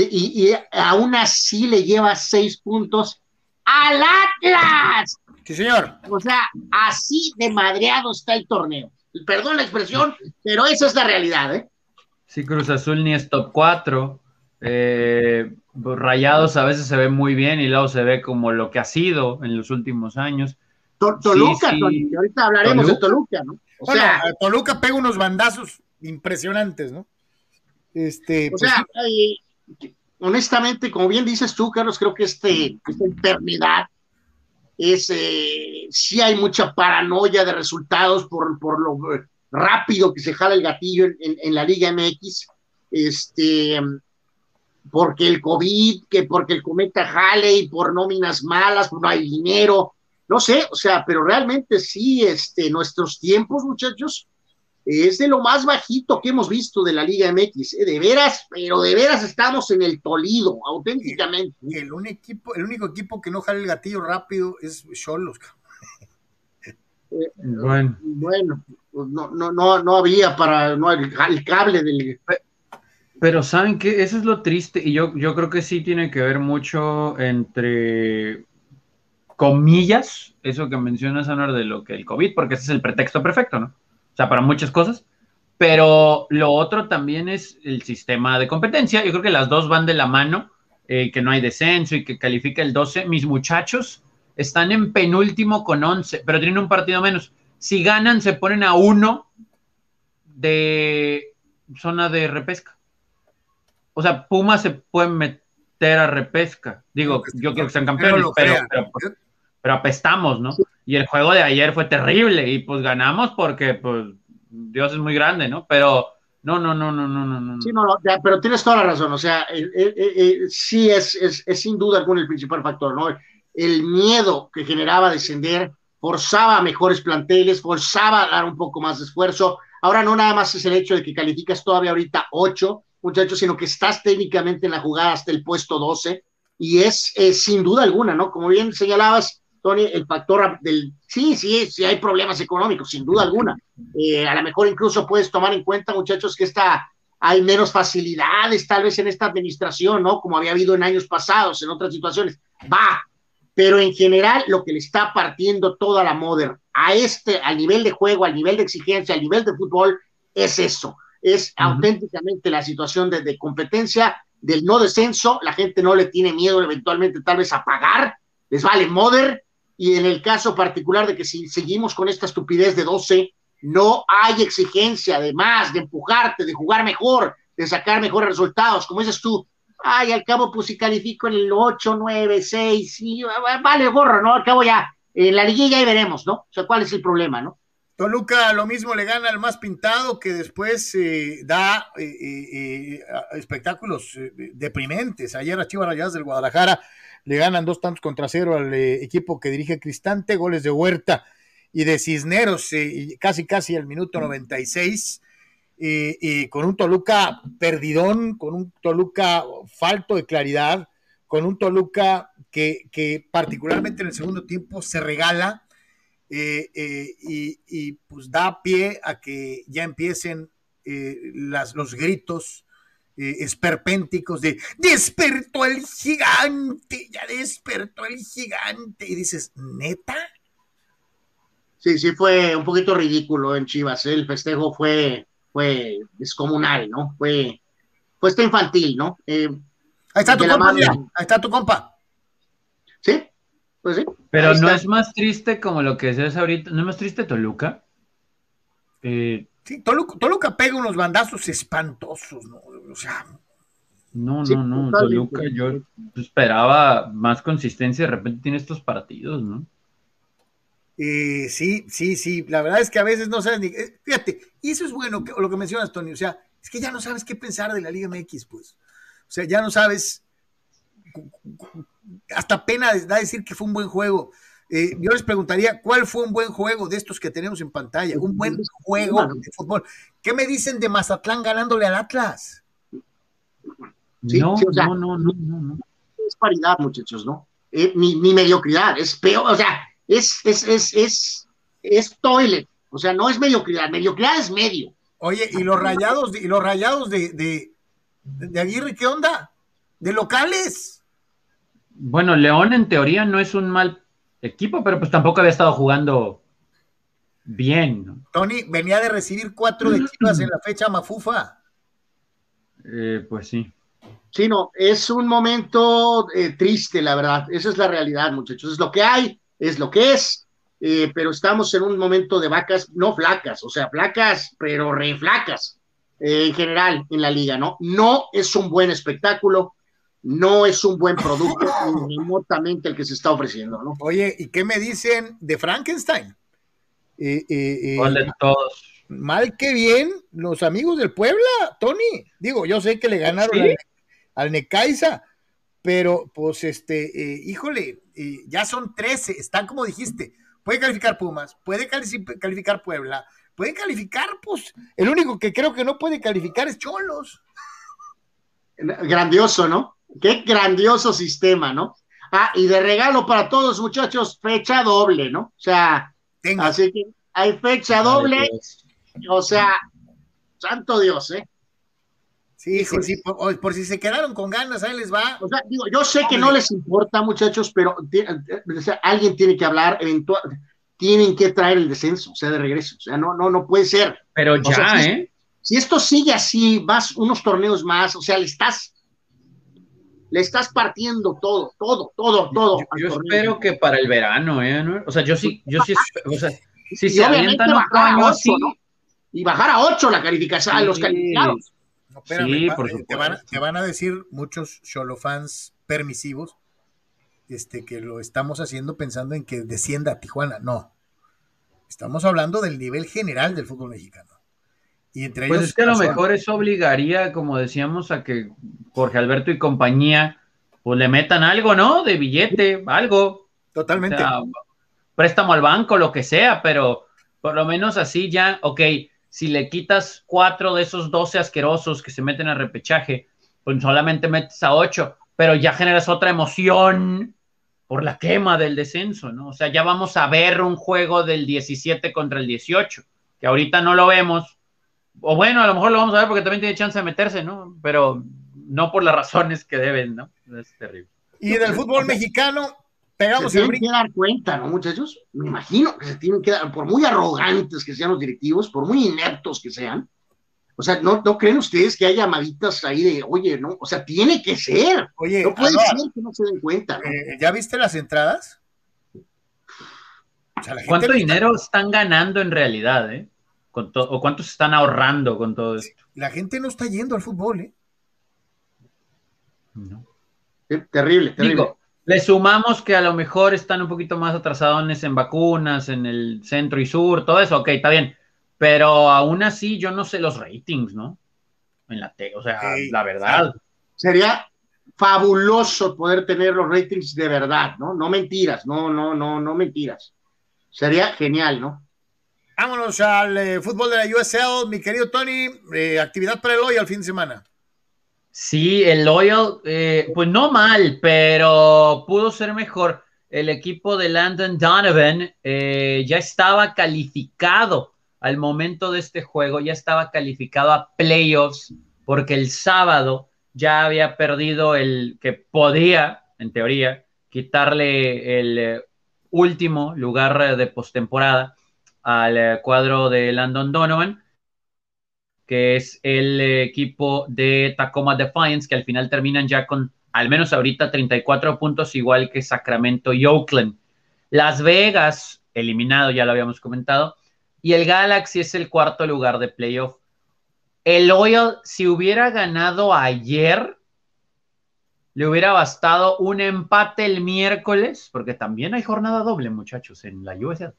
[SPEAKER 4] y, aún así le lleva 6 puntos al Atlas.
[SPEAKER 1] Sí, señor.
[SPEAKER 4] O sea, así de madreado está el torneo. Perdón la expresión, pero esa es la realidad, ¿eh?
[SPEAKER 3] Sí, Cruz Azul ni es top 4. Eh, Rayados a veces se ve muy bien y luego se ve como lo que ha sido en los últimos años.
[SPEAKER 4] Toluca, ahorita hablaremos de Toluca, ¿no?
[SPEAKER 1] O sea, Toluca pega unos bandazos impresionantes, ¿no? Este,
[SPEAKER 4] o pues sea, honestamente, como bien dices tú, Carlos, creo que este, esta enfermedad es, eh, sí hay mucha paranoia de resultados por, por lo rápido que se jala el gatillo en, la Liga MX, este, porque el COVID, que porque el cometa jale y por nóminas malas, no hay dinero, no sé, o sea, pero realmente sí, este, nuestros tiempos, muchachos, es de lo más bajito que hemos visto de la Liga MX, ¿eh? de veras, pero de veras estamos en el tolido, auténticamente.
[SPEAKER 1] El, un equipo, el único equipo que no jale el gatillo rápido es Cholos.
[SPEAKER 4] Eh, bueno, bueno pues no, no, no, no había para no el, cable del.
[SPEAKER 3] Pero saben que eso es lo triste, y yo, yo creo que sí tiene que ver mucho entre comillas, eso que mencionas, Anar, de lo que el COVID, porque ese es el pretexto perfecto, ¿no? O sea, para muchas cosas. Pero lo otro también es el sistema de competencia. Yo creo que las dos van de la mano, eh, que no hay descenso y que califica el 12. Mis muchachos están en penúltimo con 11, pero tienen un partido menos. Si ganan, se ponen a uno de zona de repesca. O sea, Puma se puede meter a repesca. Digo, yo quiero que sean campeones, pero, pero, apestamos, ¿no? Y el juego de ayer fue terrible y pues ganamos porque pues Dios es muy grande, ¿no? Pero no, no, no, no, no, no.
[SPEAKER 4] Sí, no, no pero tienes toda la razón, o sea, sí es, es, es, sin duda alguna el principal factor, ¿no? El miedo que generaba descender forzaba a mejores planteles, forzaba a dar un poco más de esfuerzo. Ahora no nada más es el hecho de que calificas todavía ahorita ocho, muchachos, sino que estás técnicamente en la jugada hasta el puesto 12 y es sin duda alguna, ¿no? Como bien señalabas, Tony, el factor del... Sí, sí, sí hay problemas económicos, sin duda alguna. Eh, a lo mejor incluso puedes tomar en cuenta, muchachos, que está, hay menos facilidades tal vez en esta administración, ¿no? Como había habido en años pasados, en otras situaciones. Va, pero en general lo que le está partiendo toda la Modern a este, al nivel de juego, al nivel de exigencia, al nivel de fútbol, es eso. Es auténticamente la situación de, de competencia, del no descenso, la gente no le tiene miedo eventualmente tal vez a pagar, les vale Modern, y en el caso particular de que si seguimos con esta estupidez de 12, no hay exigencia de más, de empujarte, de jugar mejor, de sacar mejores resultados. Como dices tú, ay, al cabo, pues si califico en el 8, 9, 6, y, vale gorro, ¿no? Al cabo ya, en la liguilla ya veremos, ¿no? O sea, ¿cuál es el problema, no?
[SPEAKER 1] Toluca lo mismo le gana al más pintado que después eh, da eh, eh, espectáculos deprimentes. Ayer a Chivas Rayadas del Guadalajara le ganan dos tantos contra cero al eh, equipo que dirige Cristante, goles de Huerta y de Cisneros, eh, casi casi al minuto 96. y con un Toluca perdidón, con un Toluca falto de claridad, con un Toluca que, que particularmente en el segundo tiempo se regala eh, eh, y, pues da pie a que ya empiecen las, los gritos esperpénticos de despertó el gigante, ya despertó el gigante. Y dices, ¿neta?
[SPEAKER 4] Sí, sí, fue un poquito ridículo en Chivas. El festejo fue, fue descomunal, ¿no? Fue, fue este infantil, ¿no?
[SPEAKER 1] ahí está tu compa, ahí está tu compa.
[SPEAKER 4] Sí, pues sí.
[SPEAKER 3] Pero no es más triste como lo que decías ahorita, ¿no es más triste Toluca?
[SPEAKER 1] Eh, sí, Toluca, pega unos bandazos espantosos, ¿no? O sea.
[SPEAKER 3] No, no, no, Toluca yo esperaba más consistencia, de repente tiene estos partidos, ¿no?
[SPEAKER 1] Eh, sí, sí, sí, la verdad es que a veces no sabes ni, eh, fíjate, y eso es bueno, lo que mencionas, Tony, o sea, es que ya no sabes qué pensar de la Liga MX, pues, o sea, ya no sabes hasta pena da decir que fue un buen juego. Eh, yo les preguntaría, ¿cuál fue un buen juego de estos que tenemos en pantalla? Un buen juego de fútbol. ¿Qué me dicen de Mazatlán ganándole al Atlas?
[SPEAKER 4] no, no, no, no, no, Es paridad, muchachos, ¿no? Eh, ni, mediocridad, es peor, o sea, es, es, es, es, es toilet, o sea, no es mediocridad, mediocridad es medio.
[SPEAKER 1] Oye, ¿y los rayados, y los rayados de, de, de Aguirre, qué onda? ¿De locales?
[SPEAKER 3] Bueno, León en teoría no es un mal equipo, pero pues tampoco había estado jugando bien.
[SPEAKER 1] Tony venía de recibir cuatro de Chivas en la fecha mafufa.
[SPEAKER 3] Eh, pues sí.
[SPEAKER 4] Sí, no, es un momento eh, triste, la verdad. Esa es la realidad, muchachos. Es lo que hay, es lo que es. Eh, pero estamos en un momento de vacas no flacas, o sea, flacas, pero re flacas en general en la liga, ¿no? No es un buen espectáculo no es un buen producto <laughs> remotamente el que se está ofreciendo, ¿no?
[SPEAKER 1] Oye, ¿y qué me dicen de Frankenstein?
[SPEAKER 3] Eh, eh, eh todos?
[SPEAKER 1] Mal que bien, los amigos del Puebla, Tony. Digo, yo sé que le ganaron al, Necaiza, pero pues este, eh, híjole, ya son 13, están como dijiste, puede calificar Pumas, puede calificar Puebla, puede calificar, pues, el único que creo que no puede calificar es Cholos.
[SPEAKER 4] Grandioso, ¿no? Qué grandioso sistema, ¿no? Ah, y de regalo para todos, muchachos, fecha doble, ¿no? O sea, así que hay fecha doble, o sea, santo Dios, ¿eh?
[SPEAKER 1] Sí, sí, sí, por, si se quedaron con ganas, ahí les va.
[SPEAKER 4] O sea, digo, yo sé que no les importa, muchachos, pero alguien tiene que hablar, eventual, tienen que traer el descenso, o sea, de regreso, o sea, no, no, no puede ser.
[SPEAKER 3] Pero ya, ¿eh?
[SPEAKER 4] Si esto sigue así, vas unos torneos más, o sea, le estás le estás partiendo todo, todo, todo, todo.
[SPEAKER 3] Yo, espero que para el verano, ¿eh? O sea, yo sí, yo sí, o sea, si se avientan otro año así.
[SPEAKER 4] Y bajar a 8 la calificación, a los calificados.
[SPEAKER 1] sí, por supuesto. Te van, te van, a decir muchos solo fans permisivos este, que lo estamos haciendo pensando en que descienda a Tijuana. No. Estamos hablando del nivel general del fútbol mexicano.
[SPEAKER 3] Y entre pues es que a lo mejor eso obligaría, como decíamos, a que Jorge Alberto y compañía pues le metan algo, ¿no? De billete, algo.
[SPEAKER 1] Totalmente.
[SPEAKER 3] préstamo al banco, lo que sea, pero por lo menos así ya, ok, si le quitas cuatro de esos doce asquerosos que se meten al repechaje, pues solamente metes a ocho, pero ya generas otra emoción por la quema del descenso, ¿no? O sea, ya vamos a ver un juego del 17 contra el 18, que ahorita no lo vemos, o bueno, a lo mejor lo vamos a ver porque también tiene chance de meterse, ¿no? Pero no por las razones que deben, ¿no? Es terrible.
[SPEAKER 1] Y en el fútbol mexicano, pegamos
[SPEAKER 4] se tienen que dar cuenta, ¿no, muchachos? Me imagino que se tienen que dar, por muy arrogantes que sean los directivos, por muy ineptos que sean, o sea, ¿no, ¿no creen ustedes que hay llamaditas ahí de, oye, no? O sea, tiene que ser. Oye, no puede ser que no se den cuenta.
[SPEAKER 1] Eh, ¿Ya viste las entradas?
[SPEAKER 3] ¿Cuánto dinero están ganando en realidad, eh? ¿O cuántos están ahorrando con todo esto?
[SPEAKER 1] La gente no está yendo al fútbol, ¿eh?
[SPEAKER 4] No. terrible, terrible.
[SPEAKER 3] le sumamos que a lo mejor están un poquito más atrasados en vacunas, en el centro y sur, todo eso, ok, está bien. Pero aún así, yo no sé los ratings, ¿no? En la T, o sea, la verdad.
[SPEAKER 4] Sería fabuloso poder tener los ratings de verdad, ¿no? No mentiras, no, no, no, no mentiras. Sería genial, ¿no?
[SPEAKER 1] Vámonos al eh, fútbol de la USL, mi querido Tony. eh, actividad para el hoy al fin de semana.
[SPEAKER 3] Sí, el Loyal, eh, pues no mal, pero pudo ser mejor. El equipo de Landon Donovan eh, ya estaba calificado al momento de este juego, ya estaba calificado a playoffs, porque el sábado ya había perdido el que podía, en teoría, quitarle el último lugar de postemporada al eh, cuadro de Landon Donovan que es el eh, equipo de Tacoma Defiance, que al final terminan ya con, al menos ahorita, 34 puntos, igual que Sacramento y Oakland. Las Vegas, eliminado, ya lo habíamos comentado, y el Galaxy es el cuarto lugar de playoff. El Loyal, si hubiera ganado ayer, le hubiera bastado un empate el miércoles, porque también hay jornada doble, muchachos, en la USL,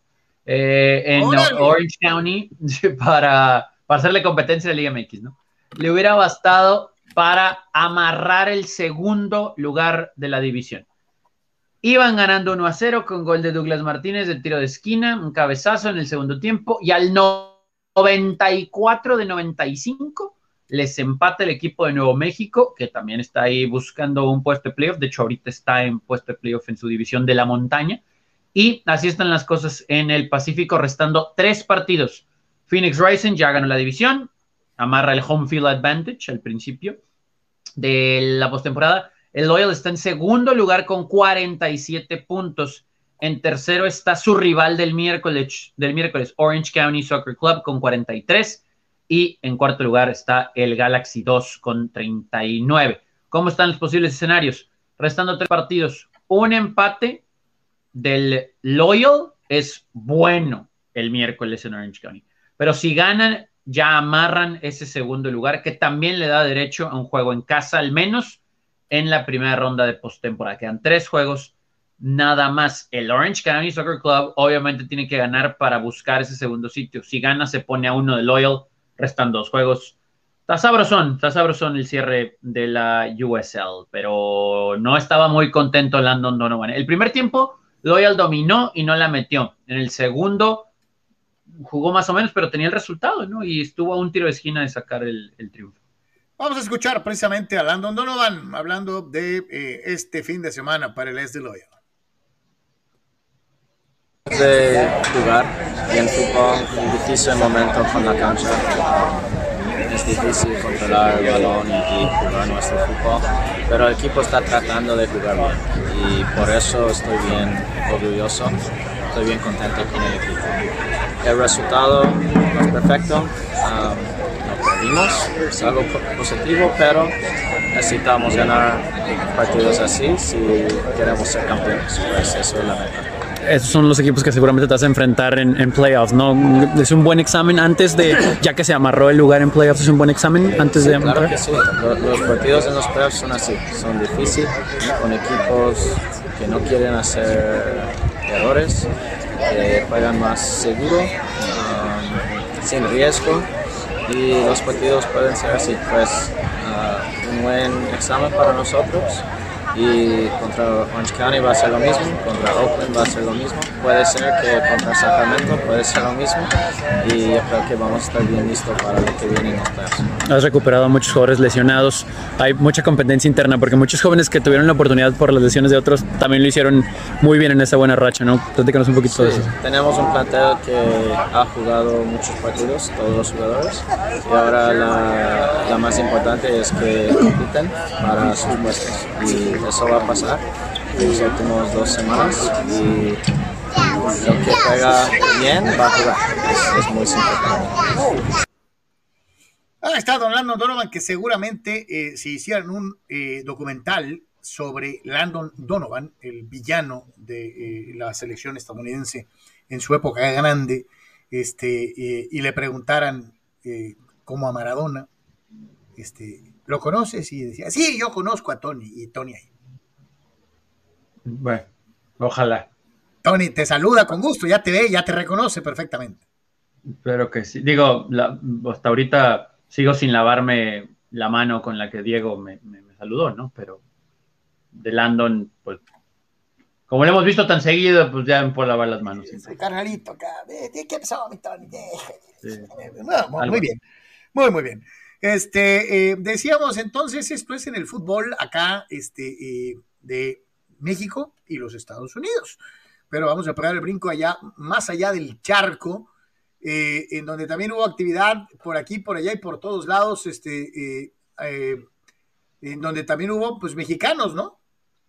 [SPEAKER 3] eh, en. Orange County, <laughs> para, para hacerle competencia a la Liga MX, ¿no? Le hubiera bastado para amarrar el segundo lugar de la división. Iban ganando 1 a 0 con gol de Douglas Martínez de tiro de esquina, un cabezazo en el segundo tiempo, y al no- 94 de 95 les empata el equipo de Nuevo México, que también está ahí buscando un puesto de playoff. De hecho, ahorita está en puesto de playoff en su división de la montaña. Y así están las cosas en el Pacífico, restando tres partidos. Phoenix Rising ya ganó la división, amarra el home field advantage al principio de la postemporada. El Loyal está en segundo lugar con 47 puntos. En tercero está su rival del miércoles, del miércoles, Orange County Soccer Club, con 43. Y en cuarto lugar está el Galaxy 2 con 39. ¿Cómo están los posibles escenarios? Restando tres partidos. Un empate del Loyal es bueno el miércoles en Orange County. Pero si ganan, ya amarran ese segundo lugar, que también le da derecho a un juego en casa, al menos en la primera ronda de postemporada. Quedan tres juegos nada más. El Orange County Soccer Club obviamente tiene que ganar para buscar ese segundo sitio. Si gana, se pone a uno de Loyal, restan dos juegos. Está sabrosón, está sabrosón el cierre de la USL, pero no estaba muy contento Landon Donovan. El primer tiempo, Loyal dominó y no la metió. En el segundo, jugó más o menos, pero tenía el resultado, ¿no? Y estuvo a un tiro de esquina de sacar el, el triunfo.
[SPEAKER 1] Vamos a escuchar precisamente a Landon Donovan hablando de eh, este fin de semana para el S de Loyal.
[SPEAKER 6] de jugar bien fútbol, es difícil momento con la cancha. Es difícil controlar el y, jugar nuestro fútbol, pero el equipo está tratando de jugar bien y por eso estoy bien orgulloso, estoy bien contento con el equipo. El resultado no es perfecto, um, perdimos, es algo po- positivo, pero necesitamos ganar partidos así si queremos ser campeones, pues eso es la meta.
[SPEAKER 7] Esos son los equipos que seguramente te vas a enfrentar en, en playoffs, ¿no? Es un buen examen antes de, ya que se amarró el lugar en playoffs, es un buen examen antes de
[SPEAKER 6] Claro que sí, Lo- los partidos en los playoffs son así, son difíciles, con equipos que no quieren hacer errores, que juegan más seguro, um, sin riesgo, y los partidos pueden ser así, pues uh, un buen examen para nosotros. Y contra Orange County va a ser lo mismo, contra Oakland va a ser lo mismo, puede ser que contra Sacramento puede ser lo mismo y yo creo que vamos a estar bien listos para lo que viene en los playoffs.
[SPEAKER 7] Has recuperado a muchos jugadores lesionados, hay mucha competencia interna, porque muchos jóvenes que tuvieron la oportunidad por las lesiones de otros también lo hicieron muy bien en esa buena racha, ¿no? Platícanos un poquito de
[SPEAKER 6] Sí,
[SPEAKER 7] eso.
[SPEAKER 6] tenemos un plantel que ha jugado muchos partidos, todos los jugadores, y ahora la, la más importante es que compiten para sus puestos. Y eso va a pasar en las últimas dos semanas. Y lo que juega bien va a jugar. Es, muy simple.
[SPEAKER 1] Ah, está Don Landon Donovan, que seguramente eh, si hicieran un eh, documental sobre Landon Donovan, el villano de eh, la selección estadounidense en su época grande, este, eh, y le preguntaran eh, como a Maradona, este, ¿lo conoces? Y decía, sí, yo conozco a Tony, y Tony ahí.
[SPEAKER 3] Bueno, ojalá.
[SPEAKER 1] Tony te saluda con gusto, ya te ve, ya te reconoce perfectamente.
[SPEAKER 3] Pero que sí. Digo, la- hasta ahorita sigo sin lavarme la mano con la que Diego me, me- me saludó, ¿no? Pero de Landon, pues Como lo hemos visto tan seguido, pues ya me puedo lavar las manos.
[SPEAKER 1] Ese carnalito acá, ¿qué pasó, mi Tony? muy bien, muy, muy bien. Este, eh, decíamos entonces, esto es en el fútbol acá, este, eh, de México y los Estados Unidos. Pero vamos a pegar el brinco allá, más allá del charco, eh, en donde también hubo actividad por aquí, por allá y por todos lados, este, en donde también hubo, pues, mexicanos, ¿no?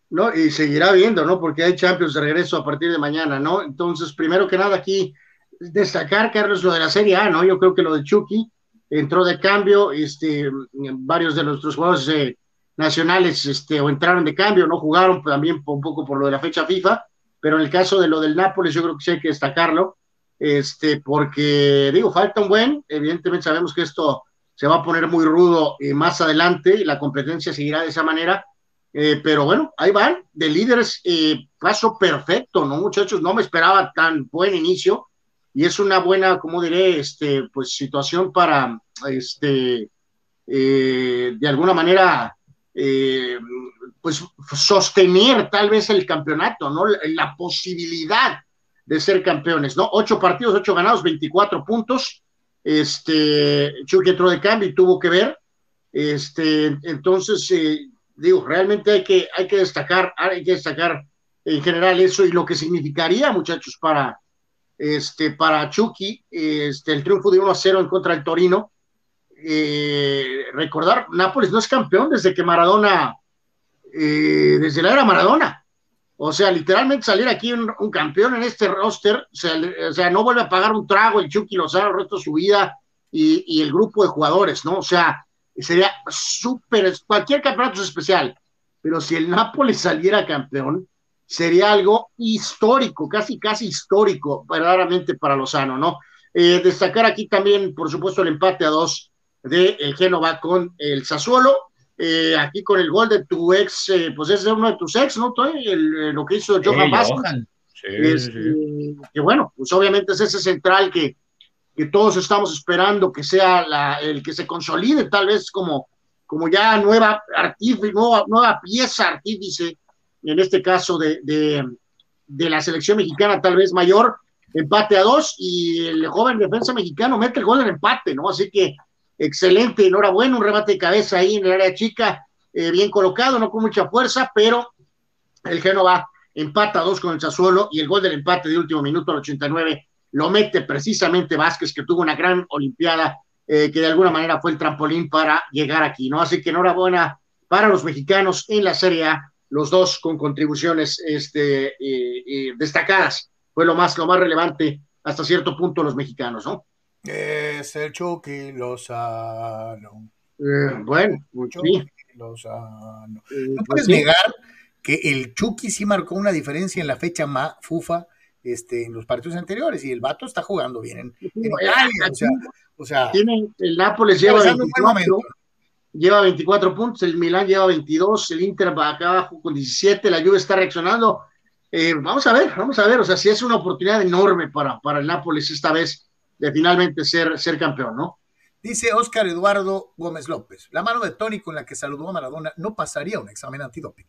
[SPEAKER 4] No, y seguirá viendo, ¿no? Porque hay Champions de regreso a partir de mañana, ¿no? Entonces, primero que nada aquí, destacar, Carlos, lo de la Serie A, ¿no? Yo creo que lo de Chucky entró de cambio, este, varios de nuestros jugadores eh, nacionales, este, o entraron de cambio, no jugaron también un poco por lo de la fecha FIFA, pero en el caso de lo del Nápoles, yo creo que sí hay que destacarlo, este, porque, digo, falta un buen, evidentemente sabemos que esto se va a poner muy rudo eh, más adelante y la competencia seguirá de esa manera, eh, pero bueno, ahí van, de líderes, eh, paso perfecto, ¿no, muchachos? No me esperaba tan buen inicio y es una buena, como diré, este, pues situación para, este, de alguna manera, pues sostener tal vez el campeonato, ¿no? La, posibilidad de ser campeones, ¿no? Ocho partidos, ocho ganados, 24 puntos. Este, Chucky entró de cambio y tuvo que ver. Este, entonces, digo, realmente hay que, hay que destacar, hay que destacar en general eso y lo que significaría, muchachos, para, este, para Chucky, este, el triunfo de 1 a 0 en contra del Torino. Eh, recordar, Nápoles no es campeón desde que Maradona, eh, desde la era Maradona. O sea, literalmente salir aquí un, campeón en este roster, o sea, no vuelve a pagar un trago el Chucky Lozano el resto de su vida y, y el grupo de jugadores, ¿no? O sea, sería súper, cualquier campeonato es especial, pero si el Nápoles saliera campeón, sería algo histórico, casi, casi histórico, verdaderamente para Lozano, ¿no? Eh, destacar aquí también, por supuesto, el empate a dos de el Génova con el Sassuolo, eh, aquí con el gol de tu ex, eh, pues es uno de tus ex, ¿no? El, lo que hizo Johan Vázquez. Sí, Que bueno, pues obviamente es ese central que, que todos estamos esperando que sea la, el que se consolide tal vez como, como ya nueva, artífice, nueva, nueva pieza artífice, en este caso de, de, la selección mexicana tal vez mayor, empate a dos y el joven defensa mexicano mete el gol en empate, ¿no? Así que excelente, enhorabuena, un remate de cabeza ahí en el área chica, eh, bien colocado, no con mucha fuerza, pero el Génova empata dos con el Sassuolo y el gol del empate de último minuto al 89 lo mete precisamente Vázquez, que tuvo una gran Olimpiada, eh, que de alguna manera fue el trampolín para llegar aquí, ¿no? Así que enhorabuena para los mexicanos en la Serie A, los dos con contribuciones este, eh, destacadas. Fue lo más, lo más relevante hasta cierto punto los mexicanos, ¿no?
[SPEAKER 1] Es el Chucky Lozano.
[SPEAKER 4] bueno, sí.
[SPEAKER 1] Lozano. No pues puedes negar que el Chucky sí marcó una diferencia en la fecha más FUFA este, en los partidos anteriores y el vato está jugando bien en, Italia. O sea,
[SPEAKER 4] tiene, el Nápoles lleva 24, lleva 24 puntos, el Milán lleva 22, el Inter va acá abajo con 17, la Juve está reaccionando. Eh, vamos a ver, vamos a ver, o sea, si es una oportunidad enorme para, para el Nápoles esta vez de finalmente ser, ser campeón, ¿no?
[SPEAKER 1] Dice Óscar Eduardo Gómez López, la mano de Tony con la que saludó a Maradona no pasaría un examen antidoping.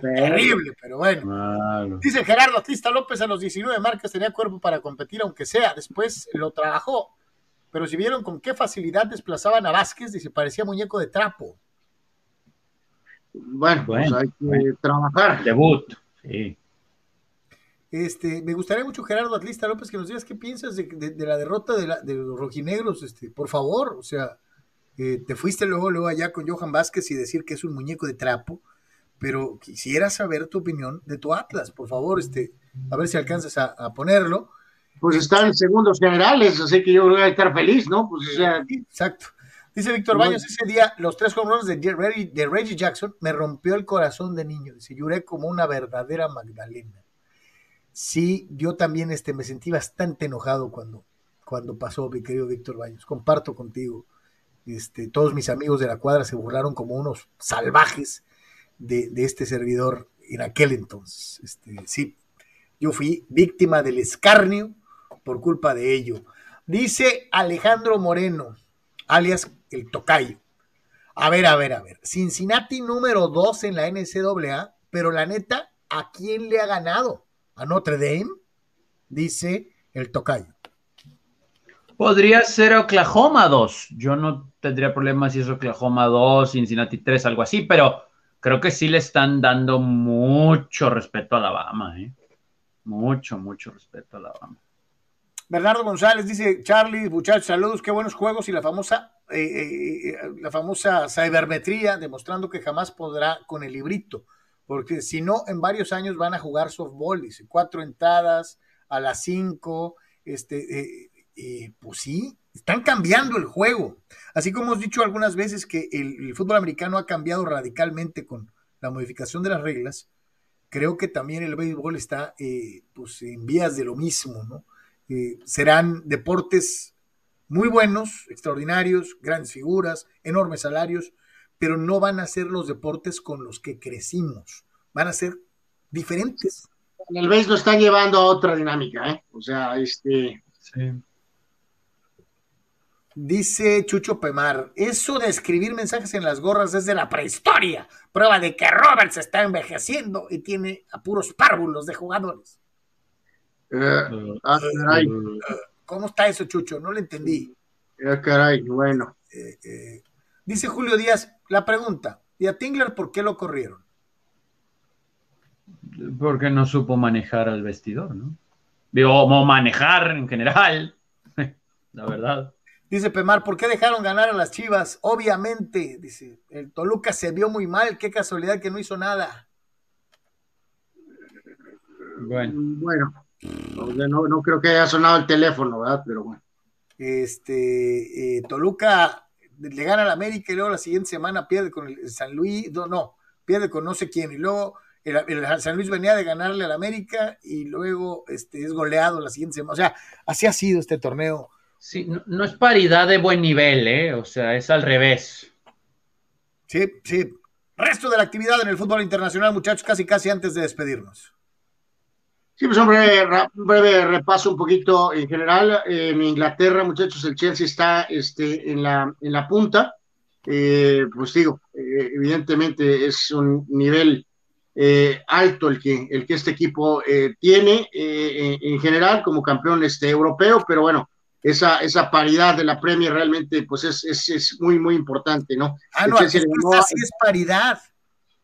[SPEAKER 1] Terrible, pero bueno. Dice Gerardo Atista López a los 19 marcas tenía cuerpo para competir, aunque sea. Después lo trabajó. Pero si vieron con qué facilidad desplazaban a Vázquez, dice, parecía muñeco de trapo.
[SPEAKER 4] Bueno, pues hay que trabajar.
[SPEAKER 3] Debut, sí.
[SPEAKER 1] Este, me gustaría mucho, Gerardo Atlista López, que nos digas qué piensas de, la derrota de, de, los rojinegros, este, por favor, o sea, eh, te fuiste luego, luego allá con Johan Vázquez y decir que es un muñeco de trapo, pero quisiera saber tu opinión de tu Atlas, por favor, este, a ver si alcanzas a, ponerlo.
[SPEAKER 4] Pues están en segundos generales, así que yo voy a estar feliz, ¿no? Pues,
[SPEAKER 1] Exacto. Dice Víctor Baños, ese día los tres home de, Reggie, de Reggie Jackson me rompió el corazón de niño. Dice, lloré como una verdadera Magdalena. Sí, yo también este, me sentí bastante enojado cuando, cuando pasó, mi querido Víctor Baños. Comparto contigo este, todos mis amigos de la cuadra se burlaron como unos salvajes de, este servidor en aquel entonces. Este, sí, yo fui víctima del escarnio por culpa de ello. Dice Alejandro Moreno, alias el tocayo. A ver, a ver, a ver. Cincinnati número 2 en la NCAA, pero la neta, ¿a quién le ha ganado? ¿A Notre Dame? Dice el tocayo.
[SPEAKER 3] Podría ser Oklahoma 2. Yo no tendría problema si es Oklahoma 2, Cincinnati 3, algo así, pero creo que sí le están dando mucho respeto a Alabama. ¿eh? Mucho, mucho respeto a Alabama.
[SPEAKER 1] Bernardo González dice, Charlie, muchachos, saludos, qué buenos juegos y la famosa, eh, eh, eh, la famosa cibermetría, demostrando que jamás podrá con el librito, porque si no, en varios años van a jugar softball, dice, cuatro entradas a las cinco, este, pues sí, están cambiando el juego. Así como hemos dicho algunas veces que el, fútbol americano ha cambiado radicalmente con la modificación de las reglas, creo que también el béisbol está pues, en vías de lo mismo, ¿no? serán deportes muy buenos, extraordinarios, grandes figuras, enormes salarios, pero no van a ser los deportes con los que crecimos, van a ser diferentes.
[SPEAKER 4] El béisbol lo están llevando a otra dinámica, ¿eh? O sea, este...
[SPEAKER 1] Dice Chucho Pemar, eso de escribir mensajes en las gorras es de la prehistoria, prueba de que Robert se está envejeciendo y tiene apuros párvulos de jugadores. Eh, ah, ¿Cómo está eso, Chucho? No lo entendí.
[SPEAKER 4] Eh, caray, bueno.
[SPEAKER 1] Eh, dice Julio Díaz, la pregunta, ¿y a Tingler por qué lo corrieron?
[SPEAKER 3] Porque no supo manejar al vestidor, ¿no? Digo, manejar en general, <laughs> la verdad.
[SPEAKER 1] Dice Pemar, ¿por qué dejaron ganar a las Chivas? Obviamente, dice, el Toluca se vio muy mal, qué casualidad que no hizo nada.
[SPEAKER 4] Bueno. Bueno, no, no creo que haya sonado el teléfono, ¿verdad? Pero bueno.
[SPEAKER 1] Este, eh, Toluca le gana al América y luego la siguiente semana pierde con el San Luis, no, no, pierde con no sé quién, y luego el, San Luis venía de ganarle al América y luego este, es goleado la siguiente semana. O sea, así ha sido este torneo.
[SPEAKER 3] Sí, no, no es paridad de buen nivel, ¿eh? O sea, es al revés.
[SPEAKER 1] Sí, sí. Resto de la actividad en el fútbol internacional, muchachos, casi casi antes de despedirnos.
[SPEAKER 4] Sí, pues un breve, repaso un poquito en general. en Inglaterra, muchachos, el Chelsea está este, en, la, en la punta. Eh, pues digo, eh, evidentemente es un nivel eh, alto el que, el que este equipo tiene en general como campeón este, europeo, pero bueno, esa, esa paridad de la Premier realmente pues es, es, muy, muy importante, ¿no?
[SPEAKER 1] Ah, no, esta sí es paridad.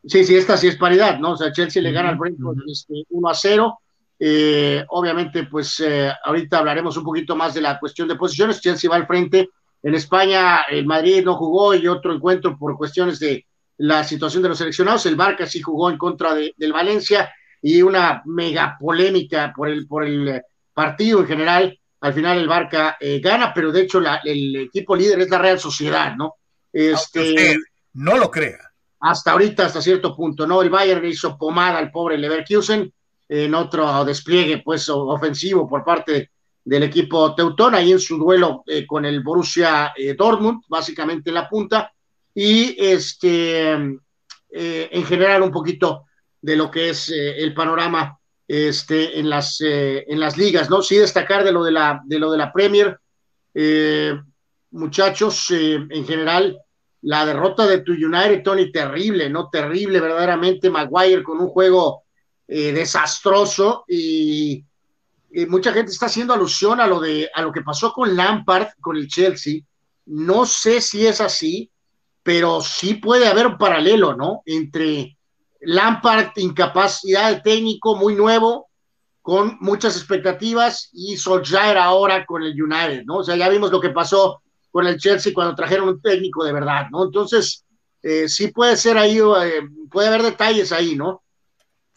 [SPEAKER 4] Sí, sí, esta sí es paridad, ¿no? O sea, Chelsea le gana al Brentford este, 1 a 0 eh, obviamente, pues eh, ahorita hablaremos un poquito más de la cuestión de posiciones. Chelsea va al frente. En España, el Madrid no jugó y otro encuentro por cuestiones de la situación de los seleccionados. El Barca sí jugó en contra de, del Valencia y una mega polémica por el, por el partido en general. Al final el Barca eh, gana, pero de hecho el equipo líder es la Real Sociedad, ¿no?
[SPEAKER 1] Este, no lo crea.
[SPEAKER 4] Hasta ahorita, hasta cierto punto, ¿no? El Bayern hizo pomada al pobre Leverkusen en otro despliegue pues ofensivo por parte del equipo Teutón, ahí en su duelo eh, con el Borussia eh, Dortmund, básicamente en la punta, y este, eh, en general un poquito de lo que es el panorama este, en, las, en las ligas, ¿no? Sí destacar de lo de la, de lo de la Premier, muchachos, en general, la derrota de tu United, Tony, terrible, ¿no? Terrible, verdaderamente, Maguire con un juego eh, desastroso y, mucha gente está haciendo alusión a lo, de, a lo que pasó con Lampard, con el Chelsea. No sé si es así, pero sí puede haber un paralelo, ¿no? Entre Lampard, incapacidad de técnico muy nuevo, con muchas expectativas, y Solskjaer ahora con el United, ¿no? O sea, ya vimos lo que pasó con el Chelsea cuando trajeron un técnico de verdad, ¿no? Entonces, eh, sí puede ser ahí, eh, puede haber detalles ahí, ¿no?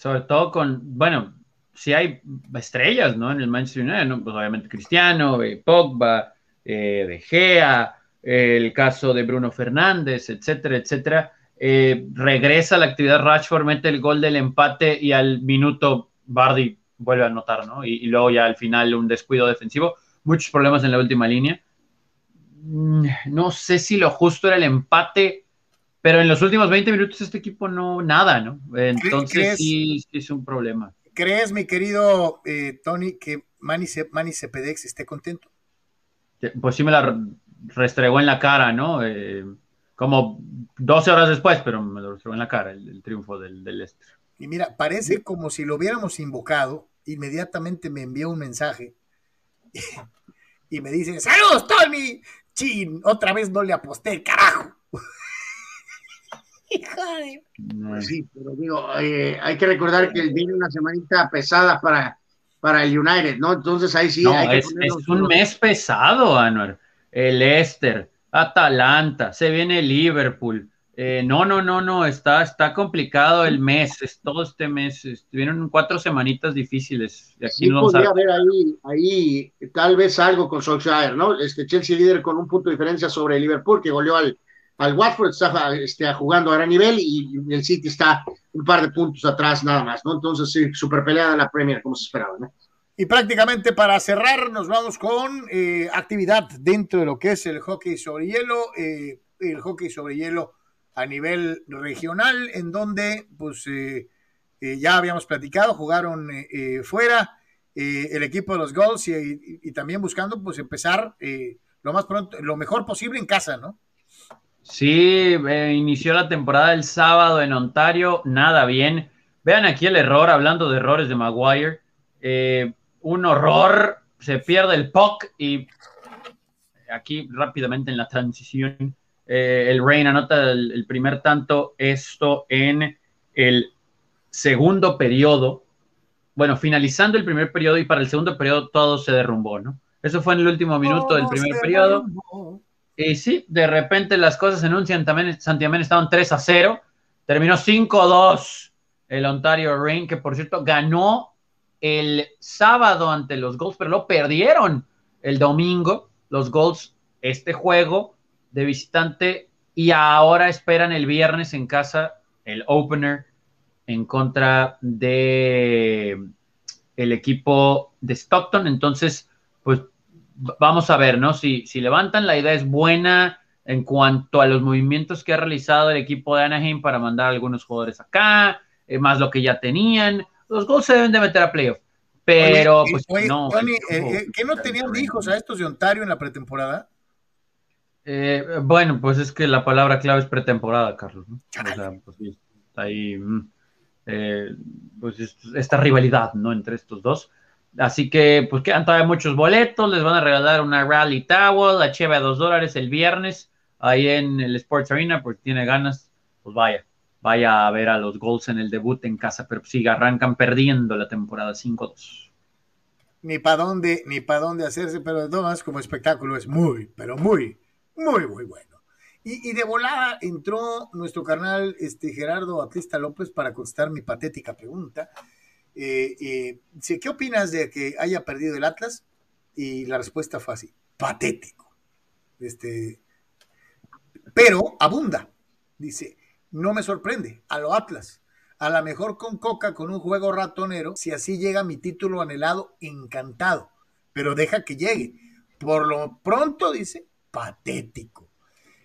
[SPEAKER 3] Sobre todo con, bueno, si hay estrellas, ¿no? En el Manchester United, ¿no? Pues obviamente Cristiano, eh, Pogba, eh, De Gea, el caso de Bruno Fernández, etcétera, etcétera. Eh, regresa la actividad Rashford, mete el gol del empate y al minuto Bardi vuelve a anotar, ¿no? Y, y, luego ya al final un descuido defensivo. Muchos problemas en la última línea. Mm, no sé si lo justo era el empate pero en los últimos 20 minutos este equipo no, nada, ¿no? Entonces sí, es un problema.
[SPEAKER 1] ¿Crees, mi querido eh, Tony, que Manny, esté contento?
[SPEAKER 3] Pues sí me la restregó en la cara, ¿no? Eh, como 12 horas después, pero me lo mostró en la cara el, triunfo del, del Leicester.
[SPEAKER 1] Y mira, parece como si lo hubiéramos invocado, inmediatamente me envió un mensaje <laughs> y me dice, saludos, Tony. Chin, otra vez no le aposté, carajo.
[SPEAKER 4] Pues sí, pero digo, eh, hay que recordar que viene una semanita pesada para, para el United, ¿no? Entonces ahí sí. hay
[SPEAKER 3] es, que es un mes pesado, Anuar. El Leicester, Atalanta, se viene Liverpool. Eh, no, no, no, no, está, está complicado el mes, es todo este mes. Estuvieron cuatro semanitas difíciles.
[SPEAKER 4] Y aquí sí, podría haber ahí, ahí tal vez algo con Solskjaer, ¿no? Este Chelsea líder con un punto de diferencia sobre el Liverpool, que goleó al, al Watford, está este, jugando a gran nivel y el City está un par de puntos atrás nada más, ¿no? Entonces, sí, super peleada la Premier, como se esperaba, ¿no?
[SPEAKER 1] Y prácticamente para cerrar, nos vamos con eh, actividad dentro de lo que es el hockey sobre hielo, eh, el hockey sobre hielo a nivel regional, en donde, pues, eh, ya habíamos platicado, jugaron fuera el equipo de los Goals y, y, también buscando, pues, empezar lo más pronto, lo mejor posible en casa, ¿no?
[SPEAKER 3] Sí, eh, inició la temporada el sábado en Ontario, nada bien. Vean aquí el error, hablando de errores de Maguire. Eh, un horror, se pierde el puck y aquí rápidamente en la transición, eh, el Rain anota el, primer tanto, esto en el segundo periodo. Bueno, finalizando el primer periodo y para el segundo periodo todo se derrumbó, ¿no? Eso fue en el último minuto del primer periodo. Y sí, de repente las cosas en un Santiamén estaban 3 a 0. Terminó 5 a 2 el Ontario Reign, que por cierto ganó el sábado ante los Goals, pero lo perdieron el domingo. Los Goals, este juego de visitante, y ahora esperan el viernes en casa el opener en contra de el equipo de Stockton. Entonces, pues vamos a ver, ¿no? Si, si levantan, la idea es buena en cuanto a los movimientos que ha realizado el equipo de Anaheim para mandar a algunos jugadores acá, eh, más lo que ya tenían. Los gols se deben de meter a playoff. Pero, pues, no.
[SPEAKER 1] Eh, eh, ¿Qué no tenían hijos a estos de Ontario en la pretemporada?
[SPEAKER 3] bueno, pues es que la palabra clave es pretemporada, Carlos. ¿no? O sea, pues sí, ahí, mm, pues esta rivalidad, ¿no? Entre estos dos. Así que, pues quedan todavía muchos boletos. Les van a regalar una Rally Towel, la cheve a dos dólares el viernes, ahí en el Sports Arena, porque tiene ganas. Pues vaya, vaya a ver a los Goals en el debut en casa, pero sí, arrancan perdiendo la temporada 5-2.
[SPEAKER 1] Ni para dónde, ni para dónde hacerse, pero de todas como espectáculo es muy, pero muy, muy, muy bueno. Y, de volada entró nuestro carnal este, Gerardo Batista López para contestar mi patética pregunta. Eh, eh, ¿qué opinas de que haya perdido el Atlas? Y la respuesta fue así, patético. Este, pero abunda. Dice, no me sorprende, a lo Atlas. A lo mejor con Coca, con un juego ratonero, si así llega mi título anhelado, encantado. Pero deja que llegue. Por lo pronto, dice, patético.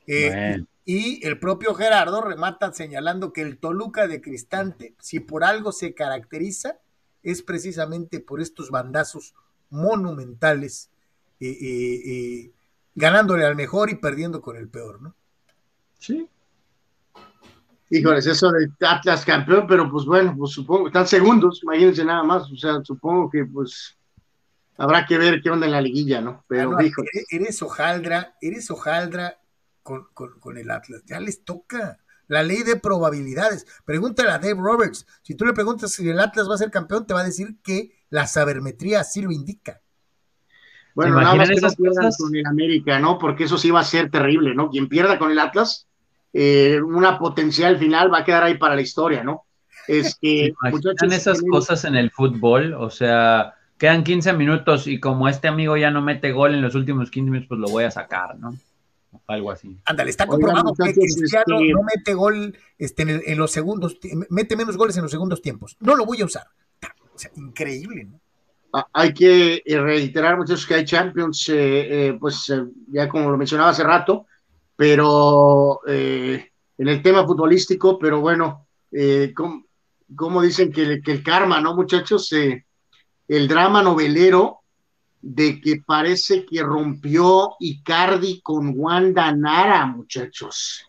[SPEAKER 1] Eh, y el propio Gerardo remata señalando que el Toluca de Cristante, si por algo se caracteriza, es precisamente por estos bandazos monumentales, eh, eh, eh, ganándole al mejor y perdiendo con el peor, ¿no?
[SPEAKER 3] Sí.
[SPEAKER 4] Híjoles, eso de Atlas campeón, pero pues bueno, pues supongo, están segundos, imagínense nada más, o sea, supongo que pues habrá que ver qué onda en la liguilla, ¿no? Pero,
[SPEAKER 1] ah, eres, hojaldra, eres hojaldra con, el Atlas. Ya les toca la ley de probabilidades. Pregúntale a Dave Roberts. Si tú le preguntas si el Atlas va a ser campeón, te va a decir que la sabermetría así lo indica.
[SPEAKER 4] Bueno, nada más que no pierdan con el América, ¿no? Porque eso sí va a ser terrible, ¿no? Quien pierda con el Atlas, eh, una potencial final va a quedar ahí para la historia, ¿no? Es que. <laughs>
[SPEAKER 3] muchachos, esas cosas en el fútbol? O sea, quedan 15 minutos y como este amigo ya no mete gol en los últimos 15 minutos, pues lo voy a sacar, ¿no? Algo así.
[SPEAKER 1] Ándale, está comprobado que Cristiano este, no mete gol este, en, los segundos, mete menos goles en los segundos tiempos. No lo voy a usar. O sea, increíble, ¿no?
[SPEAKER 4] Ah, hay que eh, reiterar, muchachos, que hay Champions, eh, eh, pues ya como lo mencionaba hace rato, pero en el tema futbolístico, pero bueno, como, dicen que, que, el karma, ¿no, muchachos? el drama novelero de que parece que rompió Icardi con Wanda Nara, muchachos.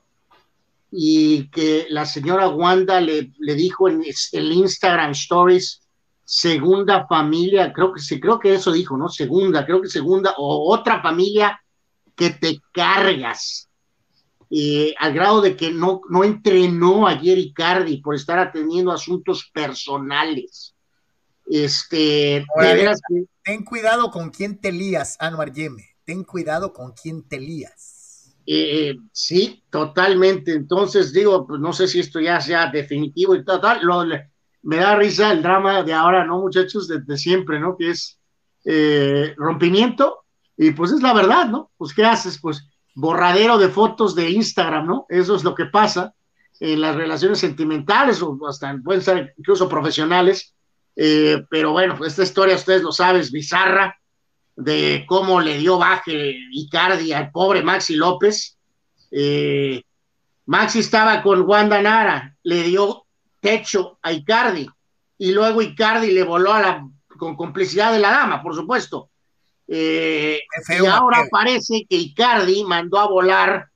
[SPEAKER 4] y que la señora Wanda le, le dijo en el Instagram Stories, segunda familia, creo que sí, creo que eso dijo, ¿no? Segunda, creo que segunda, o otra familia que te cargas. Al grado de que no, no entrenó ayer Icardi por estar atendiendo asuntos personales. Este,
[SPEAKER 1] ten cuidado con quién te lías, Anuar Yeme. Ten cuidado con quién te lías.
[SPEAKER 4] Eh, sí, totalmente. Entonces digo, pues no sé si esto ya sea definitivo y tal, tal. Lo, me da risa el drama de ahora, ¿no, muchachos? De, siempre, ¿no? Que es eh, rompimiento y pues es la verdad, ¿no? Pues ¿qué haces? Pues borradero de fotos de Instagram, ¿no? Eso es lo que pasa en las relaciones sentimentales o hasta pueden ser incluso profesionales. Eh, pero bueno, pues esta historia ustedes lo saben, es bizarra, de cómo le dio baje Icardi al pobre Maxi López. Eh, Maxi estaba con Wanda Nara, le dio techo a Icardi y luego Icardi le voló a la, con complicidad de la dama, por supuesto. Eh, y ahora parece que Icardi mandó a volar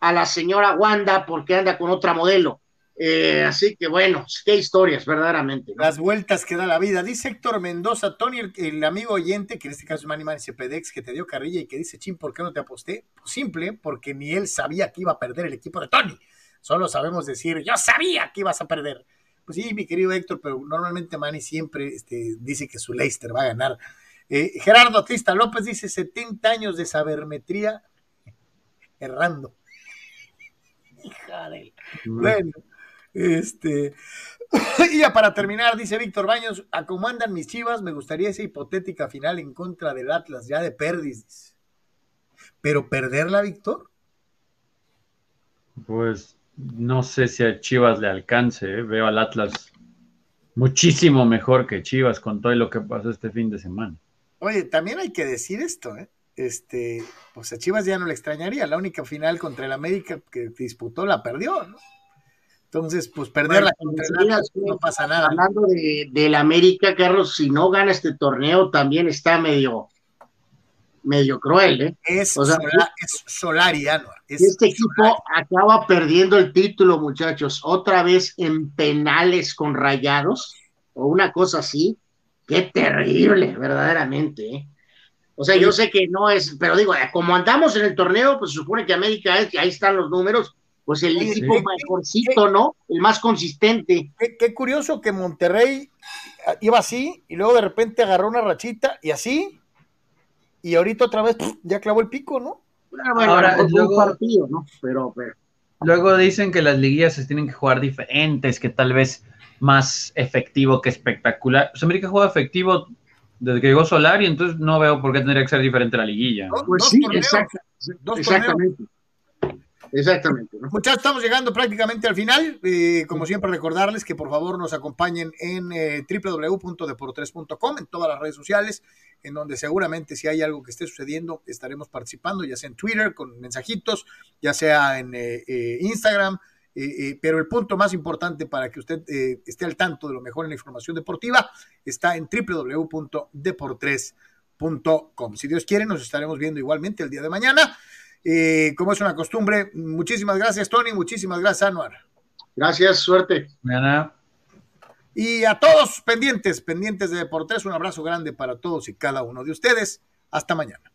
[SPEAKER 4] a la señora Wanda porque anda con otra modelo. Eh, así que bueno, qué historias, verdaderamente.
[SPEAKER 1] Las vueltas que da la vida. Dice Héctor Mendoza, Tony, el, amigo oyente, que en este caso es Manny Manny Pedex, que te dio carrilla y que dice, Chin, ¿por qué no te aposté? Pues simple, porque ni él sabía que iba a perder el equipo de Tony. Solo sabemos decir, yo sabía que ibas a perder. Pues sí, mi querido Héctor, pero normalmente Manny siempre este, dice que su Leicester va a ganar. Eh, Gerardo Atista López dice 70 años de sabermetría errando. <laughs> Hija de... Bueno, este. <laughs> y ya para terminar, dice Víctor Baños, a cómo andan mis chivas, me gustaría esa hipotética final en contra del Atlas, ya de pérdidas. Pero perderla, Víctor.
[SPEAKER 3] Pues no sé si a Chivas le alcance, ¿eh? veo al Atlas muchísimo mejor que Chivas con todo lo que pasó este fin de semana.
[SPEAKER 1] Oye, también hay que decir esto, ¿eh? Este, pues a Chivas ya no le extrañaría, la única final contra el América que disputó la perdió, ¿no? Entonces, pues perder la contra no pasa nada.
[SPEAKER 4] Hablando de, del América, Carlos, si no gana este torneo también está medio, medio cruel, ¿eh?
[SPEAKER 1] Es, o sea, es solariano.
[SPEAKER 4] este equipo acaba perdiendo el título, muchachos, otra vez en penales con rayados, o una cosa así. Qué terrible, verdaderamente, ¿eh? O sea, yo sé que no es, pero digo, como andamos en el torneo, pues se supone que América es, ahí están los números, pues el equipo mejorcito, ¿no? El más consistente.
[SPEAKER 1] Qué, curioso que Monterrey iba así y luego de repente agarró una rachita y así, y ahorita otra vez ya clavó el pico, ¿no?
[SPEAKER 4] Ah, bueno, Ahora, luego, partido, ¿no? Pero, pero,
[SPEAKER 3] Luego dicen que las liguillas se tienen que jugar diferentes, que tal vez más efectivo que espectacular. Pues América juega efectivo desde que llegó Solar y entonces no veo por qué tendría que ser diferente la liguilla.
[SPEAKER 4] Pues sí, exactamente. Exactamente.
[SPEAKER 1] Muchachos, estamos llegando prácticamente al final. Eh, como siempre, recordarles que por favor nos acompañen en eh, www.deportres.com, en todas las redes sociales, en donde seguramente si hay algo que esté sucediendo, estaremos participando, ya sea en Twitter con mensajitos, ya sea en eh, Instagram. pero el punto más importante para que usted esté al tanto de lo mejor en la información deportiva está en www.deportres.com. Si Dios quiere, nos estaremos viendo igualmente el día de mañana. Eh, como es una costumbre, muchísimas gracias, Tony. Muchísimas gracias, Anuar.
[SPEAKER 4] Gracias, suerte.
[SPEAKER 1] Y a todos pendientes, pendientes de Deportes, un abrazo grande para todos y cada uno de ustedes. Hasta mañana.